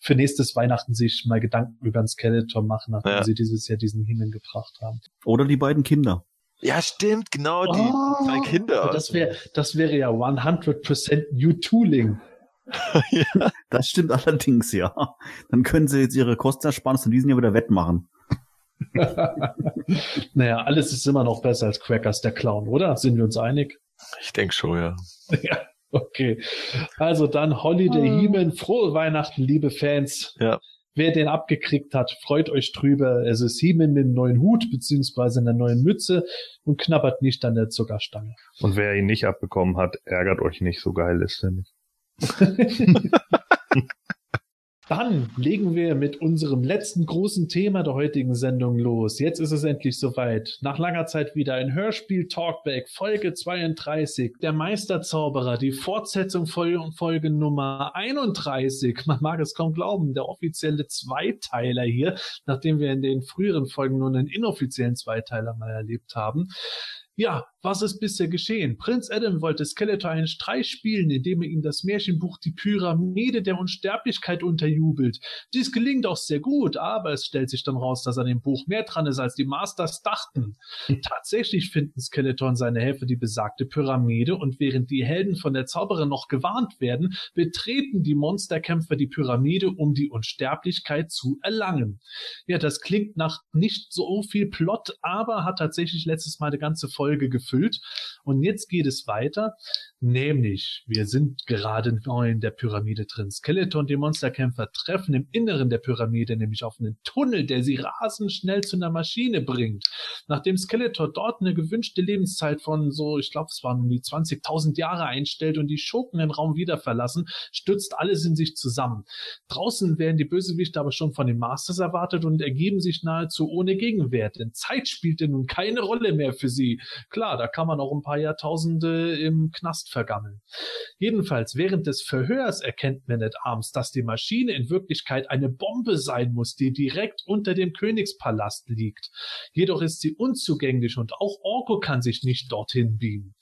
für nächstes Weihnachten sich mal Gedanken über den Skeletor machen, nachdem Ja. sie dieses Jahr diesen Heman gebracht haben. Oder die beiden Kinder. Ja, stimmt, genau, die Oh, zwei Kinder. Das wäre das wäre ja 100% New Tooling. Das stimmt allerdings, ja. Dann können sie jetzt ihre Kostenersparnis in diesem Jahr wieder wettmachen. [laughs] naja, alles ist immer noch besser als Crackers der Clown, oder? Sind wir uns einig? Ich denke schon, ja. [laughs] ja, okay. Also dann Holiday Heman, frohe Weihnachten, liebe Fans. Ja. Wer den abgekriegt hat, freut euch drüber. Es ist Heman mit einem neuen Hut beziehungsweise einer neuen Mütze und knabbert nicht an der Zuckerstange. Und wer ihn nicht abbekommen hat, ärgert euch nicht, so geil ist er nicht. [laughs] Dann legen wir mit unserem letzten großen Thema der heutigen Sendung los. Jetzt ist es endlich soweit. Nach langer Zeit wieder ein Hörspiel Talkback, Folge 32. Der Meisterzauberer, die Fortsetzung Folge, Folge Nummer 31. Man mag es kaum glauben, der offizielle Zweiteiler hier, nachdem wir in den früheren Folgen nur einen inoffiziellen Zweiteiler mal erlebt haben. Ja, was ist bisher geschehen? Prinz Adam wollte Skeletor einen Streich spielen, indem er ihm das Märchenbuch Die Pyramide der Unsterblichkeit unterjubelt. Dies gelingt auch sehr gut, aber es stellt sich dann raus, dass an dem Buch mehr dran ist, als die Masters dachten. [laughs] Tatsächlich finden Skeletor und seine Helfer die besagte Pyramide und während die Helden von der Zauberin noch gewarnt werden, betreten die Monsterkämpfer die Pyramide, um die Unsterblichkeit zu erlangen. Ja, das klingt nach nicht so viel Plot, aber hat tatsächlich letztes Mal eine ganze Folge gefüllt. Und jetzt geht es weiter, nämlich wir sind gerade neu in der Pyramide drin. Skeletor und die Monsterkämpfer treffen im Inneren der Pyramide nämlich auf einen Tunnel, der sie rasend schnell zu einer Maschine bringt. Nachdem Skeletor dort eine gewünschte Lebenszeit von so, ich glaube, es waren um die 20.000 Jahre einstellt und die Schurken den Raum wieder verlassen, stürzt alles in sich zusammen. Draußen werden die Bösewichte aber schon von den Masters erwartet und ergeben sich nahezu ohne Gegenwert, denn Zeit spielte nun keine Rolle mehr für sie. Klar, da kann man auch ein paar Jahrtausende im Knast vergammeln. Jedenfalls, während des Verhörs erkennt Man at Arms, dass die Maschine in Wirklichkeit eine Bombe sein muss, die direkt unter dem Königspalast liegt. Jedoch ist sie unzugänglich und auch Orko kann sich nicht dorthin beamen.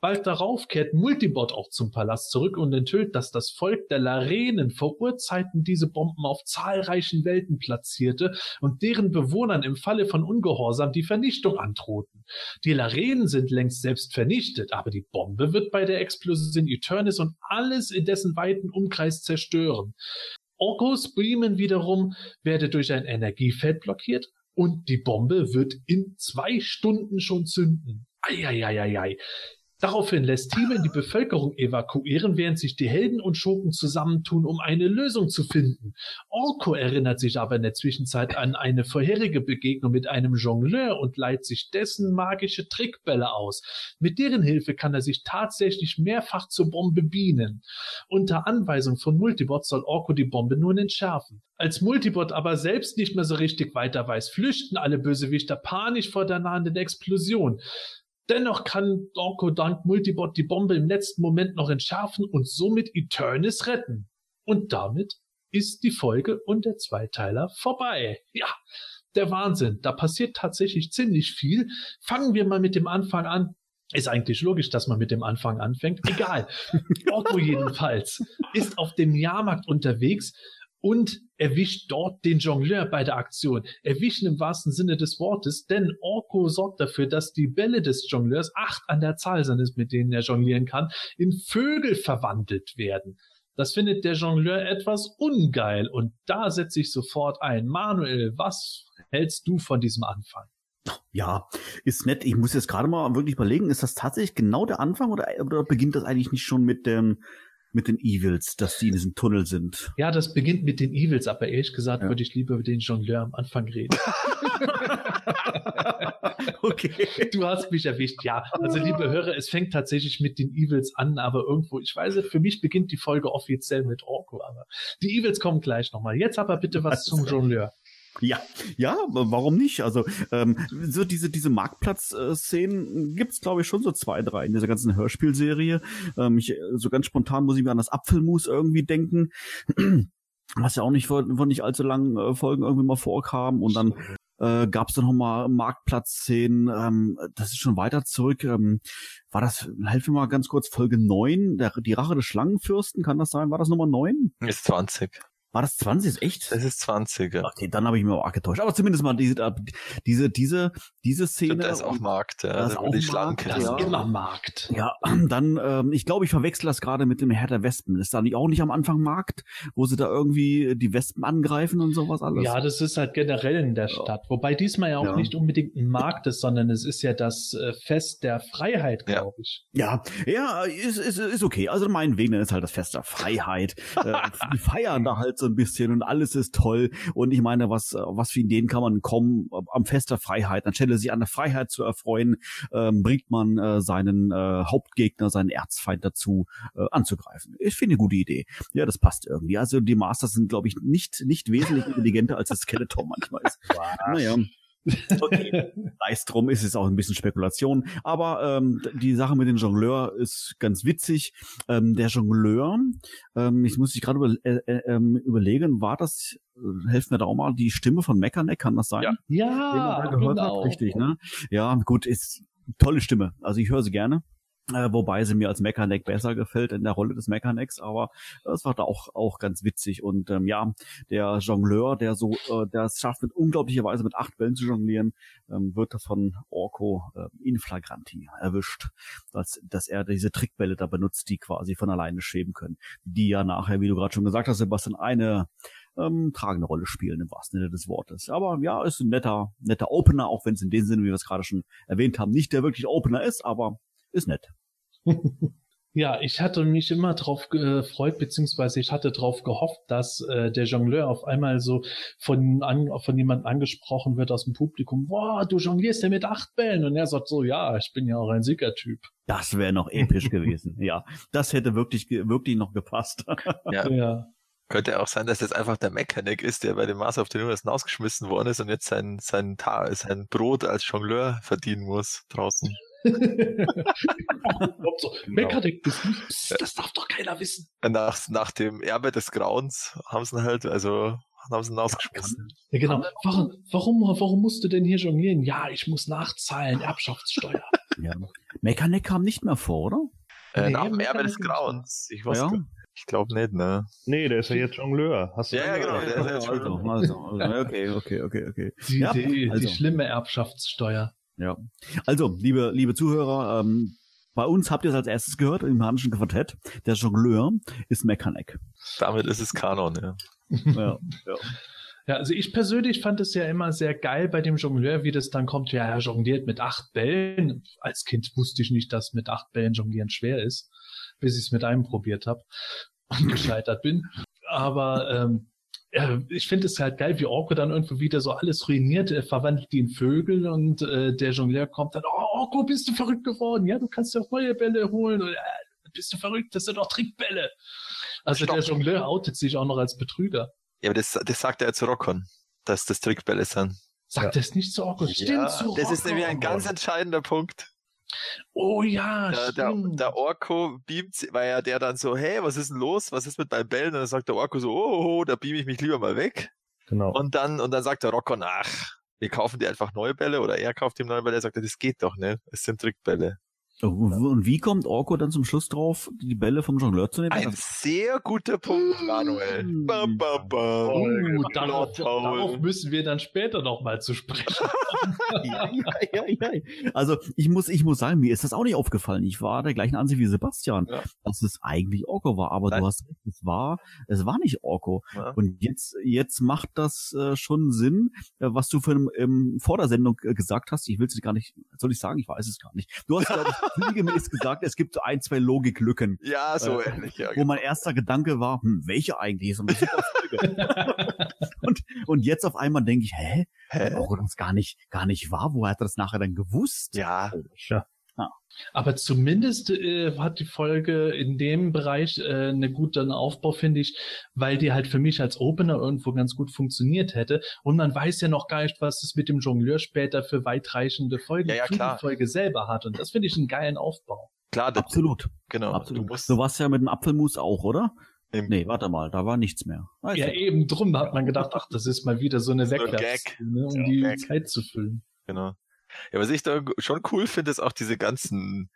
Bald darauf kehrt Multibot auch zum Palast zurück und enthüllt, dass das Volk der Larenen vor Urzeiten diese Bomben auf zahlreichen Welten platzierte und deren Bewohnern im Falle von Ungehorsam die Vernichtung androhten. Die Larenen sind längst selbst vernichtet, aber die Bombe wird bei der Explosion Eternis und alles in dessen weiten Umkreis zerstören. Orkos Beamen wiederum werde durch ein Energiefeld blockiert und die Bombe wird in zwei Stunden schon zünden. Eieieiei. Daraufhin lässt Thieme die Bevölkerung evakuieren, während sich die Helden und Schurken zusammentun, um eine Lösung zu finden. Orko erinnert sich aber in der Zwischenzeit an eine vorherige Begegnung mit einem Jongleur und leiht sich dessen magische Trickbälle aus. Mit deren Hilfe kann er sich tatsächlich mehrfach zur Bombe bienen. Unter Anweisung von Multibot soll Orko die Bombe nun entschärfen. Als Multibot aber selbst nicht mehr so richtig weiter weiß, flüchten alle Bösewichter panisch vor der nahenden Explosion. Dennoch kann Orko dank Multibot die Bombe im letzten Moment noch entschärfen und somit Eternis retten. Und damit ist die Folge und der Zweiteiler vorbei. Ja, der Wahnsinn. Da passiert tatsächlich ziemlich viel. Fangen wir mal mit dem Anfang an. Ist eigentlich logisch, dass man mit dem Anfang anfängt. Egal. [laughs] Orko jedenfalls ist auf dem Jahrmarkt unterwegs und erwischt dort den Jongleur bei der Aktion. Erwischen im wahrsten Sinne des Wortes, denn Orko sorgt dafür, dass die Bälle des Jongleurs, acht an der Zahl sind mit denen er jonglieren kann, in Vögel verwandelt werden. Das findet der Jongleur etwas ungeil und da setze ich sofort ein. Manuel, was hältst du von diesem Anfang? Ja, ist nett. Ich muss jetzt gerade mal wirklich überlegen, ist das tatsächlich genau der Anfang oder, oder beginnt das eigentlich nicht schon mit dem, mit den Evils, dass die in diesem Tunnel sind? Ja, das beginnt mit den Evils, aber ehrlich gesagt Ja. würde ich lieber über den Jongleur am Anfang reden. [laughs] okay. Du hast mich erwischt, ja. Also, liebe Hörer, es fängt tatsächlich mit den Evils an, aber irgendwo, ich weiß für mich beginnt die Folge offiziell mit Orko, aber die Evils kommen gleich nochmal. Jetzt aber bitte was zum Jongleur. Ja, ja, warum nicht? Also ähm, so diese diese Marktplatz-Szenen gibt's glaube ich schon so zwei, drei in dieser ganzen Hörspielserie. Ähm, ich, so ganz spontan muss ich mir an das Apfelmus irgendwie denken, was ja auch nicht vor, vor nicht allzu langen äh, Folgen irgendwie mal vorkam und dann äh, gab es dann nochmal Marktplatz-Szenen, ähm, das ist schon weiter zurück. Ähm, war das, helf mir mal ganz kurz, Folge 9, der, die Rache des Schlangenfürsten, kann das sein? War das Nummer 9? Ist 20. War das 20? Ist echt? Das ist 20, ja. Okay, dann habe ich mir auch getäuscht. Aber zumindest mal diese, diese, diese, diese Szene. Da ist auch Markt, ja. Da ist auch die Markt, Schlangenkäse. Das Ja. ist immer Markt. Ja, [clears throat] dann, ähm, ich glaube, ich verwechsel das gerade mit dem Herr der Wespen. Ist da nicht auch nicht am Anfang Markt, wo sie da irgendwie die Wespen angreifen und sowas alles? Ja, das ist halt generell in der Stadt. Wobei diesmal ja auch Ja. nicht unbedingt ein Markt ist, sondern es ist ja das äh, Fest der Freiheit, Ja. glaube ich. Ja, ja, ist, ist, ist okay. Also meinetwegen ist halt das Fest der Freiheit. [laughs] äh, die feiern da halt so ein bisschen und alles ist toll. Und ich meine, was, was für Ideen kann man kommen am Fest der Freiheit? Anstelle sich an der Freiheit zu erfreuen, ähm, bringt man äh, seinen äh, Hauptgegner, seinen Erzfeind dazu, äh, anzugreifen. Ich finde eine gute Idee. Ja, das passt irgendwie. Also die Masters sind, glaube ich, nicht, nicht wesentlich intelligenter als das Skeletor manchmal ist. [laughs] Naja. Okay. [laughs] Es drum, ist es auch ein bisschen Spekulation. Aber ähm, die Sache mit dem Jongleur ist ganz witzig. Ähm, der Jongleur, ähm, ich muss mich gerade über, äh, äh, ähm, überlegen, war das, äh, helfen mir da auch mal, die Stimme von Mechaneck, kann das sein? Ja. Den man Ja, da gehört genau. hat, richtig, ne? Ja, gut, ist tolle Stimme. Also ich höre sie gerne. Äh, wobei sie mir als Mechaneck besser gefällt in der Rolle des Mechanecks, aber das war da auch auch ganz witzig und ähm, ja, der Jongleur, der so, äh, der es schafft mit unglaublicher Weise mit acht Bällen zu jonglieren, ähm, wird von Orko äh, in flagranti erwischt, dass, dass er diese Trickbälle da benutzt, die quasi von alleine schweben können, die ja nachher, wie du gerade schon gesagt hast, Sebastian, eine ähm, tragende Rolle spielen im wahrsten Sinne des Wortes. Aber ja, ist ein netter, netter Opener, auch wenn es in dem Sinne, wie wir es gerade schon erwähnt haben, nicht der wirklich Opener ist, aber ist nett. [laughs] Ja, ich hatte mich immer drauf gefreut, beziehungsweise ich hatte drauf gehofft, dass äh, der Jongleur auf einmal so von, an, von jemandem angesprochen wird aus dem Publikum, wow, du jonglierst ja mit acht Bällen. Und er sagt so, ja, ich bin ja auch ein Siegertyp. Das wäre noch episch gewesen. Ja, das hätte wirklich, ge- wirklich noch gepasst. [laughs] Ja. Ja. Könnte auch sein, dass jetzt einfach der Mechanik ist, der bei dem Master of the Universe ausgeschmissen worden ist und jetzt sein, sein, Ta sein Brot als Jongleur verdienen muss draußen. So, Mechanik, das, psst, das darf doch keiner wissen. Nach, nach dem Erbe des Grauens haben sie ihn halt, also haben sie ihn ausgeschmissen. Ja, genau. Warum, warum, warum musst du denn hier jonglieren? Ja, ich muss nachzahlen, Erbschaftssteuer. [laughs] ja. Mechaneck kam nicht mehr vor, oder? Äh, Nee, nach dem Erbe des. Grauens. Ich weiß Ja. ich glaube nicht, ne? Nee, der ist ja jetzt Jongleur. Hast du Ja, ja, genau. Der ist jetzt also, schon, also, also, okay, okay, okay, okay. Die, Ja, die, also. die schlimme Erbschaftssteuer. Ja. Also, liebe, liebe Zuhörer, ähm, bei uns habt ihr es als erstes gehört, im Hanischen Quartett. Der Jongleur ist Mechaneck. damit ist es Kanon, ja. Ja, ja. Ja, also ich persönlich fand es ja immer sehr geil bei dem Jongleur, wie das dann kommt. Ja, er jongliert mit acht Bällen. Als Kind wusste ich nicht, dass mit acht Bällen jonglieren schwer ist, bis ich es mit einem probiert habe und gescheitert bin. Aber ähm, ja, ich finde es halt geil, wie Orko dann irgendwo wieder so alles ruiniert, er verwandelt die in Vögel und äh, der Jongleur kommt dann, oh Orko, bist du verrückt geworden? Ja, du kannst dir auch neue Bälle holen. Und, äh, bist du verrückt? Das sind doch Trickbälle. Also Stopp. der Jongleur outet sich auch noch als Betrüger. Ja, aber das, das sagt er ja zu Rockon, dass das Trickbälle sind. Sagt das nicht zu Orko? Stimmt, zu das ist nämlich ein ganz entscheidender Punkt. Oh ja, Der, der, stimmt. der Orko beamt, weil ja der dann so, hey, was ist denn los? Was ist mit meinen Bällen? Und dann sagt der Orko so, oh, oh, da beam ich mich lieber mal weg. Genau. Und dann, und dann sagt der Rockon, ach, wir kaufen dir einfach neue Bälle oder er kauft ihm neue Bälle. Er sagt, das geht doch nicht. Es sind Trickbälle. Und wie kommt Orko dann zum Schluss drauf, die Bälle vom Jongleur zu nehmen? Ein sehr guter Punkt, Manuel. Bam, bam, bam. Uh, darauf, darauf müssen wir dann später noch mal zu sprechen. [laughs] ja, ja, ja, ja. Also ich muss, ich muss sagen, mir ist das auch nicht aufgefallen. Ich war der gleichen Ansicht wie Sebastian, Ja. dass es eigentlich Orko war. Aber Nein. du hast recht, es war, es war nicht Orko. Ja. Und jetzt, jetzt macht das äh, schon Sinn, äh, was du für ähm, vor der Sendung äh, gesagt hast. Ich will es gar nicht, soll ich sagen? Ich weiß es gar nicht. Du hast, glaube ich, sinngemäß gesagt, es gibt so ein, zwei Logiklücken. Ja, so Äh, ähnlich, ja. Wo mein erster Gedanke war, hm, welche eigentlich? Ist eine super Folge. [laughs] und, und jetzt auf einmal denke ich, hä? Hä? Orko das gar nicht, gar nicht wahr. Woher hat er das nachher dann gewusst? Ja, Tja. Aber zumindest äh, hat die Folge in dem Bereich äh, einen guten Aufbau, finde ich, weil die halt für mich als Opener irgendwo ganz gut funktioniert hätte. Und man weiß ja noch gar nicht, was es mit dem Jongleur später für weitreichende Folgen Ja, ja, für klar. die Folge selber hat. Und das finde ich einen geilen Aufbau. Klar, das, Absolut. genau. Absolut. Du musst so war's ja mit dem Apfelmus auch, oder? im, Nee, warte mal, da war nichts mehr. Ah, Ja, ist eben drum hat man gedacht, ach, das ist mal wieder so eine So ein Wegwerfszene, um Ja, die Gag. Zeit zu füllen. Genau. Ja, was ich da schon cool finde, ist auch diese ganzen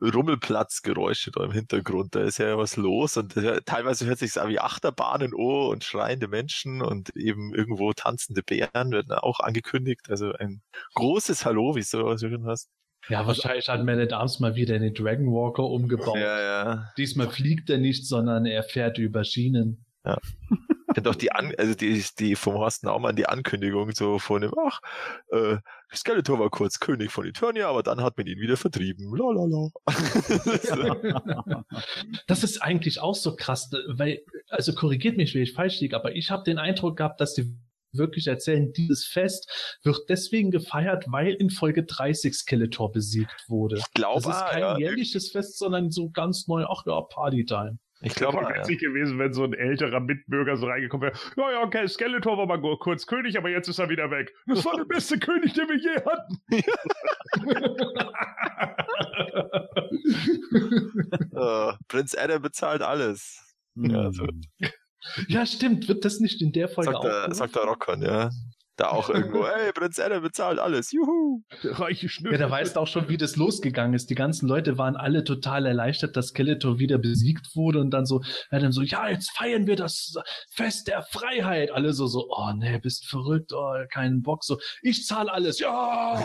Rummelplatzgeräusche da im Hintergrund. Da ist ja was los und das, teilweise hört sich an wie Achterbahnen oh und schreiende Menschen und eben irgendwo tanzende Bären werden auch angekündigt. Also ein großes Hallo, wie es so schon hast. Ja, wahrscheinlich hat Man at Arms mal wieder den Dragon Walker umgebaut. Ja, ja. Diesmal fliegt er nicht, sondern er fährt über Schienen. Ich [laughs] [laughs] auch die An also die, die vom Horst Naumann die Ankündigung so von dem, ach, äh, Skeletor war kurz König von Eternia, aber dann hat man ihn wieder vertrieben. Lalala. [laughs] Das ist eigentlich auch so krass, weil, also korrigiert mich, wenn ich falsch liege, aber ich habe den Eindruck gehabt, dass die wirklich erzählen, dieses Fest wird deswegen gefeiert, weil in Folge 30 Skeletor besiegt wurde. Ich glaube, Das ist ah, kein ja, jährliches Fest, sondern so ganz neu, ach ja, Partytime. Ich [laughs] glaube, ja. witzig gewesen, wenn so ein älterer Mitbürger so reingekommen wäre. Ja, ja, okay, Skeletor war mal kurz König, aber jetzt ist er wieder weg. Das war der beste König, den wir je hatten. [laughs] [laughs] äh, Prinz Adam bezahlt alles. Ja, so. ja, stimmt, wird das nicht in der Folge Sagt auch sagt der Rockon, ja. Da auch [laughs] irgendwo, hey, Prinz Adam bezahlt alles, juhu. Der reiche Schnüffel. Ja, da weißt du auch schon, wie das losgegangen ist. Die ganzen Leute waren alle total erleichtert, dass Skeletor wieder besiegt wurde und dann so, ja, dann so, ja, jetzt feiern wir das Fest der Freiheit. Alle so, so, oh nee, bist verrückt, oh, keinen Bock, so, ich zahle alles, ja. [laughs]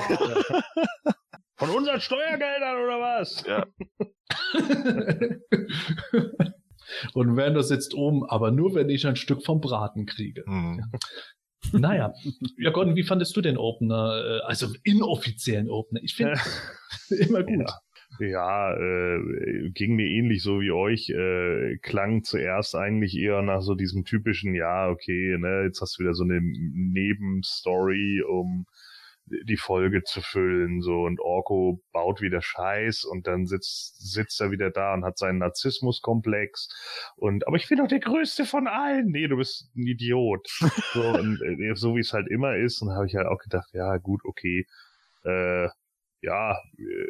Von unseren Steuergeldern oder was? Ja. [laughs] und Werner sitzt oben, aber nur, wenn ich ein Stück vom Braten kriege. Hm. Naja. [laughs] Ja, Gordon, wie fandest du den Opener, äh, also inoffiziellen Opener? Ich finde [laughs] immer gut. Ja, äh, ging mir ähnlich so wie euch. Äh, klang zuerst eigentlich eher nach so diesem typischen, ja, okay, ne, jetzt hast du wieder so eine Nebenstory, um die Folge zu füllen, so und Orko baut wieder Scheiß und dann sitzt sitzt er wieder da und hat seinen Narzissmuskomplex und aber ich bin doch der größte von allen. Nee, du bist ein Idiot. [laughs] So und äh, so wie es halt immer ist und habe ich halt auch gedacht, ja, gut, okay. Äh, ja, äh,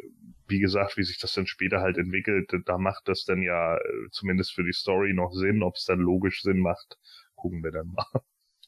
wie gesagt, wie sich das dann später halt entwickelt, da macht das dann ja äh, zumindest für die Story noch Sinn, ob es dann logisch Sinn macht, gucken wir dann mal.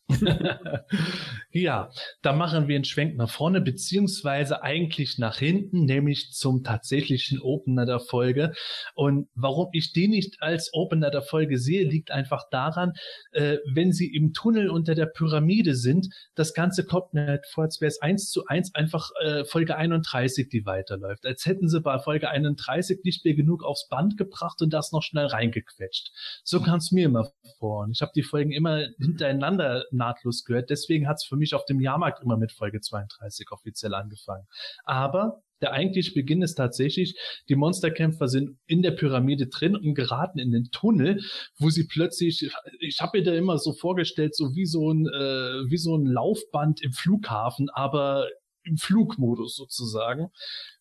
[laughs] ja, da machen wir einen Schwenk nach vorne, beziehungsweise eigentlich nach hinten, nämlich zum tatsächlichen Opener der Folge. Und warum ich den nicht als Opener der Folge sehe, liegt einfach daran, äh, wenn sie im Tunnel unter der Pyramide sind, das Ganze kommt mir halt vor, als wäre es eins zu eins einfach äh, Folge 31, die weiterläuft. Als hätten sie bei Folge 31 nicht mehr genug aufs Band gebracht und das noch schnell reingequetscht. So kam es mir immer vor. Und ich habe die Folgen immer hintereinander nahtlos gehört. Deswegen hat es für mich auf dem Jahrmarkt immer mit Folge 32 offiziell angefangen. Aber der eigentliche Beginn ist tatsächlich, die Monsterkämpfer sind in der Pyramide drin und geraten in den Tunnel, wo sie plötzlich, ich habe mir da immer so vorgestellt, so wie so ein, äh, wie so ein Laufband im Flughafen, aber im Flugmodus sozusagen,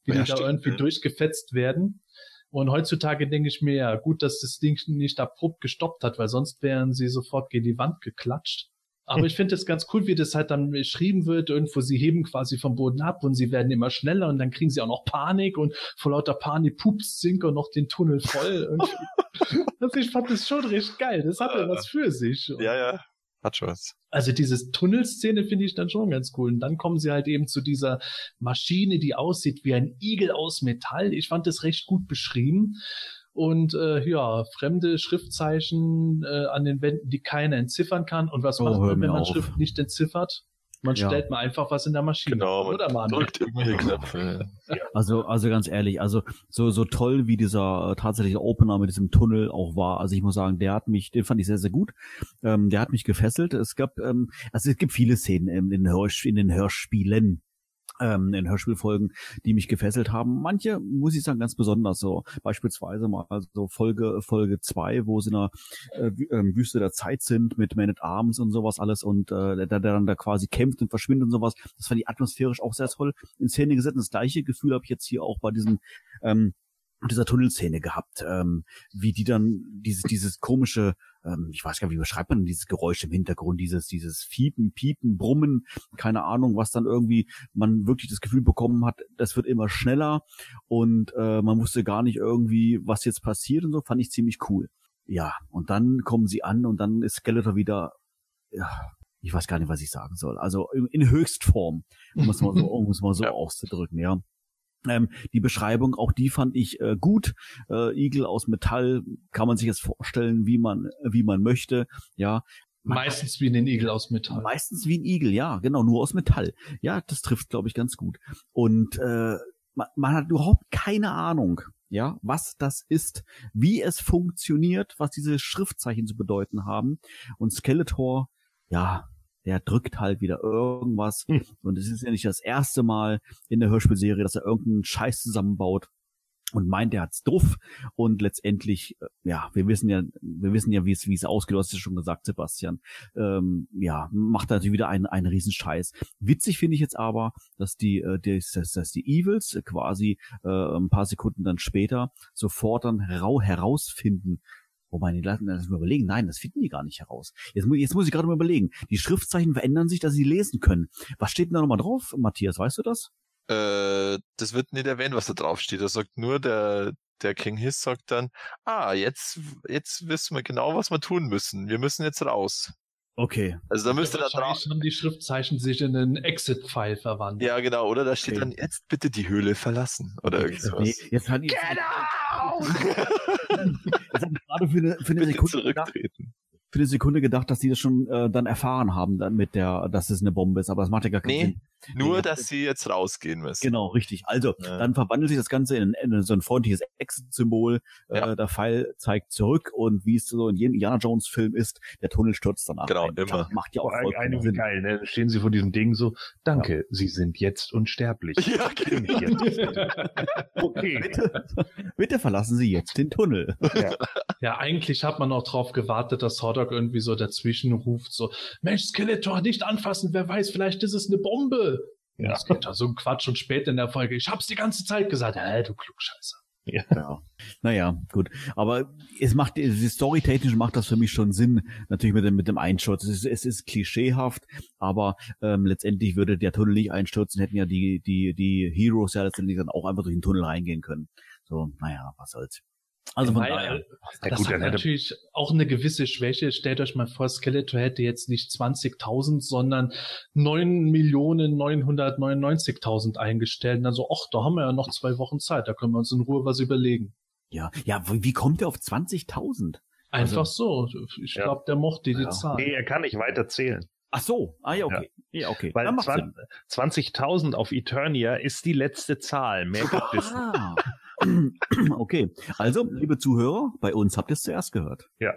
wie Ja, die da stimmt, irgendwie ja. durchgefetzt werden. Und heutzutage denke ich mir, ja, gut, dass das Ding nicht abrupt gestoppt hat, weil sonst wären sie sofort gegen die Wand geklatscht. Aber ich finde es ganz cool, wie das halt dann beschrieben wird. Irgendwo, sie heben quasi vom Boden ab und sie werden immer schneller und dann kriegen sie auch noch Panik und vor lauter Panik pupst Zinker noch den Tunnel voll. [laughs] Also ich fand das schon recht geil. Das hatte was für sich. Ja, ja. Hat schon was. Also diese Tunnelszene finde ich dann schon ganz cool. Und dann kommen sie halt eben zu dieser Maschine, die aussieht wie ein Igel aus Metall. Ich fand das recht gut beschrieben. Und äh, ja, fremde Schriftzeichen äh, an den Wänden, die keiner entziffern kann. Und was Oh, macht hör man, wenn man auf. Schrift nicht entziffert? Man Ja. stellt mal einfach was in der Maschine. Genau, man Oder Manuel? drückt irgendwelche Knöpfe. Also, also ganz ehrlich, also so so toll wie dieser äh, tatsächliche Opener mit diesem Tunnel auch war. Also ich muss sagen, der hat mich, den fand ich sehr sehr gut. Ähm, der hat mich gefesselt. Es gab, ähm, also es gibt viele Szenen in, in, Hörsch, in den Hörspielen. Ähm, in Hörspielfolgen, die mich gefesselt haben. Manche, muss ich sagen, ganz besonders so. Beispielsweise mal so Folge Folge zwei, wo sie in der äh, ähm, Wüste der Zeit sind mit Man at Arms und sowas alles und äh, der, der dann da quasi kämpft und verschwindet und sowas. Das fand ich atmosphärisch auch sehr toll in Szene gesetzt. Das gleiche Gefühl habe ich jetzt hier auch bei diesem ähm, dieser Tunnelszene gehabt, ähm, wie die dann dieses dieses komische, ähm, ich weiß gar nicht, wie beschreibt man dieses Geräusch im Hintergrund, dieses dieses Fiepen, Piepen, Brummen, keine Ahnung, was dann irgendwie man wirklich das Gefühl bekommen hat, das wird immer schneller und äh, man wusste gar nicht irgendwie, was jetzt passiert und so, fand ich ziemlich cool. Ja, und dann kommen sie an und dann ist Skeletor wieder, ja, ich weiß gar nicht, was ich sagen soll. Also in, in Höchstform, muss man so, muss man so [laughs] Ja. auszudrücken, ja. Ähm, die Beschreibung, auch die fand ich äh, gut. Äh, Igel aus Metall kann man sich jetzt vorstellen, wie man wie man möchte. Ja, Meistens wie den Igel aus Metall. meistens wie ein Igel, ja, genau, nur aus Metall. Ja, das trifft, glaube ich, ganz gut. Und äh, man, man hat überhaupt keine Ahnung, ja, was das ist, wie es funktioniert, was diese Schriftzeichen zu bedeuten haben. Und Skeletor, ja, der drückt halt wieder irgendwas. Hm. Und es ist ja nicht das erste Mal in der Hörspielserie, dass er irgendeinen Scheiß zusammenbaut und meint, er hat's drauf und letztendlich, äh, ja, wir wissen ja, wir wissen ja, wie es, wie es ausgeht, du hast es schon gesagt, Sebastian, ähm, ja, macht natürlich wieder einen, einen Riesenscheiß. Witzig finde ich jetzt aber, dass die, äh, die dass, dass die Evils quasi äh, ein paar Sekunden dann später sofort dann herau herausfinden, Wobei, die lassen das mal überlegen. Nein, das finden die gar nicht heraus. Jetzt, jetzt muss ich gerade mal überlegen. Die Schriftzeichen verändern sich, dass sie lesen können. Was steht denn da nochmal drauf, Matthias? Weißt du das? Äh, das wird nicht erwähnt, was da drauf steht. Da sagt nur der, der King Hiss sagt dann, ah, jetzt, jetzt wissen wir genau, was wir tun müssen. Wir müssen jetzt raus. Okay. Also da müsste da drauf. Wahrscheinlich haben die Schriftzeichen sich in einen Exit-File verwandelt. Ja, genau, oder da steht Okay. dann jetzt bitte die Höhle verlassen oder irgend sowas. Nee, [laughs] jetzt hat Genau! jetzt hab ich gerade für eine, für eine bitte Sekunde gedacht, für eine Sekunde gedacht, dass die das schon äh, dann erfahren haben, dann mit der, dass es eine Bombe ist, aber das macht ja gar keinen Nee, Sinn. Nur, Nee. dass sie jetzt rausgehen müssen. Genau, richtig. Also, Ja. dann verwandelt sich das Ganze in, in so ein freundliches Exit-Symbol. Ja. Äh, der Pfeil zeigt zurück und wie es so in jedem Indiana Jones-Film ist, der Tunnel stürzt danach. Genau, ein. immer. Klar, Macht ja auch vollkommen einigen Sinn. geil, ne? Stehen sie vor diesem Ding so, danke, Sie sind jetzt unsterblich. [laughs] Ja, jetzt. [laughs] okay. Bitte, bitte verlassen Sie jetzt den Tunnel. Ja, [laughs] eigentlich hat man auch drauf gewartet, dass Hordog irgendwie so dazwischen ruft, so, Mensch, Skeletor, nicht anfassen, wer weiß, vielleicht ist es eine Bombe. Ja. Ja. Skeletor, so ein Quatsch und später in der Folge, ich hab's die ganze Zeit gesagt, äh, du Klugscheißer. Ja. Naja, gut. Aber es macht, storytechnisch macht das für mich schon Sinn, natürlich mit dem, mit dem Einsturz. Es ist, es ist klischeehaft, aber ähm, letztendlich würde der Tunnel nicht einstürzen, hätten ja die, die, die Heroes ja letztendlich dann auch einfach durch den Tunnel reingehen können. So, naja, was soll's. Also von Weil, daher. äh, Ja, das gut, hat natürlich auch eine gewisse Schwäche. Stellt euch mal vor, Skeletor hätte jetzt nicht 20.000, sondern 9.999.000 eingestellt. Und dann so, ach, da haben wir ja noch zwei Wochen Zeit, da können wir uns in Ruhe was überlegen. Ja, ja, wie, kommt der auf 20.000? Einfach Also- so. Ich Ja. glaube, der mochte die Ja. Zahl. nee, er kann nicht weiter zählen. Ach so, ah ja, okay. Ja, okay. Weil Dann macht's 20 20.000 auf Eternia ist die letzte Zahl. Mehr gibt es. Ah. Okay, also, liebe Zuhörer, bei uns habt ihr es zuerst gehört. Ja,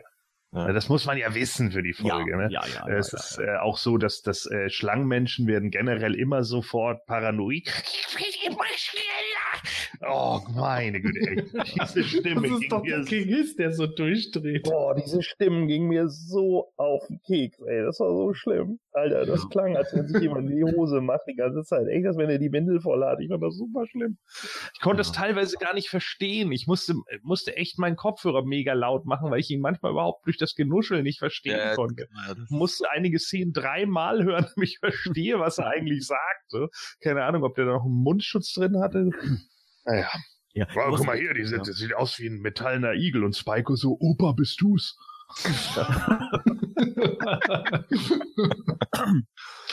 Das muss man ja wissen für die Folge. ja, ne? ja, ja, es ja, ist Äh, auch so, dass, dass äh, Schlangenmenschen werden generell immer sofort paranoid. Immer [laughs] schneller. Oh, meine Güte, ey. Diese Stimme Das ist doch der King der so durchdreht. Boah, diese Stimmen gingen mir so auf den Keks, ey. Das war so schlimm. Alter, das klang, als wenn sich jemand in die Hose macht die ganze Zeit. Echt, als wenn er die Windel voll hat. Ich fand das super schlimm. Ich konnte Ja. es teilweise gar nicht verstehen. Ich musste, musste echt meinen Kopfhörer mega laut machen, weil ich ihn manchmal überhaupt durch das Genuschel nicht verstehen Ja, konnte. das- Ich musste einige Szenen dreimal hören, [laughs] damit ich verstehe, was er eigentlich sagt. So. Keine Ahnung, ob der da noch einen Mundschutz drin hatte. Naja. Ja, Wow, guck mal hier, die sind, ja. das sieht aus wie ein metallener Igel und Spiko so, Opa, bist du's? [laughs]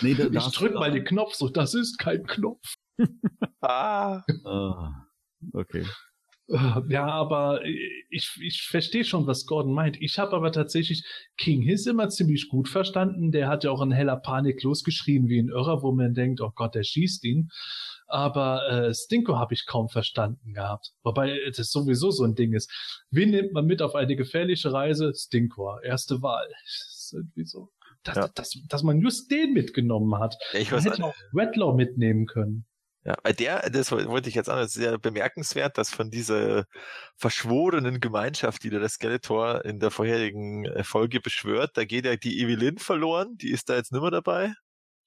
Nee, da, Ich drück mal den Knopf, so, das ist kein Knopf. [laughs] Ah, Ah, okay. Ja, aber ich, ich verstehe schon, was Gordon meint. Ich habe aber tatsächlich King Hiss immer ziemlich gut verstanden. Der hat ja auch in heller Panik losgeschrien wie ein Irrer, wo man denkt, oh Gott, der schießt ihn. Aber äh, Stinko habe ich kaum verstanden gehabt. Wobei das sowieso so ein Ding ist. Wen nimmt man mit auf eine gefährliche Reise? Stinko, erste Wahl. Das ist irgendwie so. Dass, Ja. dass, dass man just den mitgenommen hat. ich Man hätte auch Redlaw mitnehmen können. Ja, der, das wollte ich jetzt auch noch sehr bemerkenswert, dass von dieser verschworenen Gemeinschaft, die der Skeletor in der vorherigen äh, Folge beschwört, da geht ja die Evelyn verloren, die ist da jetzt nimmer dabei.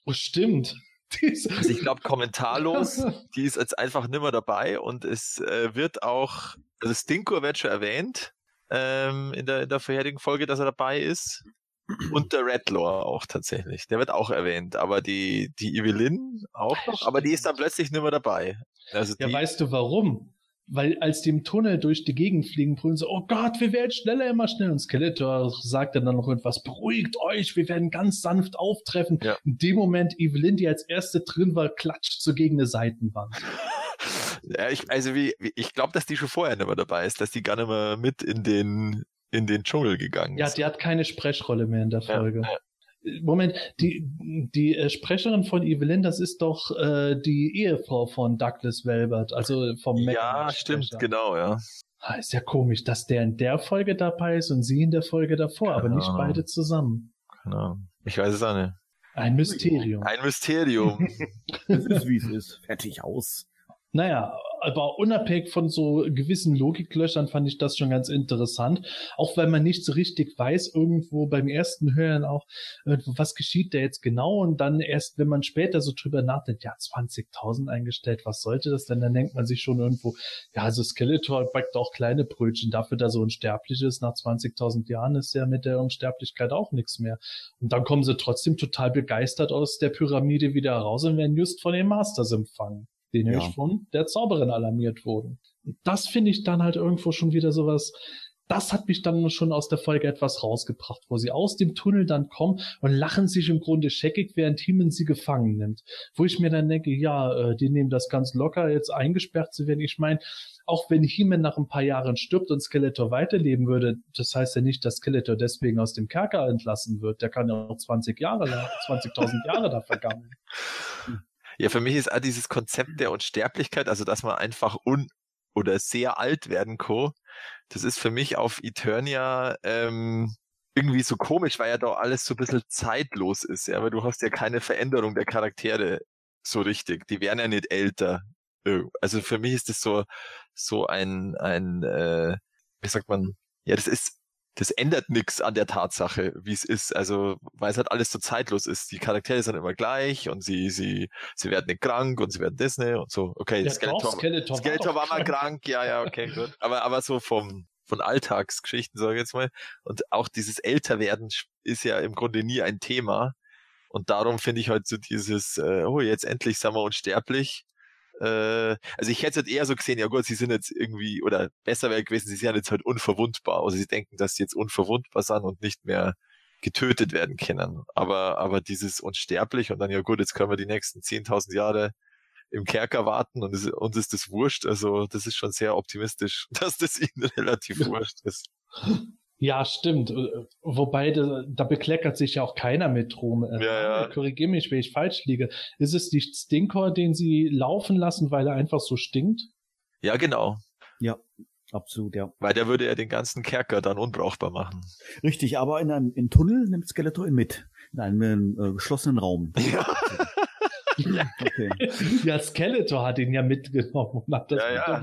Oh, stimmt. Also ich glaube kommentarlos, [laughs] die ist jetzt einfach nimmer dabei und es äh, wird auch, also Stinkor wird schon erwähnt ähm, in, der, in der vorherigen Folge, dass er dabei ist. Und der Redlaw auch tatsächlich. Der wird auch erwähnt, aber die, die Evelyn auch noch, aber die ist dann plötzlich nimmer dabei. Also Ja, die, weißt du warum? Weil als die im Tunnel durch die Gegend fliegen, brüllen so, oh Gott, wir werden schneller, immer schneller. Und Skeletor sagt dann noch irgendwas, beruhigt euch, wir werden ganz sanft auftreffen. Ja. In dem Moment, Evelyn, die als erste drin war, klatscht so gegen eine Seitenwand. [laughs] ja, ich, also wie, ich glaube, dass die schon vorher nimmer dabei ist, dass die gar nicht mehr mit in den, in den Dschungel gegangen Ja, ist. die hat keine Sprechrolle mehr in der Ja, Folge. ja. Moment, die, die äh, Sprecherin von Evelyn, das ist doch äh, die Ehefrau von Douglas Welbert, also vom ja, Mecha-Sprecher. stimmt, genau, ja. Ah, ist ja komisch, dass der in der Folge dabei ist und sie in der Folge davor, aber nicht Genau. beide zusammen. Genau. Ich weiß es auch nicht. Ein Mysterium. Ein Mysterium. [laughs] Es ist, wie es ist. Fertig aus. Naja, aber unabhängig von so gewissen Logiklöchern fand ich das schon ganz interessant. Auch weil man nicht so richtig weiß, irgendwo beim ersten Hören auch, irgendwo, was geschieht da jetzt genau? Und dann erst, wenn man später so drüber nachdenkt, ja, 20.000 eingestellt, was sollte das denn? Dann denkt man sich schon irgendwo, ja, also Skeletor backt auch kleine Brötchen. Dafür, dass er unsterblich ist, nach 20.000 Jahren ist ja mit der Unsterblichkeit auch nichts mehr. Und dann kommen sie trotzdem total begeistert aus der Pyramide wieder raus und werden just von den Masters empfangen die nämlich Ja. von der Zauberin alarmiert wurden. Und das finde ich dann halt irgendwo schon wieder sowas, das hat mich dann schon aus der Folge etwas rausgebracht, wo sie aus dem Tunnel dann kommen und lachen sich im Grunde scheckig, während Heeman sie gefangen nimmt. Wo ich mir dann denke, ja, äh, die nehmen das ganz locker, jetzt eingesperrt zu werden. Ich meine, auch wenn Heeman nach ein paar Jahren stirbt und Skeletor weiterleben würde, das heißt ja nicht, dass Skeletor deswegen aus dem Kerker entlassen wird. Der kann ja auch 20 Jahre lang, 20.000 Jahre da vergangen. [laughs] Ja, für mich ist auch dieses Konzept der Unsterblichkeit, also dass man einfach un oder sehr alt werden kann, das ist für mich auf Eternia ähm, irgendwie so komisch, weil ja da alles so ein bisschen zeitlos ist, ja, weil du hast ja keine Veränderung der Charaktere so richtig. Die werden ja nicht älter. Also für mich ist das so, so ein, ein, äh, wie sagt man, ja, das ist, das ändert nichts an der Tatsache, wie es ist. Also, weil es halt alles so zeitlos ist. Die Charaktere sind immer gleich und sie, sie, sie werden nicht krank und sie werden nicht und so. Okay, Ja, Skeletor, doch, Skeletor, Skeletor war doch mal krank, ja, ja, okay, gut. Aber, aber so vom, von Alltagsgeschichten, sage ich jetzt mal. Und auch dieses Älterwerden ist ja im Grunde nie ein Thema. Und darum finde ich halt so dieses, äh, oh, jetzt endlich sind wir unsterblich. Äh, also ich hätte es halt eher so gesehen, ja gut, sie sind jetzt irgendwie, oder besser wäre gewesen, sie sind jetzt halt unverwundbar. Also sie denken, dass sie jetzt unverwundbar sind und nicht mehr getötet werden können. Aber, aber dieses unsterblich und dann, ja gut, jetzt können wir die nächsten 10.000 Jahre im Kerker warten und es, uns ist das wurscht. Also das ist schon sehr optimistisch, [laughs] dass das ihnen relativ wurscht ist. Ja, stimmt. Äh, Wobei, da, da bekleckert sich ja auch keiner mit rum. Äh, Ja, ja. Korrigier mich, wenn ich falsch liege. Ist es nicht Stinkor, den sie laufen lassen, weil er einfach so stinkt? Ja, genau. Absolut, ja. Weil der würde ja den ganzen Kerker dann unbrauchbar machen. Richtig, aber in einem in Tunnel nimmt Skeletor ihn mit. In einem äh, geschlossenen Raum. [laughs] Ja. Okay. [laughs] ja, Skeletor hat ihn ja mitgenommen und hat das Ja, ja.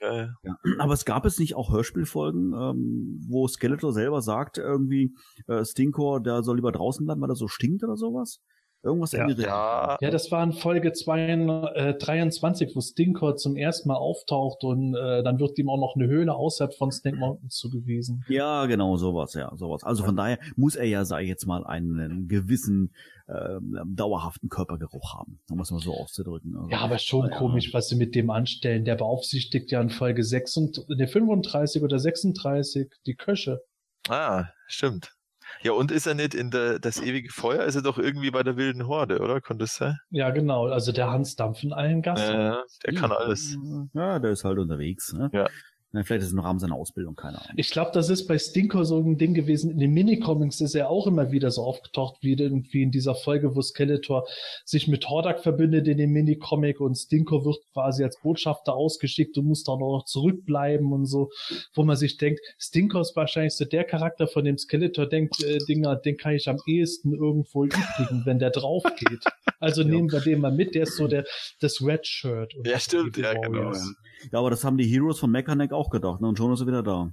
Ja, Ja. Aber es gab es nicht auch Hörspielfolgen, ähm, wo Skeletor selber sagt, irgendwie, äh, Stinkor, der soll lieber draußen bleiben, weil er so stinkt oder sowas? Irgendwas Ja. in die Richtung. ja, Ja, das war in Folge 2, äh, 23, wo Stinkor zum ersten Mal auftaucht und äh, dann wird ihm auch noch eine Höhle außerhalb von Snake Mountain zugewiesen. Ja, genau, sowas, ja, sowas. Also von daher muss er ja, sag ich jetzt mal, einen gewissen ähm, dauerhaften Körpergeruch haben, um es mal so auszudrücken. Also, Ja, aber schon ja. komisch, was sie mit dem anstellen. Der beaufsichtigt ja in Folge 36, ne, 35 oder 36 die Köche. Ah, stimmt. Ja, und ist er nicht in der, das ewige Feuer? Ist er doch irgendwie bei der wilden Horde, oder? Konnte es sein? Ja, genau. Also der Hans Dampf in allen Gassen. Äh, der kann alles. Ja, der ist halt unterwegs. Ne? Ja. Na, vielleicht ist es im Rahmen seiner Ausbildung, keine Ahnung. Ich glaube, das ist bei Stinkor so ein Ding gewesen. In den Minicomics ist er auch immer wieder so aufgetaucht, wie irgendwie in dieser Folge, wo Skeletor sich mit Hordak verbindet in dem Minicomic und Stinkor wird quasi als Botschafter ausgeschickt und muss dann auch noch zurückbleiben und so, wo man sich denkt, Stinkor ist wahrscheinlich so der Charakter, von dem Skeletor denkt, äh, Dinger, den kann ich am ehesten irgendwo übrigen, wenn der drauf geht. Also [laughs] nehmen wir den mal mit, der ist so der, das Red Shirt. Ja, stimmt, ja, genau. Ja, aber das haben die Heroes von Mechaneck auch gedacht, ne? Und schon ist er wieder da.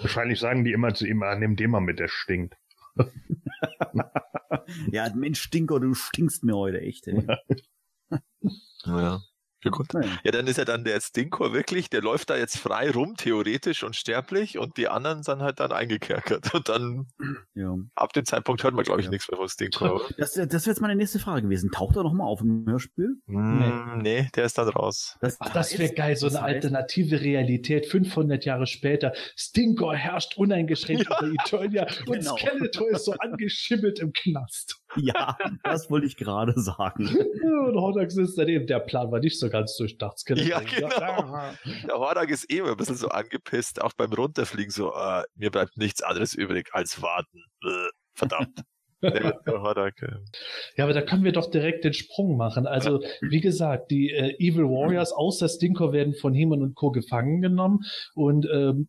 Wahrscheinlich sagen die immer zu ihm, ah, nimm den mal mit, der stinkt. [laughs] Ja, Mensch, Stinker, du stinkst mir heute echt, ey. Ja. Ja, gut. Naja. Ja, dann ist ja dann der Stinkor wirklich, der läuft da jetzt frei rum, theoretisch unsterblich, und die anderen sind halt dann eingekerkert. Und dann, Ja. ab dem Zeitpunkt hört man, glaube ich, Ja. nichts mehr von Stinkor. Das, das wäre jetzt meine nächste Frage gewesen. Taucht er noch mal auf im Hörspiel? Hm, nee, der ist dann raus. Das, Ach, das wäre geil, so eine alternative Realität, 500 Jahre später. Stinkor herrscht uneingeschränkt über Eternia und Genau. Skeletor ist so angeschimmelt im Knast. Ja, das wollte ich gerade sagen. Und Hordak sitzt daneben. Der Plan war nicht so ganz durchdacht. Skeletor. Ja, genau. Der Hordak ist eh immer ein bisschen so angepisst, auch beim Runterfliegen so, äh, mir bleibt nichts anderes übrig als warten. Äh, verdammt. Äh, Ja, aber da können wir doch direkt den Sprung machen. Also, wie gesagt, die äh, Evil Warriors außer Stinkor werden von Heman und Co. gefangen genommen und ähm,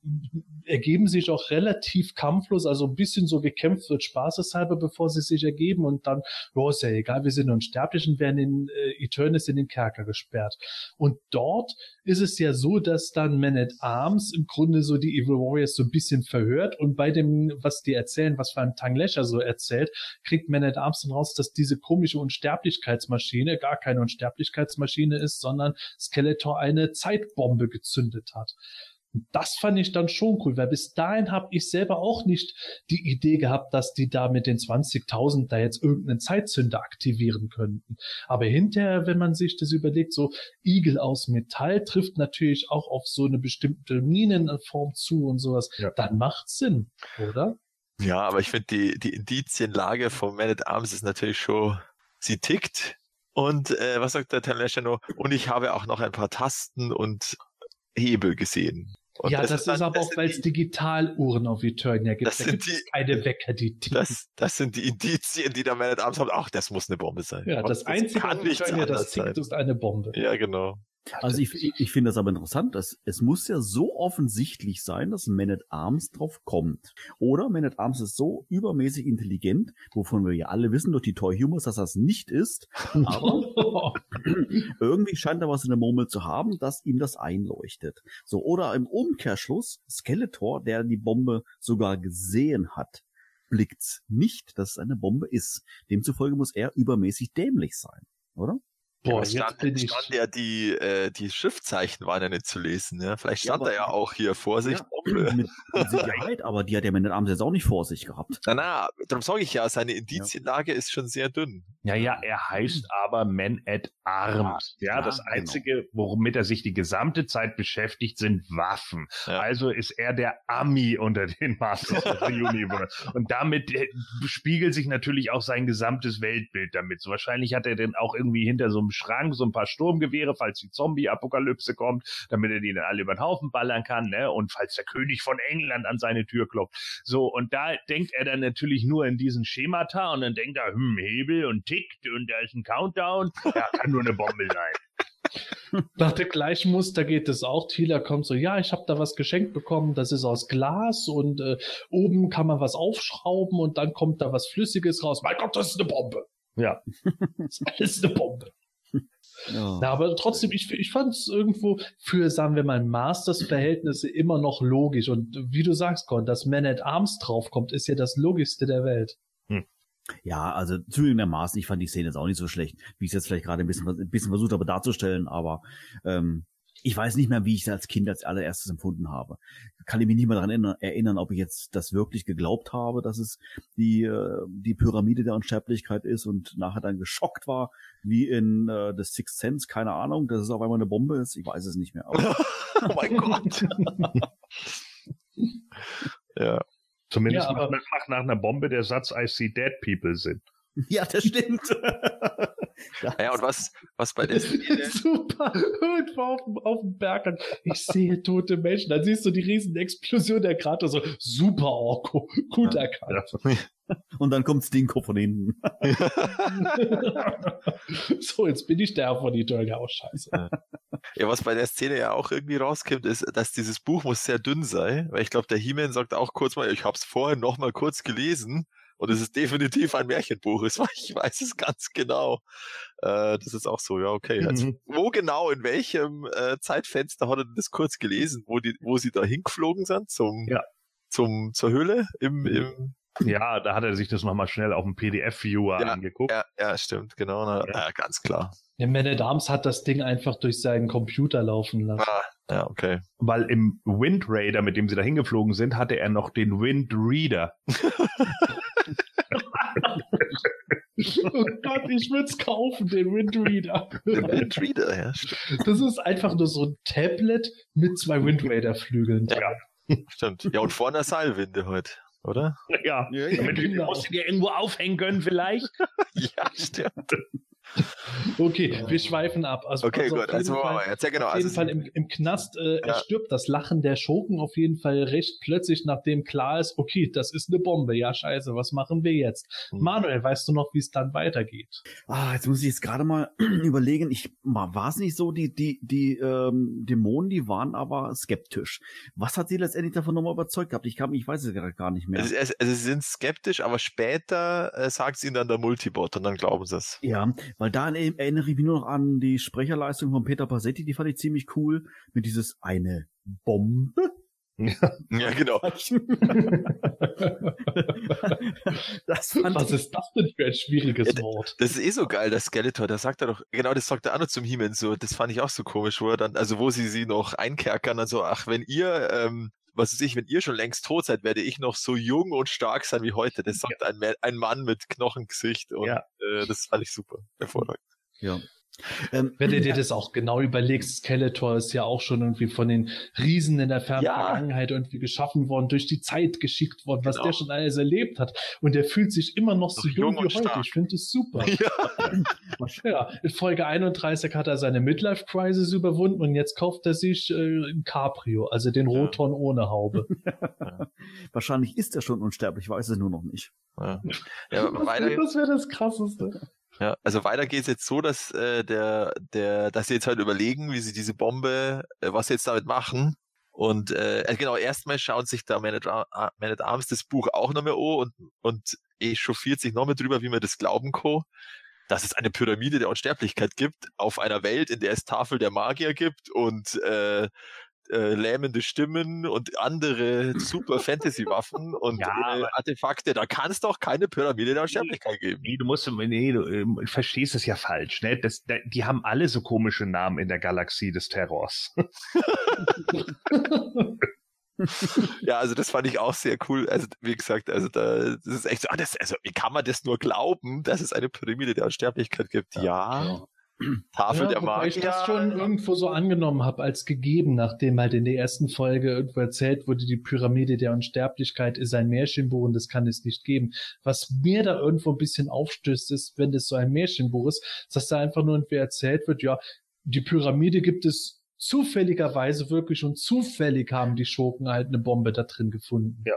ergeben sich auch relativ kampflos, also ein bisschen so gekämpft wird spaßeshalber, bevor sie sich ergeben und dann, oh, ist ja egal, wir sind unsterblich und werden in äh, Eternis in den Kerker gesperrt. Und dort ist es ja so, dass dann Man at Arms im Grunde so die Evil Warriors so ein bisschen verhört und bei dem, was die erzählen, was vor allem Tang Lesher so erzählt, kriegt Man at Arms dann raus, dass diese komische Unsterblichkeitsmaschine gar keine Unsterblichkeitsmaschine ist, sondern Skeletor eine Zeitbombe gezündet hat. Und Das fand ich dann schon cool, weil bis dahin habe ich selber auch nicht die Idee gehabt, dass die da mit den 20.000 da jetzt irgendeinen Zeitzünder aktivieren könnten. Aber hinterher, wenn man sich das überlegt, so Igel aus Metall trifft natürlich auch auf so eine bestimmte Minenform zu und sowas, Ja. dann macht's Sinn, oder? Ja, aber ich finde, die, die Indizienlage von Man at Arms ist natürlich schon, sie tickt. Und äh, was sagt der Talesha noch? Und ich habe auch noch ein paar Tasten und Hebel gesehen. Und ja, das, dann- ist aber auch, sind weil es Digitaluhren auf Eternia gibt. Das da sind die- keine Wecker, die ticken. Das, das sind die Indizien, die der Man at Arms hat. Ach, das muss eine Bombe sein. ja, das, Einzige kann auf Eternia, das anderes sein. tickt, ist eine Bombe. Ja, genau. Also ich, ich, finde das aber interessant, dass es muss ja so offensichtlich sein, dass Man at Arms drauf kommt. Oder Man at Arms ist so übermäßig intelligent, wovon wir ja alle wissen durch die Toy Humors, dass das nicht ist. Aber [laughs] irgendwie scheint er was in der Murmel zu haben, dass ihm das einleuchtet. So, oder im Umkehrschluss, Skeletor, der die Bombe sogar gesehen hat, blickt's nicht, dass es eine Bombe ist. Demzufolge muss er übermäßig dämlich sein, oder? Boah, Ja, es jetzt stand, bin ich. stand ja die, äh, die Schriftzeichen waren ja nicht zu lesen. Ja? Vielleicht Ja, stand aber- da ja auch hier Vorsicht, Ja. Bombe. Mit, mit [laughs] Sicherheit, aber die hat der Man at Arms jetzt auch nicht vor sich gehabt. Na, na, darum sage ich ja, seine Indizienlage ist schon sehr dünn. Ja, ja, er heißt aber Man at Arms. Ja, Ja, das genau. Einzige, womit er sich die gesamte Zeit beschäftigt, sind Waffen. Ja. Also ist er der Ami unter den Masters of the Universe. [laughs] Und damit äh, spiegelt sich natürlich auch sein gesamtes Weltbild damit. So wahrscheinlich hat er denn auch irgendwie hinter so einem Schrank so ein paar Sturmgewehre, falls die Zombie-Apokalypse kommt, damit er die dann alle über den Haufen ballern kann, ne? Und falls der König von England an seine Tür klopft. So, und da denkt er dann natürlich nur in diesen Schemata und dann denkt er, hm, Hebel und tickt und da ist ein Countdown. Ja, kann nur eine Bombe sein. [laughs] Nach dem gleichen Muster geht es auch. Thieler kommt so, ja, ich habe da was geschenkt bekommen, das ist aus Glas und äh, oben kann man was aufschrauben und dann kommt da was Flüssiges raus. Mein Gott, das ist eine Bombe. Ja. [laughs] Das ist alles eine Bombe. Ja. Na, aber trotzdem, ich, ich fand es irgendwo für, sagen wir mal, Masters-Verhältnisse immer noch logisch. Und wie du sagst, Con, dass Man at Arms draufkommt, ist ja das Logischste der Welt. Ja, also zugegebenermaßen, ich fand die Szene jetzt auch nicht so schlecht, wie ich es jetzt vielleicht gerade ein bisschen, ein bisschen versucht habe darzustellen, aber ähm, ich weiß nicht mehr, wie ich es als Kind als allererstes empfunden habe. Kann ich mich nicht mehr daran erinnern, erinnern, ob ich jetzt das wirklich geglaubt habe, dass es die, äh, die Pyramide der Unsterblichkeit ist und nachher dann geschockt war, wie in äh, The Sixth Sense, keine Ahnung, dass es auf einmal eine Bombe ist. Ich weiß es nicht mehr. [laughs] Oh mein Gott. [laughs] ja. Zumindest Ja, macht, macht nach einer Bombe der Satz I see dead people Sinn. ja, das stimmt. [laughs] Ja, und was, was bei der Szene, Super. Irgendwo auf dem, auf dem Berg. Ich sehe tote Menschen. Dann siehst du die riesen Explosion der Krater. So, super Orko. Gut erkannt. [laughs] Und dann kommt Stinko von hinten. [laughs] so, jetzt bin ich der von Eternia. Oh, scheiße. ja, was bei der Szene ja auch irgendwie rauskommt, ist, dass dieses Buch muss sehr dünn sein, weil ich glaube, der He-Man sagt auch kurz mal, ich hab's vorher noch mal kurz gelesen Und es ist definitiv ein Märchenbuch. Ich weiß es ganz genau. Äh, das ist auch so, ja, okay. Also, Mhm. wo genau, in welchem äh, Zeitfenster hat er das kurz gelesen, wo die, wo sie da hingeflogen sind zum, Ja. zum zur Höhle im, im Ja, da hat er sich das nochmal schnell auf dem PDF-Viewer Ja, angeguckt. ja, ja, stimmt, genau. Na, Ja. ja, ganz klar. Der Man at Arms hat das Ding einfach durch seinen Computer laufen lassen. Ah, ja, okay. Weil im Wind Raider, mit dem sie da hingeflogen sind, hatte er noch den Wind Reader. [laughs] Oh Gott, ich würd's kaufen, den Windreader. Den Wind Reader, ja. Das ist einfach nur so ein Tablet mit zwei Windraider-Flügeln. Ja. stimmt. Ja, und vorne Seilwinde heute, oder? Ja, Ja, ja, damit wir genau. musst du dir irgendwo aufhängen können vielleicht. [laughs] Ja, stimmt. [laughs] Okay, wir schweifen ab. Also, Okay, also gut. auf jeden Also, Fall- machen wir jetzt. Ja, genau. Auf Also, jeden Fall im, im Knast äh, Ja. er stirbt das Lachen der Schurken auf jeden Fall recht plötzlich, nachdem klar ist, okay, das ist eine Bombe. Ja, scheiße, was machen wir jetzt? Hm. Manuel, weißt du noch, wie es dann weitergeht? Ah, jetzt muss ich jetzt gerade mal [clears throat] überlegen. Ich war es nicht so, die die die ähm, Dämonen, die waren aber skeptisch. Was hat sie letztendlich davon nochmal überzeugt gehabt? Ich kann, ich weiß es gerade gar nicht mehr. also, also, also, sie sind skeptisch, aber später äh, sagt sie ihnen dann der Multibot und dann glauben sie es. Ja, weil da er- erinnere ich mich nur noch an die Sprecherleistung von Peter Passetti, die fand ich ziemlich cool. Mit dieses eine Bombe. Ja, [laughs] genau. [laughs] das fand Was ist das denn für ein schwieriges Ja, Wort? Das ist eh so geil, der Skeletor, da sagt er doch, genau, das sagt er auch noch zum He-Man so, das fand ich auch so komisch, wo er dann, also wo sie sie noch einkerkern, dann so, ach, wenn ihr, ähm, was weiß ich, wenn ihr schon längst tot seid, werde ich noch so jung und stark sein wie heute. Das sagt ein, Ma- ein Mann mit Knochengesicht und Ja. äh, das fand ich super, hervorragend. ja. Ähm, Wenn du dir das auch genau überlegst, Skeletor ist ja auch schon irgendwie von den Riesen in der fernen Ja. Vergangenheit irgendwie geschaffen worden, durch die Zeit geschickt worden, was Genau. der schon alles erlebt hat. Und der fühlt sich immer noch so jung, jung wie heute. stark. Ich finde es super. [laughs] Ja. [laughs] Ja, in Folge 31 hat er seine Midlife-Crisis überwunden und jetzt kauft er sich äh, ein Cabrio, also den Ja. Roton ohne Haube. [laughs] wahrscheinlich ist er schon unsterblich, weiß es nur noch nicht. Ja, ja das wäre das Krasseste. Ja, also weiter geht's jetzt so, dass äh, der, der, dass sie jetzt halt überlegen, wie sie diese Bombe, äh, was sie jetzt damit machen. Und äh, äh, genau, erstmal schaut sich da Man at, Man at Arms das Buch auch noch mehr an und, und echauffiert sich noch mehr drüber, wie man das glauben kann, dass es eine Pyramide der Unsterblichkeit gibt, auf einer Welt, in der es Tafel der Magier gibt und äh, äh, lähmende Stimmen und andere [laughs] super Fantasy-Waffen und Ja, äh, Artefakte. Da kann es doch keine Pyramide der Unsterblichkeit geben. Nee, du musst, nee, du ähm, verstehst es ja falsch, ne? Das, da, die haben alle so komische Namen in der Galaxie des Terrors. [laughs] Ja, also das fand ich auch sehr cool. Also wie gesagt, also da das ist echt so, ah, das, also wie kann man das nur glauben, dass es eine Pyramide der Unsterblichkeit gibt? Ja. [clears throat] Tafel Ja, der wobei ich Magier. das schon irgendwo so angenommen habe als gegeben, nachdem halt in der ersten Folge irgendwo erzählt wurde, die Pyramide der Unsterblichkeit ist ein Märchenbuch und das kann es nicht geben. Was mir da irgendwo ein bisschen aufstößt, ist, wenn das so ein Märchenbuch ist, dass da einfach nur irgendwie erzählt wird, ja, die Pyramide gibt es zufälligerweise wirklich und zufällig haben die Schurken halt eine Bombe da drin gefunden. Ja.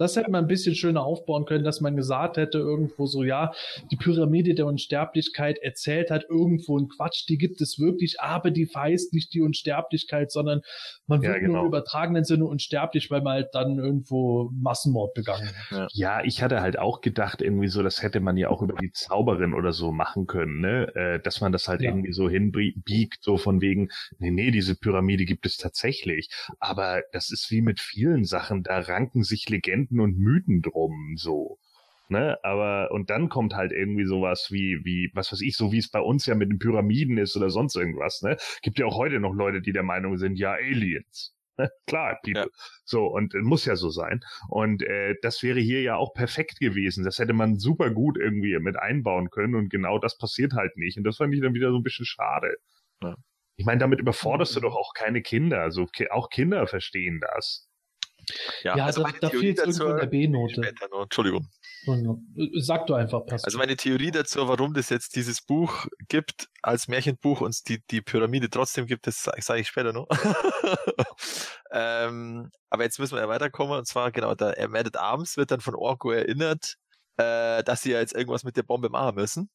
Das hätte man ein bisschen schöner aufbauen können, dass man gesagt hätte, irgendwo so, ja, die Pyramide der Unsterblichkeit erzählt hat irgendwo ein Quatsch, die gibt es wirklich, aber die verheißt nicht die Unsterblichkeit, sondern man Ja, wird genau. nur im übertragenen Sinne unsterblich, weil man halt dann irgendwo Massenmord begangen hat. Ja, ich hatte halt auch gedacht, irgendwie so, das hätte man ja auch über die Zauberin oder so machen können, ne? Äh, dass man das halt Ja. irgendwie so hinbiegt, so von wegen, nee, nee, diese Pyramide gibt es tatsächlich. Aber das ist wie mit vielen Sachen, da ranken sich Legenden und Mythen drum, so. Ne, aber und dann kommt halt irgendwie sowas wie wie was weiß ich so wie es bei uns ja mit den Pyramiden ist oder sonst irgendwas ne gibt ja auch heute noch Leute die der Meinung sind ja Aliens Ne? klar people Ja. so und äh, muss ja so sein und äh, das wäre hier ja auch perfekt gewesen. Das hätte man super gut irgendwie mit einbauen können und genau das passiert halt nicht. Und das fand ich dann wieder so ein bisschen schade. Ja. Ich meine, damit überforderst du doch auch keine Kinder. Also ki- auch Kinder verstehen das. Ja, da, also meine da Theorie fehlt irgendwo in der B-Note. [laughs] Entschuldigung. Sag du einfach, Pascal. Also meine Theorie dazu, warum das jetzt dieses Buch gibt als Märchenbuch und die, die Pyramide trotzdem gibt, das sage sag ich später noch. [laughs] ähm, aber jetzt müssen wir ja weiterkommen und zwar genau, der at Arms wird dann von Orko erinnert, äh, dass sie ja jetzt irgendwas mit der Bombe machen müssen.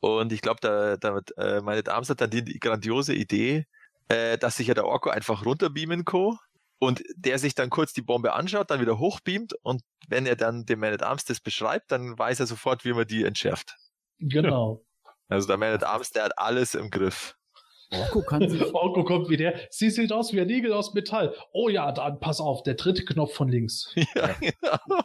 Und ich glaube, da, da äh, at Arms hat dann die, grandiose Idee, äh, dass sich ja der Orko einfach runterbeamen kann und der sich dann kurz die Bombe anschaut, dann wieder hochbeamt und wenn er dann dem Man at Arms das beschreibt, dann weiß er sofort, wie man die entschärft. Genau. Also der Man at Arms, der hat alles im Griff. Orko kann [laughs] sich, Orko kommt wieder. Sie sieht aus wie ein Igel aus Metall. Oh ja, dann pass auf, der dritte Knopf von links. [laughs] Ja, genau.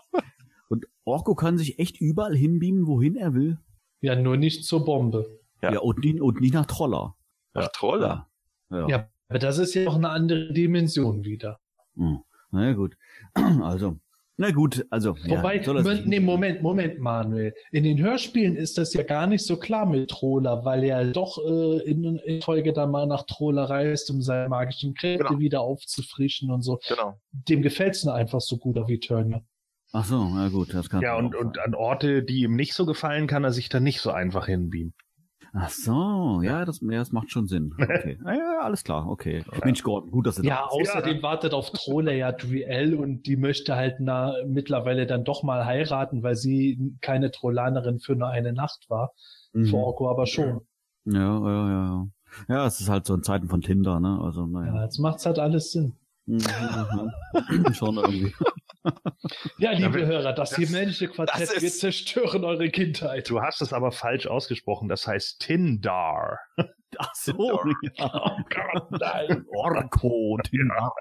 und Orko kann sich echt überall hinbeamen, wohin er will. Ja, nur nicht zur Bombe. Ja. Ja, und, nicht, und nicht nach Troller. Ach, Troller. Ja. Ja, aber das ist ja auch eine andere Dimension wieder. Hm. Na ja, gut. [clears throat] Also, na gut, also. Wobei, ja, Moment, nee, Moment, Moment, Manuel. In den Hörspielen ist das ja gar nicht so klar mit Troller, weil er doch äh, in, in Folge dann mal nach Troller reist, um seine magischen Kräfte Genau. wieder aufzufrischen und so. Genau. Dem gefällt's nur einfach so gut auf Eternia. Ach so, na gut, das kann Ja, und, und an Orte, die ihm nicht so gefallen, kann er sich dann nicht so einfach hinbeamen. Ach so, ja, das, ja, das macht schon Sinn. Okay. [laughs] Ja, ja, alles klar, okay. Mensch, Gordon, gut, dass du Ja, da bist. außerdem wartet auf Troller ja Duell und die möchte halt na, mittlerweile dann doch mal heiraten, weil sie keine Trollanerin für nur eine Nacht war. Mhm. Für Orko aber schon. Ja, ja, ja, ja. Ja, es ist halt so in Zeiten von Tinder, ne? Also, Ja, naja. jetzt macht's halt alles Sinn. Mhm. [laughs] schon irgendwie. Ja, liebe Ja, Hörer, das, das- männliche Quartett, das ist- wir zerstören eure Kindheit. Du hast es aber falsch ausgesprochen. Das heißt Tindar. Ach so, ja. Nein. Orko, Tinder.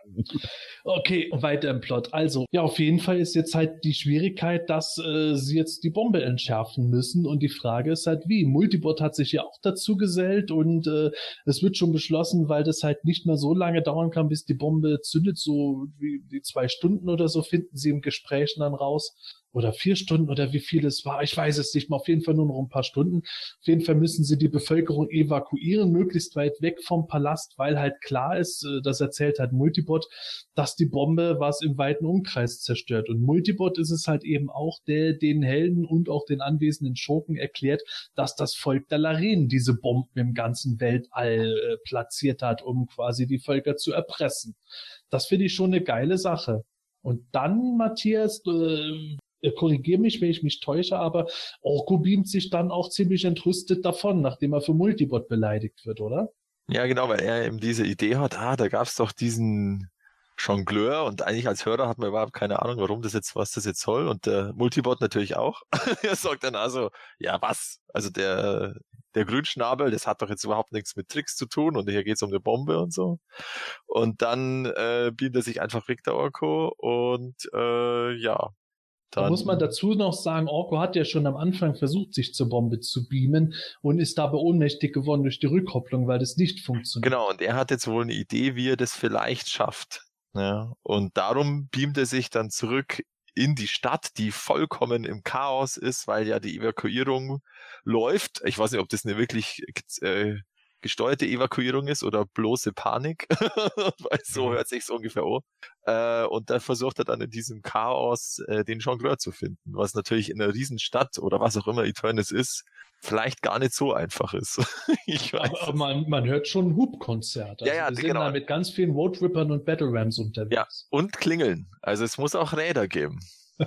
Okay, weiter im Plot. Also, ja, auf jeden Fall ist jetzt halt die Schwierigkeit, dass äh, sie jetzt die Bombe entschärfen müssen. Und die Frage ist halt, wie? Multibot hat sich ja auch dazu gesellt und äh, es wird schon beschlossen, weil das halt nicht mehr so lange dauern kann, bis die Bombe zündet, so wie die zwei Stunden oder so, finden sie im Gespräch dann raus. Oder vier Stunden oder wie viel es war. Ich weiß es nicht mehr. Auf jeden Fall nur noch ein paar Stunden. Auf jeden Fall müssen sie die Bevölkerung evakuieren, möglichst weit weg vom Palast, weil halt klar ist, äh, das erzählt halt Multibot, dass die Bombe was im weiten Umkreis zerstört. Und Multibot ist es halt eben auch, der den Helden und auch den anwesenden Schurken erklärt, dass das Volk der Laren diese Bomben im ganzen Weltall äh, platziert hat, um quasi die Völker zu erpressen. Das finde ich schon eine geile Sache. Und dann, Matthias, äh, korrigier mich, wenn ich mich täusche, aber Orko beamt sich dann auch ziemlich entrüstet davon, nachdem er für Multibot beleidigt wird, oder? Ja, genau, weil er eben diese Idee hat, ah, da gab's doch diesen Jongleur und eigentlich als Hörer hat man überhaupt keine Ahnung, warum das jetzt, was das jetzt soll und der Multibot natürlich auch. [laughs] er sagt dann also, ja was, also der, der Grünschnabel, das hat doch jetzt überhaupt nichts mit Tricks zu tun und hier geht's um eine Bombe und so. Und dann äh, beamt er sich einfach der Orko und äh, ja. Da muss man dazu noch sagen, Orko hat ja schon am Anfang versucht, sich zur Bombe zu beamen und ist dabei ohnmächtig geworden durch die Rückkopplung, weil das nicht funktioniert. Genau, und er hat jetzt wohl eine Idee, wie er das vielleicht schafft. Ja, und darum beamt er sich dann zurück in die Stadt, die vollkommen im Chaos ist, weil ja die Evakuierung läuft. Ich weiß nicht, ob das eine wirklich äh, gesteuerte Evakuierung ist oder bloße Panik, [laughs] weil so hört sich's ungefähr an. Äh, und dann versucht er dann in diesem Chaos äh, den Jongleur zu finden, was natürlich in einer Riesenstadt oder was auch immer Eternis ist, vielleicht gar nicht so einfach ist. [laughs] ich weiß. Aber man, man hört schon ein Hubkonzert. Also Ja, ja, wir sind genau. da mit ganz vielen Roadrippern und Battle Rams unterwegs. Ja, und Klingeln. Also es muss auch Räder geben. [laughs]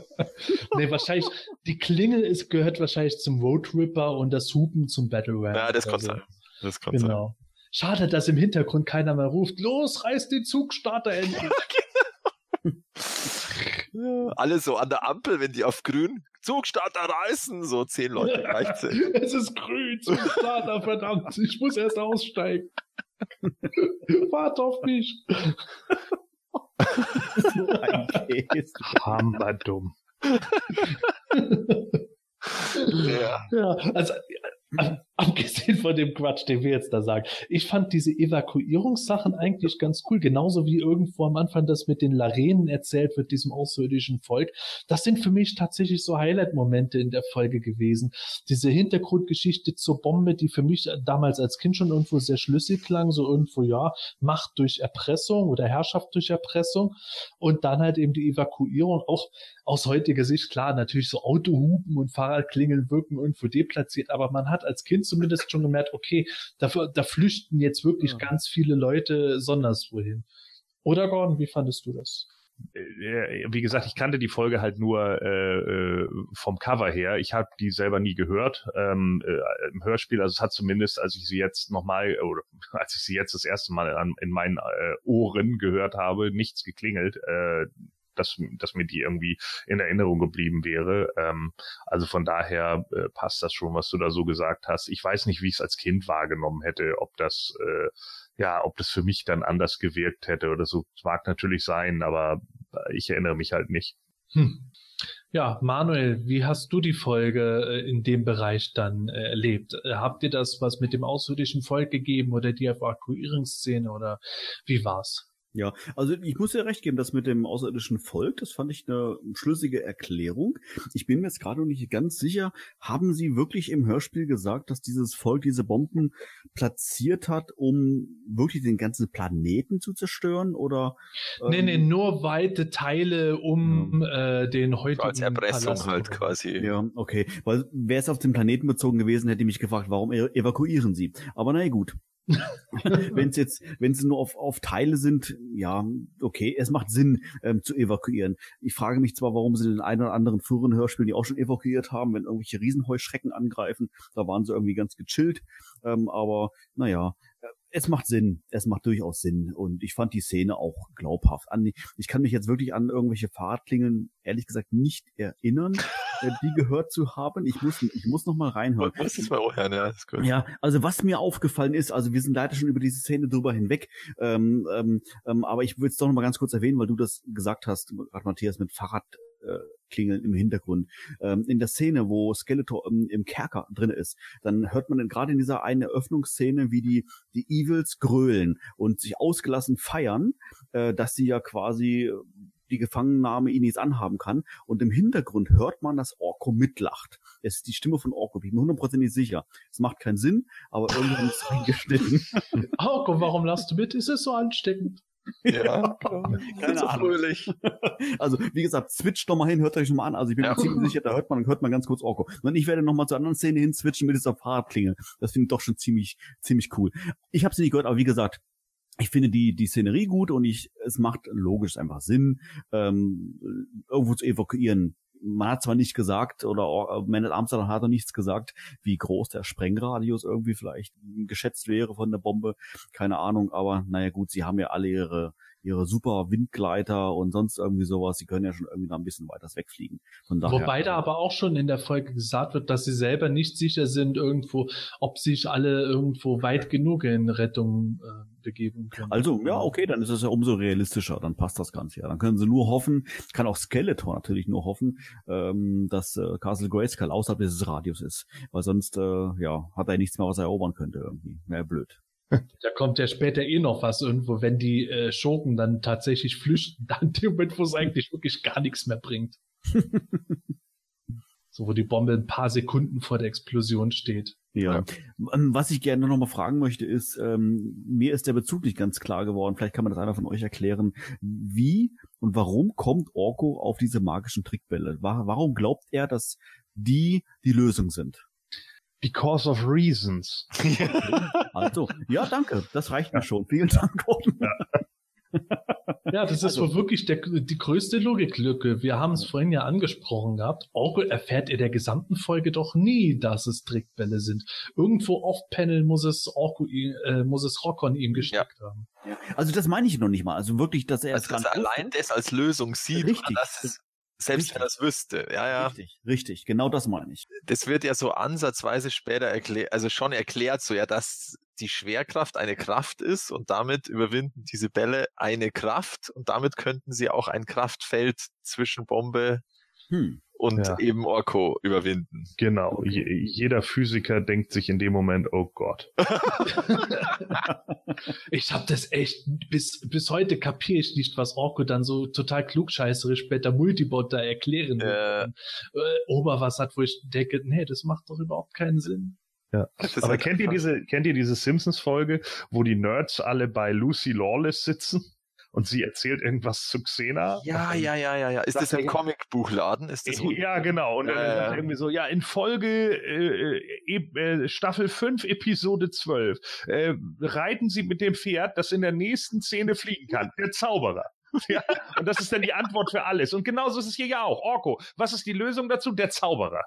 Nee, wahrscheinlich, die Klingel ist, gehört wahrscheinlich zum Roadripper und das Hupen zum Battle Ram. Ja, das kann Also, sein. Das kann sein. Genau. Schade, dass im Hintergrund keiner mehr ruft, los, reiß den Zugstarter endlich. [laughs] Ja, alle so an der Ampel, wenn die auf grün Zugstarter reißen, so zehn Leute [laughs] gleichzeitig. es ist grün, Zugstarter, verdammt, ich muss erst aussteigen. [laughs] Warte auf mich. so ein Käse. Hammerdumm. ja. Ja, also äh, [laughs] abgesehen von dem Quatsch, den wir jetzt da sagen. Ich fand diese Evakuierungssachen eigentlich ganz cool, genauso wie irgendwo am Anfang das mit den Larenen erzählt wird, diesem außerirdischen Volk. Das sind für mich tatsächlich so Highlight-Momente in der Folge gewesen. Diese Hintergrundgeschichte zur Bombe, die für mich damals als Kind schon irgendwo sehr schlüssig klang, so irgendwo, ja, Macht durch Erpressung oder Herrschaft durch Erpressung und dann halt eben die Evakuierung, auch aus heutiger Sicht, klar, natürlich so Autohupen und Fahrradklingeln wirken irgendwo deplatziert, aber man hat als Kind zumindest schon gemerkt, okay, dafür, da flüchten jetzt wirklich Ja. ganz viele Leute sonderswo hin. Oder Gordon, wie fandest du das? äh, wie gesagt, ich kannte die Folge halt nur äh, äh vom Cover her. Ich habe die selber nie gehört ähm, äh, im Hörspiel. Also es hat zumindest, als ich sie jetzt nochmal oder [laughs] als ich sie jetzt das erste Mal an, in meinen äh, Ohren gehört habe, nichts geklingelt. Äh, dass, dass mir die irgendwie in Erinnerung geblieben wäre. Ähm, also von daher äh, passt das schon, was du da so gesagt hast. Ich weiß nicht, wie ich es als Kind wahrgenommen hätte, ob das äh, ja, ob das für mich dann anders gewirkt hätte oder so. Es mag natürlich sein, aber ich erinnere mich halt nicht. Hm. Ja, Manuel, wie hast du die Folge äh, in dem Bereich dann äh, erlebt? Äh, habt ihr das was mit dem außerirdischen Volk gegeben oder die Evakuierungsszene oder wie war's? Ja, also ich muss ja recht geben, das mit dem außerirdischen Volk, das fand ich eine schlüssige Erklärung. Ich bin mir jetzt gerade noch nicht ganz sicher, haben Sie wirklich im Hörspiel gesagt, dass dieses Volk diese Bomben platziert hat, um wirklich den ganzen Planeten zu zerstören oder? Ähm, nee, nee, nur weite Teile um ja. äh, den heutigen Als Erpressung Palast halt quasi. Ja, okay. Weil wäre es auf den Planeten bezogen gewesen, hätte ich mich gefragt, warum evakuieren Sie? Aber naja, gut. [laughs] wenn es jetzt, wenn es nur auf, auf Teile sind, ja, okay, es macht Sinn ähm, zu evakuieren. Ich frage mich zwar, warum sie den einen oder anderen früheren Hörspielen, die auch schon evakuiert haben, wenn irgendwelche Riesenheuschrecken angreifen, da waren sie irgendwie ganz gechillt, ähm, aber naja, es macht Sinn. Es macht durchaus Sinn. Und ich fand die Szene auch glaubhaft. Ich kann mich jetzt wirklich an irgendwelche Fahrradklingeln, ehrlich gesagt, nicht erinnern, äh, die gehört zu haben. Ich muss, ich muss noch mal reinhören. Muss es mal hören, ja, ist gut. Ja, also was mir aufgefallen ist, also wir sind leider schon über diese Szene drüber hinweg, ähm, ähm, ähm aber ich will es doch noch mal ganz kurz erwähnen, weil du das gesagt hast, gerade Matthias, mit Fahrrad äh, klingeln im Hintergrund. Ähm, in der Szene, wo Skeletor im, im Kerker drin ist, dann hört man gerade in dieser einen Eröffnungsszene, wie die, die Evils grölen und sich ausgelassen feiern, äh, dass sie ja quasi die Gefangennahme ihn nichts anhaben kann. Und im Hintergrund hört man, dass Orko mitlacht. Es ist die Stimme von Orko, bin ich mir hundertprozentig sicher. Es macht keinen Sinn, aber irgendwie haben es reingeschnitten. [laughs] Orko, warum lachst du mit? Ist es so ansteckend? Ja, keine so Ahnung. fröhlich. [laughs] Also, wie gesagt, switcht noch mal hin, hört euch noch mal an. Also, ich bin ja. mir ziemlich sicher, da hört man, hört man ganz kurz Orko. Und ich werde noch mal zur anderen Szene hin switchen mit dieser Fahrradklingel. Das finde ich doch schon ziemlich, ziemlich cool. Ich habe sie nicht gehört, aber wie gesagt, ich finde die die Szenerie gut und ich es macht logisch einfach Sinn ähm, irgendwo zu evakuieren man hat zwar nicht gesagt, oder Man at Amsterdam hat noch nichts gesagt, wie groß der Sprengradius irgendwie vielleicht geschätzt wäre von der Bombe. Keine Ahnung, aber naja gut, sie haben ja alle ihre ihre super Windgleiter und sonst irgendwie sowas, sie können ja schon irgendwie noch ein bisschen weiter wegfliegen. Von daher, Wobei da aber auch schon in der Folge gesagt wird, dass sie selber nicht sicher sind irgendwo, ob sich alle irgendwo weit genug in Rettung äh, begeben können. Also, ja, okay, dann ist es ja umso realistischer, dann passt das Ganze ja. Dann können sie nur hoffen, kann auch Skeletor natürlich nur hoffen, ähm, dass äh, Castle Grayskull außerhalb dieses Radius ist. Weil sonst, äh, ja, hat er nichts mehr, was er erobern könnte irgendwie. Wäre blöd. Da kommt ja später eh noch was irgendwo, wenn die äh, Schurken dann tatsächlich flüchten, [laughs] dann dem Moment, wo es eigentlich wirklich gar nichts mehr bringt. [laughs] so, wo die Bombe ein paar Sekunden vor der Explosion steht. Ja. Ähm, was ich gerne noch mal fragen möchte, ist, ähm, mir ist der Bezug nicht ganz klar geworden. Vielleicht kann man das einer von euch erklären. Wie und warum kommt Orko auf diese magischen Trickbälle? Warum glaubt er, dass die die Lösung sind? Because of reasons. [laughs] also, ja, danke. Das reicht mir schon. Vielen Dank, Gordon. Ja. ja, das ist also, wohl wirklich der, die größte Logiklücke. Wir haben es vorhin ja angesprochen gehabt. Orgel erfährt in der gesamten Folge doch nie, dass es Trickbälle sind. Irgendwo off-Panel muss es Orko, äh, muss es Rockon ihm gesteckt ja. haben. Ja. Also das meine ich noch nicht mal. Also wirklich, dass er also, dass er allein das als Lösung sieht. Richtig. Das selbst richtig. wenn er es wüsste, ja, ja. Richtig, richtig, genau das meine ich. Das wird ja so ansatzweise später erklärt, also schon erklärt, so ja, dass die Schwerkraft eine Kraft ist und damit überwinden diese Bälle eine Kraft und damit könnten sie auch ein Kraftfeld zwischen Bombe hm und ja. eben Orko überwinden. Genau. Okay. jeder Physiker denkt sich in dem Moment, oh Gott. [laughs] ich habe das echt bis bis heute kapiere ich nicht, was Orko dann so total klugscheißerisch später Multibot da erklären äh. äh, Oberwas hat, wo ich denke, nee, das macht doch überhaupt keinen Sinn. Ja. Aber kennt ihr diese, kennt ihr diese Simpsons-Folge, wo die Nerds alle bei Lucy Lawless sitzen? Und sie erzählt irgendwas zu Xena. Ja, ja, ja, ja, ja. Ist das im Comicbuchladen? Ist das [laughs] ja, genau. Und dann äh, irgendwie so, ja, in Folge äh, äh, Staffel 5, Episode 12, äh, reiten sie mit dem Pferd, das in der nächsten Szene fliegen kann. Der Zauberer. [laughs] ja, und das ist dann die Antwort für alles. Und genauso ist es hier ja auch. Orko, was ist die Lösung dazu? Der Zauberer.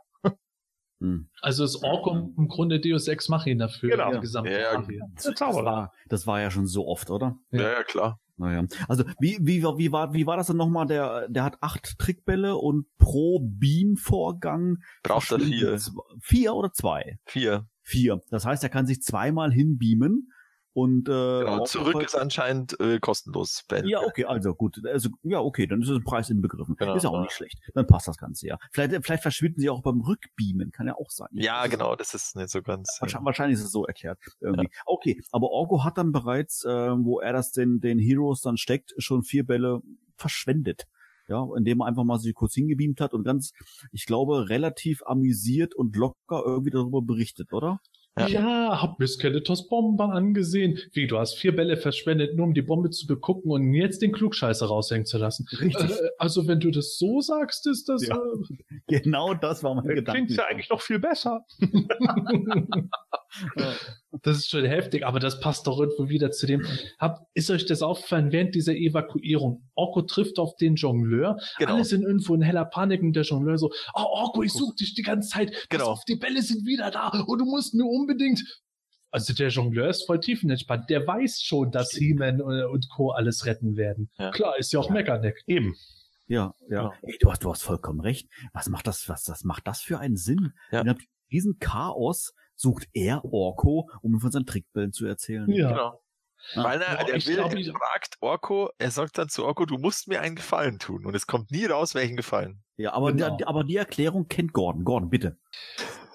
Hm. Also ist Orko im Grunde Deus Ex Machina für Genau. die gesamte Ja, ja. Das war, das war ja schon so oft, oder? Ja. Ja, ja, klar. Naja. Also wie, wie, wie, war, wie war das denn nochmal? Der, der hat acht Trickbälle und pro Beam-Vorgang Braucht er vier. Vier oder zwei? Vier. Vier. Das heißt, er kann sich zweimal hinbeamen und äh, Genau. Zurück ist anscheinend äh, kostenlos. Ben. Ja, okay, also gut. Also, ja, okay, dann ist es ein Preis inbegriffen. Genau, ist ja auch ja. nicht schlecht. Dann passt das Ganze ja. Vielleicht, vielleicht verschwinden sie auch beim Rückbeamen, kann ja auch sein. Ja, ist- genau, das ist nicht so ganz. Wahrscheinlich, wahrscheinlich ist es so erklärt. Irgendwie. Okay, aber Orgo hat dann bereits, äh, wo er das den, den Heroes dann steckt, schon vier Bälle verschwendet. Ja, indem er einfach mal sich kurz hingebeamt hat und ganz, ich glaube, relativ amüsiert und locker irgendwie darüber berichtet, oder? Ja. Ja. hab mir Skeletors Bombe angesehen. Wie, du hast vier Bälle verschwendet, nur um die Bombe zu begucken und jetzt den Klugscheißer raushängen zu lassen. Richtig. Äh, also wenn du das so sagst, ist das... Ja. Genau das war mein Gedanke. Klingt ja eigentlich noch viel besser. [laughs] [laughs] Das ist schon heftig, aber das passt doch irgendwo wieder zu dem. Hab, ist euch das aufgefallen während dieser Evakuierung? Orko trifft auf den Jongleur. Genau. Alle sind irgendwo in heller Panik und der Jongleur so, oh Orko, ich suche dich die ganze Zeit. Pass Genau. auf, die Bälle sind wieder da und du musst nur unbedingt. Also der Jongleur ist voll tiefenentspannt. Der weiß schon, dass He-Man äh, und Co. alles retten werden. Ja. Klar, ist ja auch Mechaneck. Eben. Ja, ja. Genau. Ey, du hast, du hast vollkommen recht. Was macht das, was, was macht das für einen Sinn? Ja. In diesem Chaos sucht er Orko, um ihm von seinen Trickbällen zu erzählen. Ja. Genau. Weil er, Ja, der will, glaub, er ich- fragt Orko, er sagt dann zu Orko, du musst mir einen Gefallen tun. Und es kommt nie raus, welchen Gefallen. Ja, aber, Genau. der, aber die Erklärung kennt Gordon. Gordon, bitte.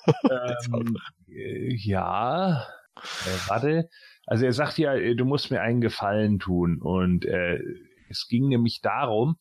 [laughs] Ähm, äh, ja, äh, warte. Also er sagt ja, äh, du musst mir einen Gefallen tun. Und äh, es ging nämlich darum,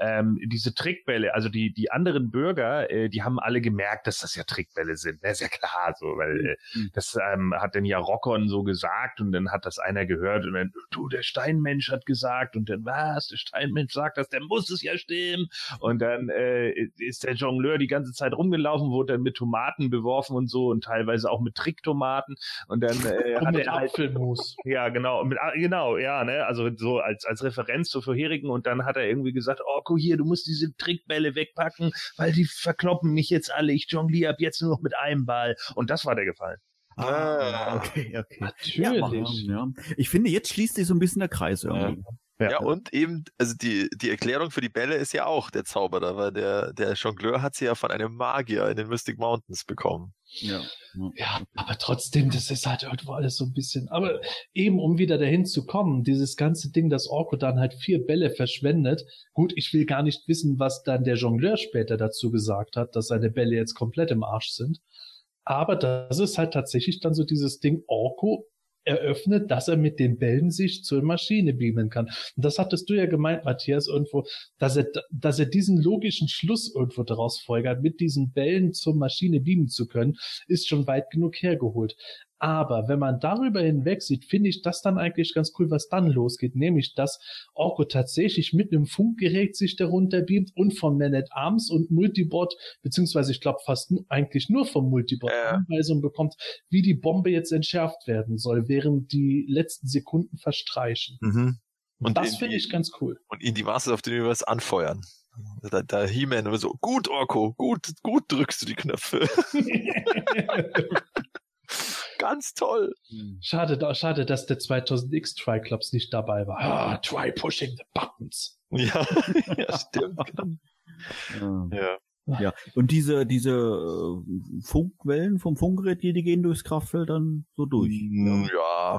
ähm, diese Trickbälle, also die, die anderen Bürger, äh, die haben alle gemerkt, dass das ja Trickbälle sind. Das ist ja klar so, weil äh, Mhm. das ähm, hat dann ja Rockon so gesagt und dann hat das einer gehört und dann, du, der Steinmensch hat gesagt und dann, was, der Steinmensch sagt das, der muss es ja stimmen. Und dann äh, ist der Jongleur die ganze Zeit rumgelaufen, wurde dann mit Tomaten beworfen und so und teilweise auch mit Tricktomaten. Und dann äh, [laughs] Und hat er halt Apfelmus. ja, genau, mit, ah, genau, ja, ne, also so als, als Referenz zur vorherigen und dann hat er irgendwie gesagt, Orko, hier, du musst diese Trickbälle wegpacken, weil die verkloppen mich jetzt alle, ich jongliere ab jetzt nur noch mit einem Ball und das war der Gefallen. Ah. okay, okay. Natürlich. Ja, ja. Ich finde, jetzt schließt sich so ein bisschen der Kreis irgendwie. Ja, und eben, also die, die Erklärung für die Bälle ist ja auch der Zauberer, weil der, der Jongleur hat sie ja von einem Magier in den Mystic Mountains bekommen. Ja. ja. Ja, aber trotzdem, das ist halt irgendwo alles so ein bisschen. Aber eben, um wieder dahin zu kommen, dieses ganze Ding, dass Orko dann halt vier Bälle verschwendet. Gut, ich will gar nicht wissen, was dann der Jongleur später dazu gesagt hat, dass seine Bälle jetzt komplett im Arsch sind. Aber das ist halt tatsächlich dann so dieses Ding, Orko eröffnet, dass er mit den Bällen sich zur Maschine beamen kann. Und das hattest du ja gemeint, Matthias, irgendwo, dass er, dass er diesen logischen Schluss irgendwo daraus folgert, mit diesen Bällen zur Maschine beamen zu können, ist schon weit genug hergeholt. Aber wenn man darüber hinweg sieht, finde ich das dann eigentlich ganz cool, was dann losgeht, nämlich dass Orko tatsächlich mit einem Funkgerät sich darunter beamt und von Man at Arms und Multibot, beziehungsweise ich glaube fast eigentlich nur vom Multibot Ja. Anweisungen bekommt, wie die Bombe jetzt entschärft werden soll, während die letzten Sekunden verstreichen. Und Und das in finde ich ganz cool. Und ihn die Masters of the Universe anfeuern. Da, da He-Man immer so, gut, Orko, gut, gut drückst du die Knöpfe. [laughs] [laughs] Ganz toll. schade, da- schade, dass der 2000X Tri-Clubs nicht dabei war. Ah, try pushing the buttons. Ja, [laughs] ja stimmt. Ja. Ja. Ja, und diese, diese äh, Funkwellen vom Funkgerät, die, die gehen durchs Kraftfeld dann so durch. Mm, Ja,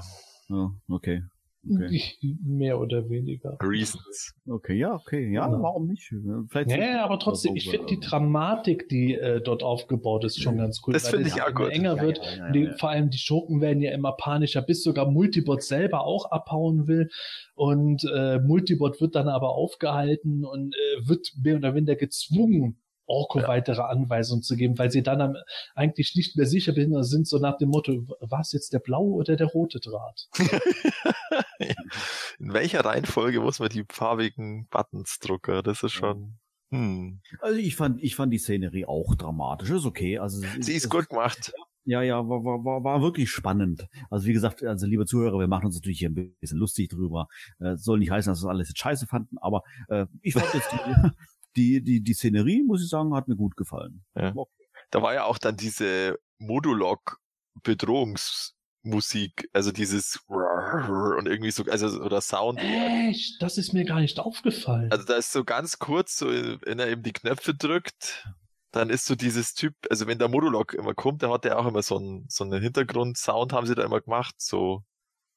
Ja, okay. Okay, Mehr oder weniger. Reasons. okay ja, okay. Ja, Ja. warum nicht? Vielleicht Nee, aber trotzdem, ich finde die Dramatik, die äh, dort aufgebaut ist, schon ganz cool. Das finde ich auch gut. enger wird. Ja, ja, ja, die, ja. Vor allem die Schurken werden ja immer panischer, bis sogar Multibot selber auch abhauen will. Und äh, Multibot wird dann aber aufgehalten und äh, wird mehr oder weniger gezwungen, Orko Ja. weitere Anweisungen zu geben, weil sie dann am, eigentlich nicht mehr sicher sind, so nach dem Motto, war es jetzt der blaue oder der rote Draht? [laughs] In welcher Reihenfolge muss man die farbigen Buttons drucken? Das ist schon. Hm. Also ich fand, ich fand die Szenerie auch dramatisch. Ist okay. Also Sie ist gut gemacht. Ja, ja, war, war, war, war wirklich spannend. Also wie gesagt, also liebe Zuhörer, wir machen uns natürlich hier ein bisschen lustig drüber. Äh, soll nicht heißen, dass wir alles jetzt scheiße fanden, aber äh, ich fand jetzt die, [laughs] die, die, die Szenerie, muss ich sagen, hat mir gut gefallen. Ja. Da war ja auch dann diese Modulok-Bedrohungsmusik, also dieses und irgendwie so, also oder Sound. Echt? Das ist mir gar nicht aufgefallen. Also da ist so ganz kurz, so wenn er eben die Knöpfe drückt, dann ist so dieses Typ, also wenn der Modulok immer kommt, der hat ja auch immer so einen, so einen Hintergrundsound, haben sie da immer gemacht, so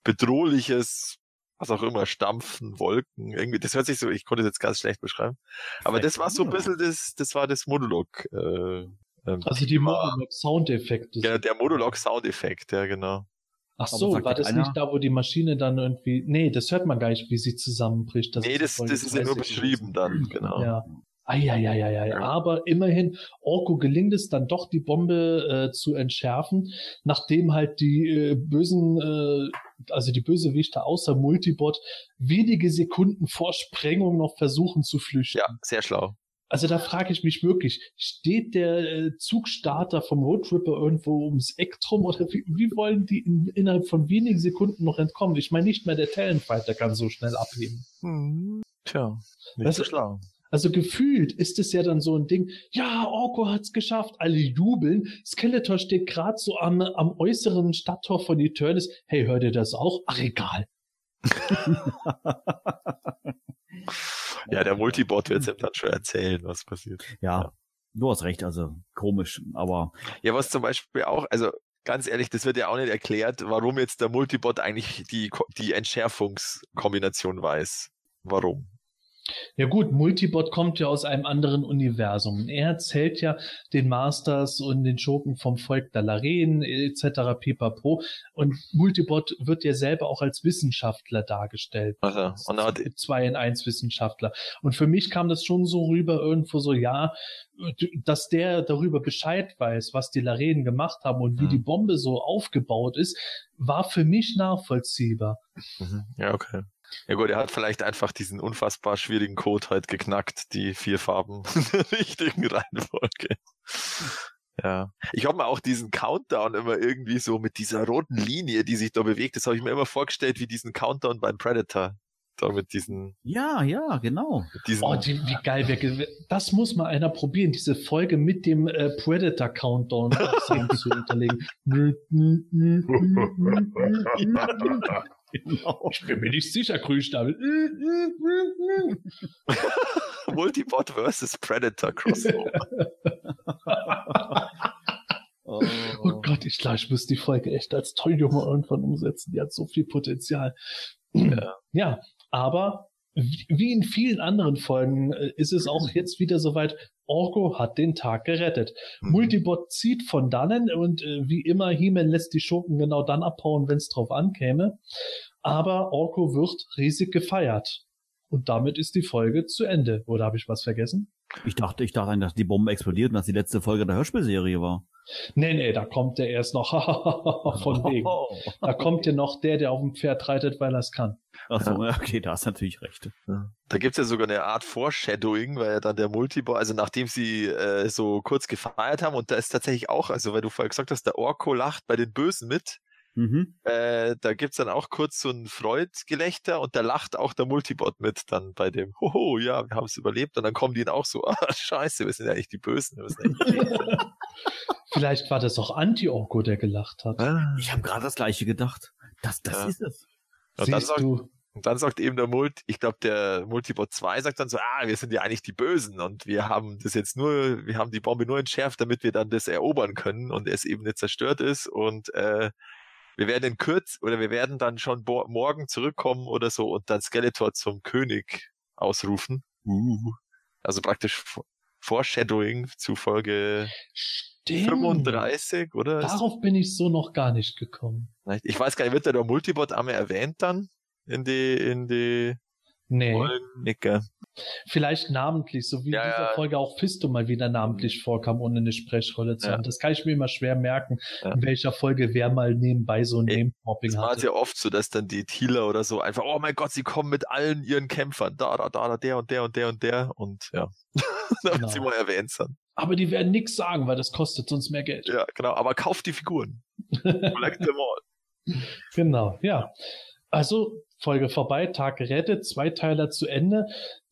bedrohliches, was auch immer, Stampfen, Wolken, irgendwie, das hört sich so, ich konnte es jetzt ganz schlecht beschreiben. Aber das war so ein bisschen das, das war das Modulok, äh, ähm, also die Modulok-Soundeffekte. ja, der Modulok-Soundeffekt, ja, genau. Ach so, war das einer- nicht da, wo die Maschine dann irgendwie, nee, das hört man gar nicht, wie sie zusammenbricht. Das nee, ist das, das ist ja nur 30 beschrieben dann, genau. Ja. Eieieiei. Aber immerhin, Orko gelingt es dann doch, die Bombe äh, zu entschärfen, nachdem halt die äh, bösen, äh, also die Bösewichte außer Multibot wenige Sekunden vor Sprengung noch versuchen zu flüchten. Ja, sehr schlau. Also da frage ich mich wirklich, steht der äh, Zugstarter vom Roadtripper irgendwo ums Eck drum oder wie, wie wollen die in, innerhalb von wenigen Sekunden noch entkommen? Ich meine, nicht mehr der Talonfighter kann so schnell abheben. Hm, tja, nicht Das so schlau. Also gefühlt ist es ja dann so ein Ding, ja, Orko hat's geschafft, alle jubeln. Skeletor steht gerade so am, am äußeren Stadttor von Eternis. Hey, hört ihr das auch? Ach, egal. [laughs] Ja, der Multibot wird ihm dann schon erzählen, was passiert. Ja, Ja. du hast recht, also komisch, aber Ja, was zum Beispiel auch, also ganz ehrlich, das wird ja auch nicht erklärt, warum jetzt der Multibot eigentlich die, die Entschärfungskombination weiß. Warum? Ja gut, Multibot kommt ja aus einem anderen Universum. Er erzählt ja den Masters und den Schurken vom Volk Dalaren etc. pipapo. Und Multibot wird ja selber auch als Wissenschaftler dargestellt. Also, und er hat, zwei in eins Wissenschaftler. Und für mich kam das schon so rüber irgendwo so, ja, dass der darüber Bescheid weiß, was die Laren gemacht haben und wie Mhm. die Bombe so aufgebaut ist, war für mich nachvollziehbar. Mhm. ja, okay. Ja gut, er hat vielleicht einfach diesen unfassbar schwierigen Code halt geknackt, die vier Farben [laughs] in der richtigen Reihenfolge. Ja. Ich habe mir auch diesen Countdown immer irgendwie so mit dieser roten Linie, die sich da bewegt, das habe ich mir immer vorgestellt wie diesen Countdown beim Predator. Da mit diesen, ja, ja, genau. Oh, die, wie geil wäre. Das muss mal einer probieren, diese Folge mit dem äh, Predator Countdown [laughs] zu unterlegen. [laughs] genau. Ich bin mir nicht sicher, Grünstapel. [laughs] Multibot versus Predator Crossover. [laughs] Oh. Oh Gott, ich glaube, ich muss die Folge echt als Tolljunge irgendwann umsetzen. Die hat so viel Potenzial. Ja. Ja, aber wie in vielen anderen Folgen äh, ist es auch jetzt wieder soweit. Orko hat den Tag gerettet. Mhm. Multibot zieht von dannen und äh, wie immer, He-Man lässt die Schurken genau dann abhauen, wenn es drauf ankäme. Aber Orko wird riesig gefeiert. Und damit ist die Folge zu Ende. Oder habe ich was vergessen? Ich dachte, ich dachte eigentlich, dass die Bombe explodiert und dass die letzte Folge der Hörspielserie war. Nee, nee, da kommt der erst noch [laughs] von [laughs] wegen. Da kommt ja noch der, der auf dem Pferd reitet, weil er es kann. Achso, ja, okay, da hast du natürlich recht. Da gibt's ja sogar eine Art Foreshadowing, weil ja dann der Multibot, also nachdem sie äh, so kurz gefeiert haben, und da ist tatsächlich auch, also weil du vorher gesagt hast, der Orko lacht bei den Bösen mit, Mhm. äh, da gibt's dann auch kurz so ein Freud-Gelächter und da lacht auch der Multibot mit dann bei dem, hoho, ja, wir haben es überlebt und dann kommen die dann auch so, [laughs] ah, scheiße, wir sind ja eigentlich die Bösen. Wir sind eigentlich [laughs] Vielleicht war das auch Anti-Orko, der gelacht hat. ah. Ich habe gerade das gleiche gedacht. Das, das Ja. ist es. Und Siehst du, Und dann sagt eben der Mult, ich glaube, der Multibot 2 sagt dann so, ah, wir sind ja eigentlich die Bösen und wir haben das jetzt nur, wir haben die Bombe nur entschärft, damit wir dann das erobern können und es eben nicht zerstört ist und äh, wir werden in Kürz oder wir werden dann schon morgen zurückkommen oder so und dann Skeletor zum König ausrufen. Uh. Also praktisch Foreshadowing zu Folge stimmt. 35, oder? Darauf bin ich so noch gar nicht gekommen. Ich weiß gar nicht, wird da der Multibot einmal erwähnt dann in die, in die Nee, Folgen? Nicke. vielleicht namentlich, so wie Ja, in dieser ja. Folge auch Fisto mal wieder namentlich vorkam, ohne eine Sprechrolle zu Ja. haben. Das kann ich mir immer schwer merken, in welcher Folge wer mal nebenbei so ein Ey, Name-Mopping Es war hatte. ja oft so, dass dann die Thieler oder so einfach, oh mein Gott, sie kommen mit allen ihren Kämpfern, da, da, da, da, der und der und der und der und ja. [laughs] damit Genau. sie mal erwähnt sind. Aber die werden nichts sagen, weil das kostet uns mehr Geld. Ja, genau. Aber kauft die Figuren. [laughs] Collect them all. Genau, ja. Also Folge vorbei, Tag gerettet, Zweiteiler zu Ende.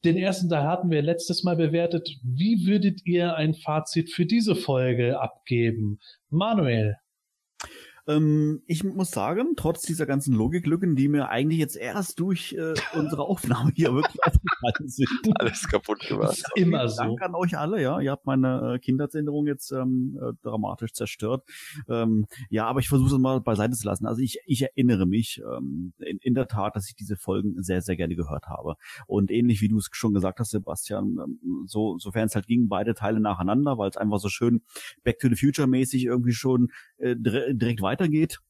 Den ersten Teil hatten wir letztes Mal bewertet. Wie würdet ihr ein Fazit für diese Folge abgeben? Manuel. Ähm, ich muss sagen, trotz dieser ganzen Logiklücken, die mir eigentlich jetzt erst durch äh, unsere Aufnahme hier wirklich [laughs] aufgefallen sind. Alles kaputt gemacht. immer so. Dank an euch alle, ja. Ihr habt meine äh, Kindheitserinnerung jetzt ähm, äh, dramatisch zerstört. Ähm, ja, aber ich versuche es mal beiseite zu lassen. Also ich, ich erinnere mich ähm, in, in der Tat, dass ich diese Folgen sehr, sehr gerne gehört habe. Und ähnlich wie du es schon gesagt hast, Sebastian, ähm, so sofern es halt ging, beide Teile nacheinander, weil es einfach so schön Back to the Future mäßig irgendwie schon äh, dire direkt weitergeht.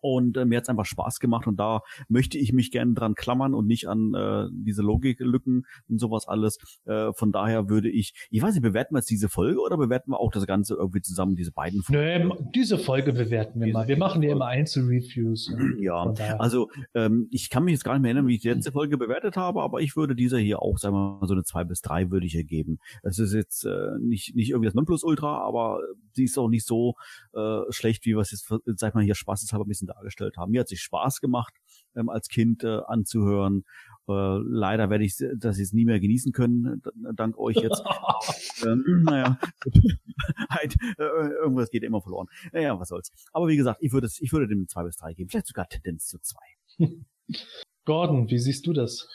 Und äh, mir hat's einfach Spaß gemacht und da möchte ich mich gerne dran klammern und nicht an äh, diese Logiklücken und sowas alles. Äh, von daher würde ich, ich weiß nicht, bewerten wir jetzt diese Folge oder bewerten wir auch das Ganze irgendwie zusammen, diese beiden Folgen? Nö, diese Folge bewerten wir Diese mal. Wir machen ja immer Einzelreviews. Ja, daher. also ähm, ich kann mich jetzt gar nicht mehr erinnern, wie ich die letzte Folge bewertet habe, aber ich würde dieser hier auch, sagen wir mal, so eine zwei bis drei würde ich ihr geben. Es ist jetzt äh, nicht, nicht irgendwie das Nonplusultra, aber sie ist auch nicht so äh, schlecht, wie es jetzt, sag ich mal, hier spaßeshalber ein bisschen dargestellt haben. Mir hat sich Spaß gemacht, ähm, als Kind äh, anzuhören. Äh, leider werde ich das jetzt nie mehr genießen können, d- dank euch jetzt. [laughs] ähm, naja, [laughs] halt, äh, irgendwas geht immer verloren. Naja, was soll's. Aber wie gesagt, ich würde es, ich würde dem zwei bis drei geben, vielleicht sogar Tendenz zu zwei. Gordon, wie siehst du das?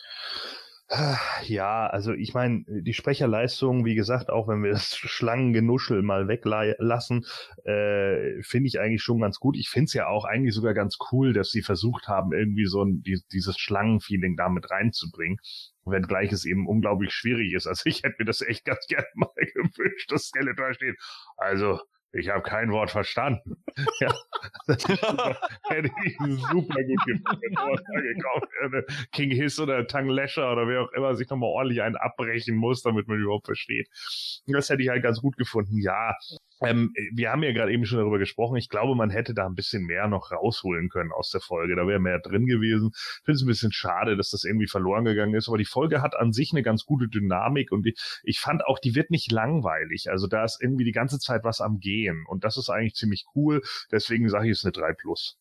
Ja, also ich meine, die Sprecherleistung, wie gesagt, auch wenn wir das [laughs] Schlangengenuschel mal weglassen, äh, finde ich eigentlich schon ganz gut. Ich finde es ja auch eigentlich sogar ganz cool, dass sie versucht haben, irgendwie so ein, die, dieses Schlangenfeeling da mit reinzubringen. Wenngleich es eben unglaublich schwierig ist. Also ich hätte mir das echt ganz [laughs] gerne mal [laughs] gewünscht, dass Skeletor steht. Also, ich habe kein Wort verstanden. [laughs] ja, das [laughs] hätte ich super gut gefunden, wenn sowas mal gekauft hätte. King Hiss oder Tang Lasher oder wer auch immer sich nochmal ordentlich einen abbrechen muss, damit man überhaupt versteht. Das hätte ich halt ganz gut gefunden. Ja, ähm, wir haben ja gerade eben schon darüber gesprochen. Ich glaube, man hätte da ein bisschen mehr noch rausholen können aus der Folge. Da wäre mehr drin gewesen. Ich finde es ein bisschen schade, dass das irgendwie verloren gegangen ist. Aber die Folge hat an sich eine ganz gute Dynamik und ich, ich fand auch, die wird nicht langweilig. Also da ist irgendwie die ganze Zeit was am Gehen und das ist eigentlich ziemlich cool. Deswegen sage ich es eine 3 plus.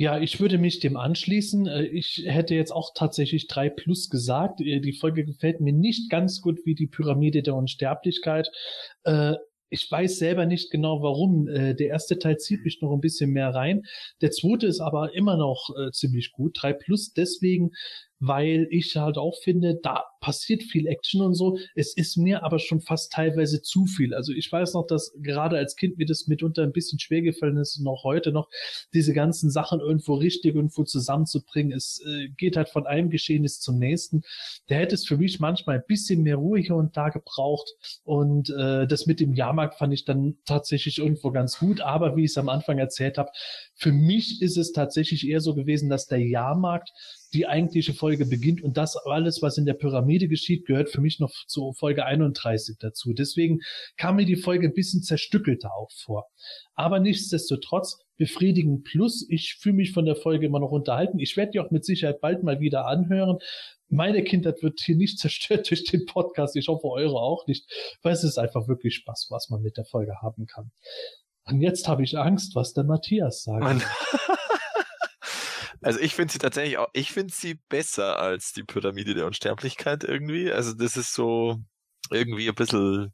Ja, ich würde mich dem anschließen. Äh, Ich hätte jetzt auch tatsächlich drei plus gesagt. Äh, Die Folge gefällt mir nicht ganz gut wie die Pyramide der Unsterblichkeit. Äh, Ich weiß selber nicht genau warum. Äh, Der erste Teil zieht mich noch ein bisschen mehr rein. Der zweite ist aber immer noch äh, ziemlich gut. Drei plus deswegen, weil ich halt auch finde, da passiert viel Action und so. Es ist mir aber schon fast teilweise zu viel. Also ich weiß noch, dass gerade als Kind mir das mitunter ein bisschen schwer gefallen ist, noch heute noch, diese ganzen Sachen irgendwo richtig irgendwo zusammenzubringen. Es äh, geht halt von einem Geschehnis zum nächsten. Da hätte es für mich manchmal ein bisschen mehr Ruhe hier und da gebraucht. Und äh, das mit dem Jahrmarkt fand ich dann tatsächlich irgendwo ganz gut. Aber wie ich es am Anfang erzählt habe, für mich ist es tatsächlich eher so gewesen, dass der Jahrmarkt die eigentliche Folge beginnt und das alles, was in der Pyramide geschieht, gehört für mich noch zu Folge 31 dazu. Deswegen kam mir die Folge ein bisschen zerstückelter auch vor. Aber nichtsdestotrotz befriedigend plus. Ich fühle mich von der Folge immer noch unterhalten. Ich werde die auch mit Sicherheit bald mal wieder anhören. Meine Kindheit wird hier nicht [laughs] zerstört durch den Podcast. Ich hoffe, eure auch nicht, weil es ist einfach wirklich Spaß, was man mit der Folge haben kann. Und jetzt habe ich Angst, was der Matthias sagt. [laughs] Also ich finde sie tatsächlich auch, ich finde sie besser als die Pyramide der Unsterblichkeit irgendwie. Also das ist so irgendwie ein bisschen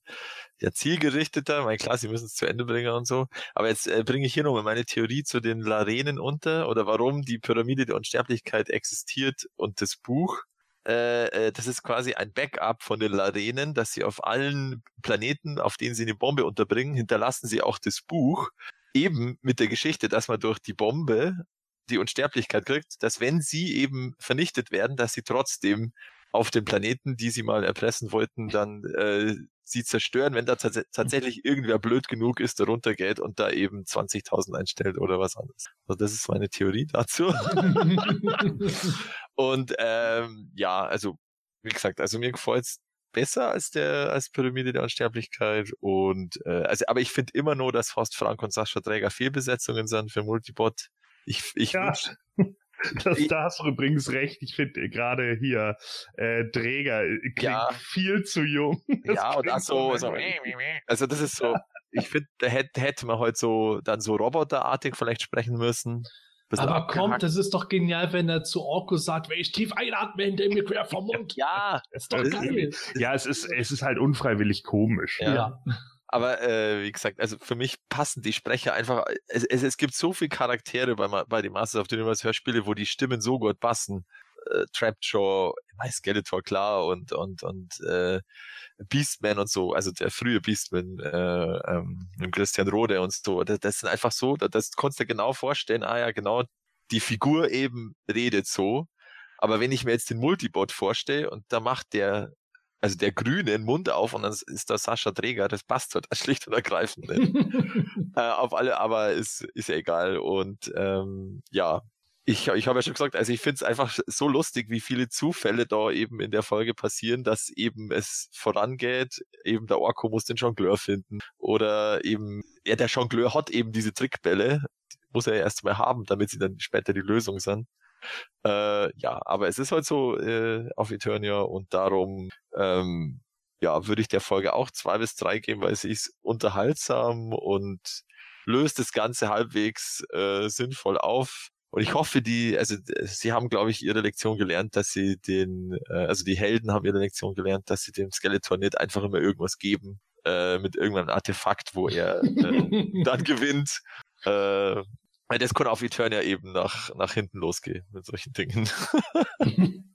ja, zielgerichteter. Ich meine, klar, sie müssen es zu Ende bringen und so. Aber jetzt äh, bringe ich hier nochmal meine Theorie zu den Larenen unter oder warum die Pyramide der Unsterblichkeit existiert und das Buch. Äh, äh, das ist quasi ein Backup von den Larenen, dass sie auf allen Planeten, auf denen sie eine Bombe unterbringen, hinterlassen sie auch das Buch. Eben mit der Geschichte, dass man durch die Bombe die Unsterblichkeit kriegt, dass wenn sie eben vernichtet werden, dass sie trotzdem auf den Planeten, die sie mal erpressen wollten, dann äh, sie zerstören, wenn da tats tatsächlich irgendwer blöd genug ist, der runtergeht und da eben 20.000 einstellt oder was anderes. Also das ist meine Theorie [laughs] dazu. und ähm, ja, also wie gesagt, also mir gefällt's besser als der als Pyramide der Unsterblichkeit und äh, also aber ich finde immer nur, dass Horst Frank und Sascha Träger Fehlbesetzungen sind für Multibot. Ich, ich Ja. wünsch, [laughs] Das, da hast du übrigens recht. Ich finde gerade hier äh, Träger äh, klingt Ja. viel zu jung. [laughs] Das ja, und auch so, so also das ist so, ich finde, da hätte, hätte man heute so dann so roboterartig vielleicht sprechen müssen. Aber abgehackt. kommt, das ist doch genial, wenn er zu Orko sagt, wenn ich tief einatme, hinter mir quer vom Mund. Ja, ist doch geil. Ja, es ist, es ist halt unfreiwillig komisch. Ja. Ja. Aber äh, wie gesagt, also für mich passen die Sprecher einfach. Es, es, es gibt so viele Charaktere bei, bei den Masters of the Universe Hörspiele, wo die Stimmen so gut passen. Äh, Trapjaw, My Skeletor, klar, und, und, und äh, Beastman und so, also der frühe Beastman, äh, ähm, Christian Rode und so. Das, das sind einfach so, das, das konntest du genau vorstellen, ah ja, genau, die Figur eben redet so. Aber wenn ich mir jetzt den Multibot vorstelle und da macht der also der Grüne den Mund auf und dann ist da Sascha Träger, das passt halt [laughs] schlicht und ergreifend nicht. [laughs] äh, auf alle, aber ist, ist ja egal. Und ähm, ja, ich, ich habe ja schon gesagt, also ich finde es einfach so lustig, wie viele Zufälle da eben in der Folge passieren, dass eben es vorangeht, eben der Orko muss den Jongleur finden. Oder eben, ja, der Jongleur hat eben diese Trickbälle, muss er ja erst mal haben, damit sie dann später die Lösung sind. Äh, ja, aber es ist halt so äh, auf Eternia und darum ähm, ja, würde ich der Folge auch zwei bis drei geben, weil sie ist unterhaltsam und löst das Ganze halbwegs äh, sinnvoll auf. Und ich hoffe, die, also sie haben, glaube ich, ihre Lektion gelernt, dass sie den, äh, also die Helden haben ihre Lektion gelernt, dass sie dem Skeletor nicht einfach immer irgendwas geben, äh, mit irgendeinem Artefakt, wo er äh, [laughs] dann gewinnt. Äh, das kann auf Eternia eben nach, nach hinten losgehen mit solchen Dingen. [laughs] [laughs]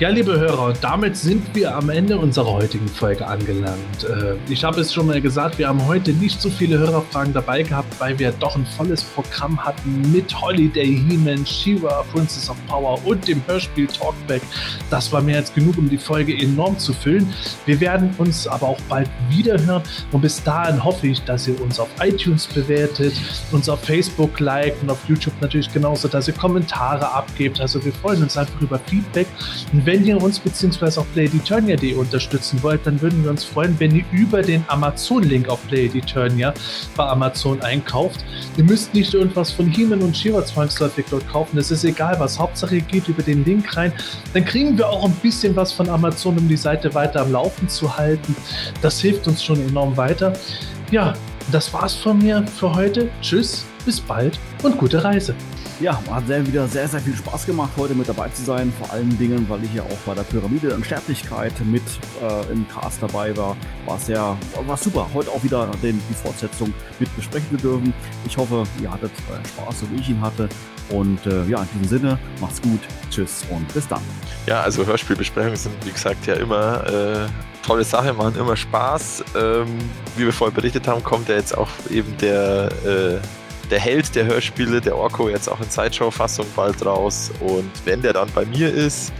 Ja, liebe Hörer, damit sind wir am Ende unserer heutigen Folge angelangt. Äh, Ich habe es schon mal gesagt, wir haben heute nicht so viele Hörerfragen dabei gehabt, weil wir doch ein volles Programm hatten mit Holiday, He-Man, She-Ra, Princess of Power und dem Hörspiel Talkback. Das war mehr als genug, um die Folge enorm zu füllen. Wir werden uns aber auch bald wieder hören und bis dahin hoffe ich, dass ihr uns auf iTunes bewertet, uns auf Facebook liked und auf YouTube natürlich genauso, dass ihr Kommentare abgebt. Also wir freuen uns einfach über Feedback. Und wenn ihr uns beziehungsweise auf PlayEternia.de unterstützen wollt, dann würden wir uns freuen, wenn ihr über den Amazon-Link auf PlayEternia bei Amazon einkauft. Ihr müsst nicht irgendwas von He-Man und She-Ra zwangsläufig dort kaufen. Es ist egal was. Hauptsache ihr geht über den Link rein. Dann kriegen wir auch ein bisschen was von Amazon, um die Seite weiter am Laufen zu halten. Das hilft uns schon enorm weiter. Ja, das war's von mir für heute. Tschüss, bis bald und gute Reise. Ja, hat sehr, wieder sehr, sehr viel Spaß gemacht, heute mit dabei zu sein. Vor allen Dingen, weil ich ja auch bei der Pyramide der Unsterblichkeit mit äh, im Cast dabei war. War sehr, war super, heute auch wieder den, die Fortsetzung mit besprechen zu dürfen. Ich hoffe, ihr hattet äh, Spaß, so wie ich ihn hatte. Und äh, ja, in diesem Sinne, macht's gut, tschüss und bis dann. Ja, also Hörspielbesprechungen sind, wie gesagt, ja immer äh, tolle Sache, machen immer Spaß. Ähm, wie wir vorher berichtet haben, kommt ja jetzt auch eben der, äh, der Held der Hörspiele, der Orko, jetzt auch in Sideshow-Fassung bald raus. Und wenn der dann bei mir ist,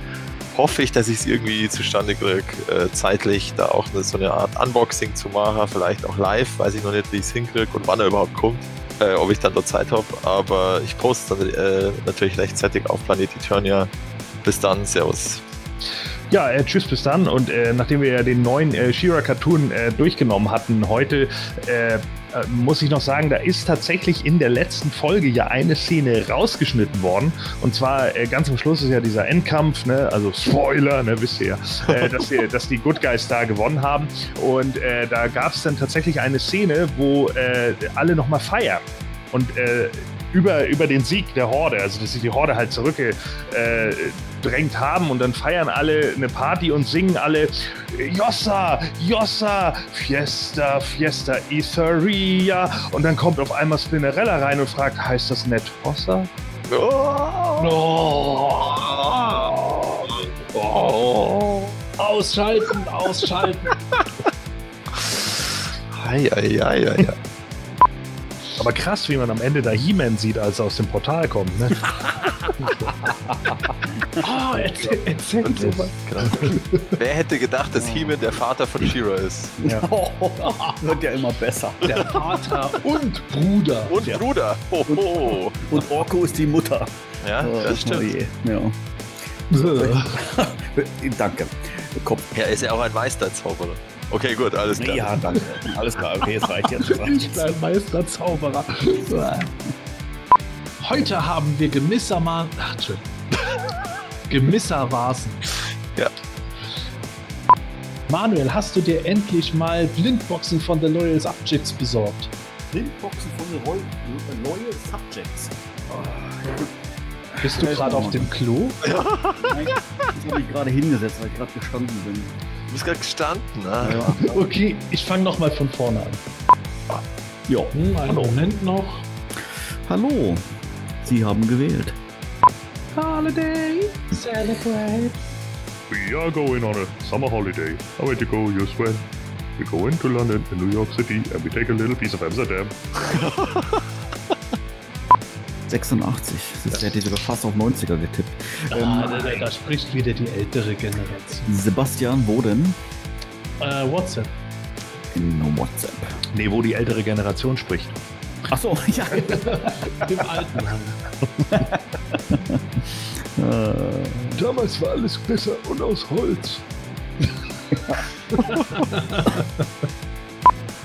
hoffe ich, dass ich es irgendwie zustande kriege, äh, zeitlich da auch eine, so eine Art Unboxing zu machen, vielleicht auch live, weiß ich noch nicht, wie ich es hinkriege und wann er überhaupt kommt. Äh, ob ich dann dort Zeit habe, aber ich poste dann äh, natürlich rechtzeitig auf Planet Eternia. Bis dann, Servus. Ja, äh, tschüss, bis dann. Und äh, nachdem wir ja den neuen äh, Shira-Cartoon äh, durchgenommen hatten heute, äh, muss ich noch sagen, da ist tatsächlich in der letzten Folge ja eine Szene rausgeschnitten worden. Und zwar äh, ganz am Schluss ist ja dieser Endkampf, ne? also Spoiler, ne, wisst ihr ja, äh, [laughs] dass, wir, dass die Good Guys da gewonnen haben. Und äh, da gab es dann tatsächlich eine Szene, wo äh, alle nochmal feiern. Und über, über den Sieg der Horde, also dass sich die Horde halt zurück, aufgedrängt haben und dann feiern alle eine Party und singen alle Jossa, Jossa, Fiesta, Fiesta, Etheria und dann kommt auf einmal Spinnerella rein und fragt, heißt das nicht Hossa? Oh. Ausschalten, ausschalten. Ei, ei, ei, ei. Aber krass, wie man am Ende da He-Man sieht, als er aus dem Portal kommt. Ne? [laughs] Oh, erzähl, erzähl sowas. Wer hätte gedacht, dass He-Man der Vater von She-Ra ist? [laughs] Wird ja immer besser. Der Vater und Bruder. Und Bruder. Hoho. Und Orko ist die Mutter. Ja, das Oh stimmt. je. Ja. [laughs] Danke. Kopf. Ja, ist ja auch ein Meisterzauberer. Okay, gut, alles klar. Ja, danke. Alles klar. Okay, es reicht jetzt. [laughs] Ich jetzt. bin ein Meisterzauberer. Heute haben wir gemissermaßen. Ach, Entschuldigung. Gemissermaßen. Ja. Manuel, hast du dir endlich mal Blindboxen von The Loyal Subjects besorgt? Printboxen von den Roll Loyal Subjects. Bist du gerade auf dem Klo? Nein, das habe ich gerade hingesetzt, weil ich gerade gestanden bin. Du bist gerade gestanden. Ah. Ja. Okay, ich fange nochmal von vorne an. ja. Hm, einen Moment noch. Hallo. Sie haben gewählt. Holiday, celebrate. We are going on a summer holiday. How way to go, you Sven? We go into London and New York City and we take a little piece of Amsterdam. [laughs] 86. Das hätte ich sogar fast auf 90er getippt. Ah, da, da, da spricht wieder die ältere Generation. Sebastian Woden Äh, WhatsApp. in WhatsApp. Nee, wo die ältere Generation spricht. Achso, [laughs] ja. Im Altenheim. äh, Damals war alles besser und aus Holz. [laughs]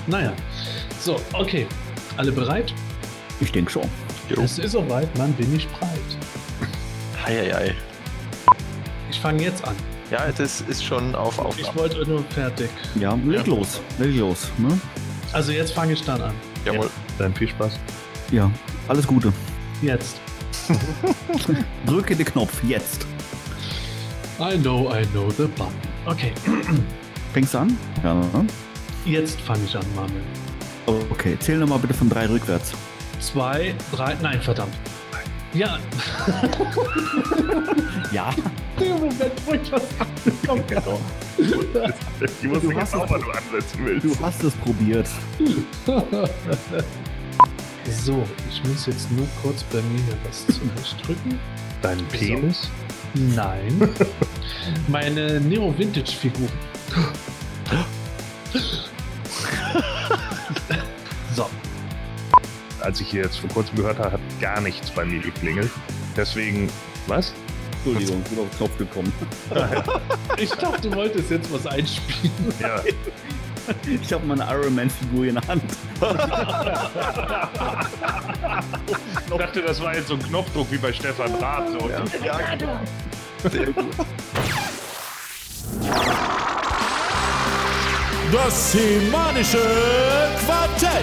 Naja. So, okay. Alle bereit? ich denke schon. Jo. Es ist soweit, man bin ich breit. Ei, ei, ei. Ich fange jetzt an. Ja, das ist schon auf Ich Aufnahme. wollte nur fertig. Ja, leg los. Leg los. Ne? Also jetzt fange ich dann an. Jawohl. Dann viel Spaß. Ja, alles Gute. Jetzt. [laughs] Drücke den Knopf, jetzt. I know, I know the button. Okay, [clears throat] Fängst du an? Ja. ne? jetzt fange ich an, Manuel. Okay, zähl nochmal bitte von drei rückwärts. Zwei, drei, nein, verdammt. Ja, [laughs] Ja. der Moment, wo ich was angekommen habe. Ich wusste Du hast es- was du ansetzen willst. Du hast es probiert. [laughs] So, ich muss jetzt nur kurz bei mir hier was zurechtdrücken. Dein Penis? Nein. [laughs] Meine Neo Vintage Figur. [gasps] so, Als ich hier jetzt vor kurzem gehört habe, hat gar nichts bei mir geklingelt. Deswegen, was? Entschuldigung, ich bin auf den Knopf gekommen. [laughs] ich dachte, du wolltest jetzt was einspielen. Ja, [laughs] Ich habe meine Iron Man Figur in der Hand. ich dachte, das war jetzt so ein Knopfdruck wie bei Stefan Rath. So. Sehr gut. Das semanische Quartett.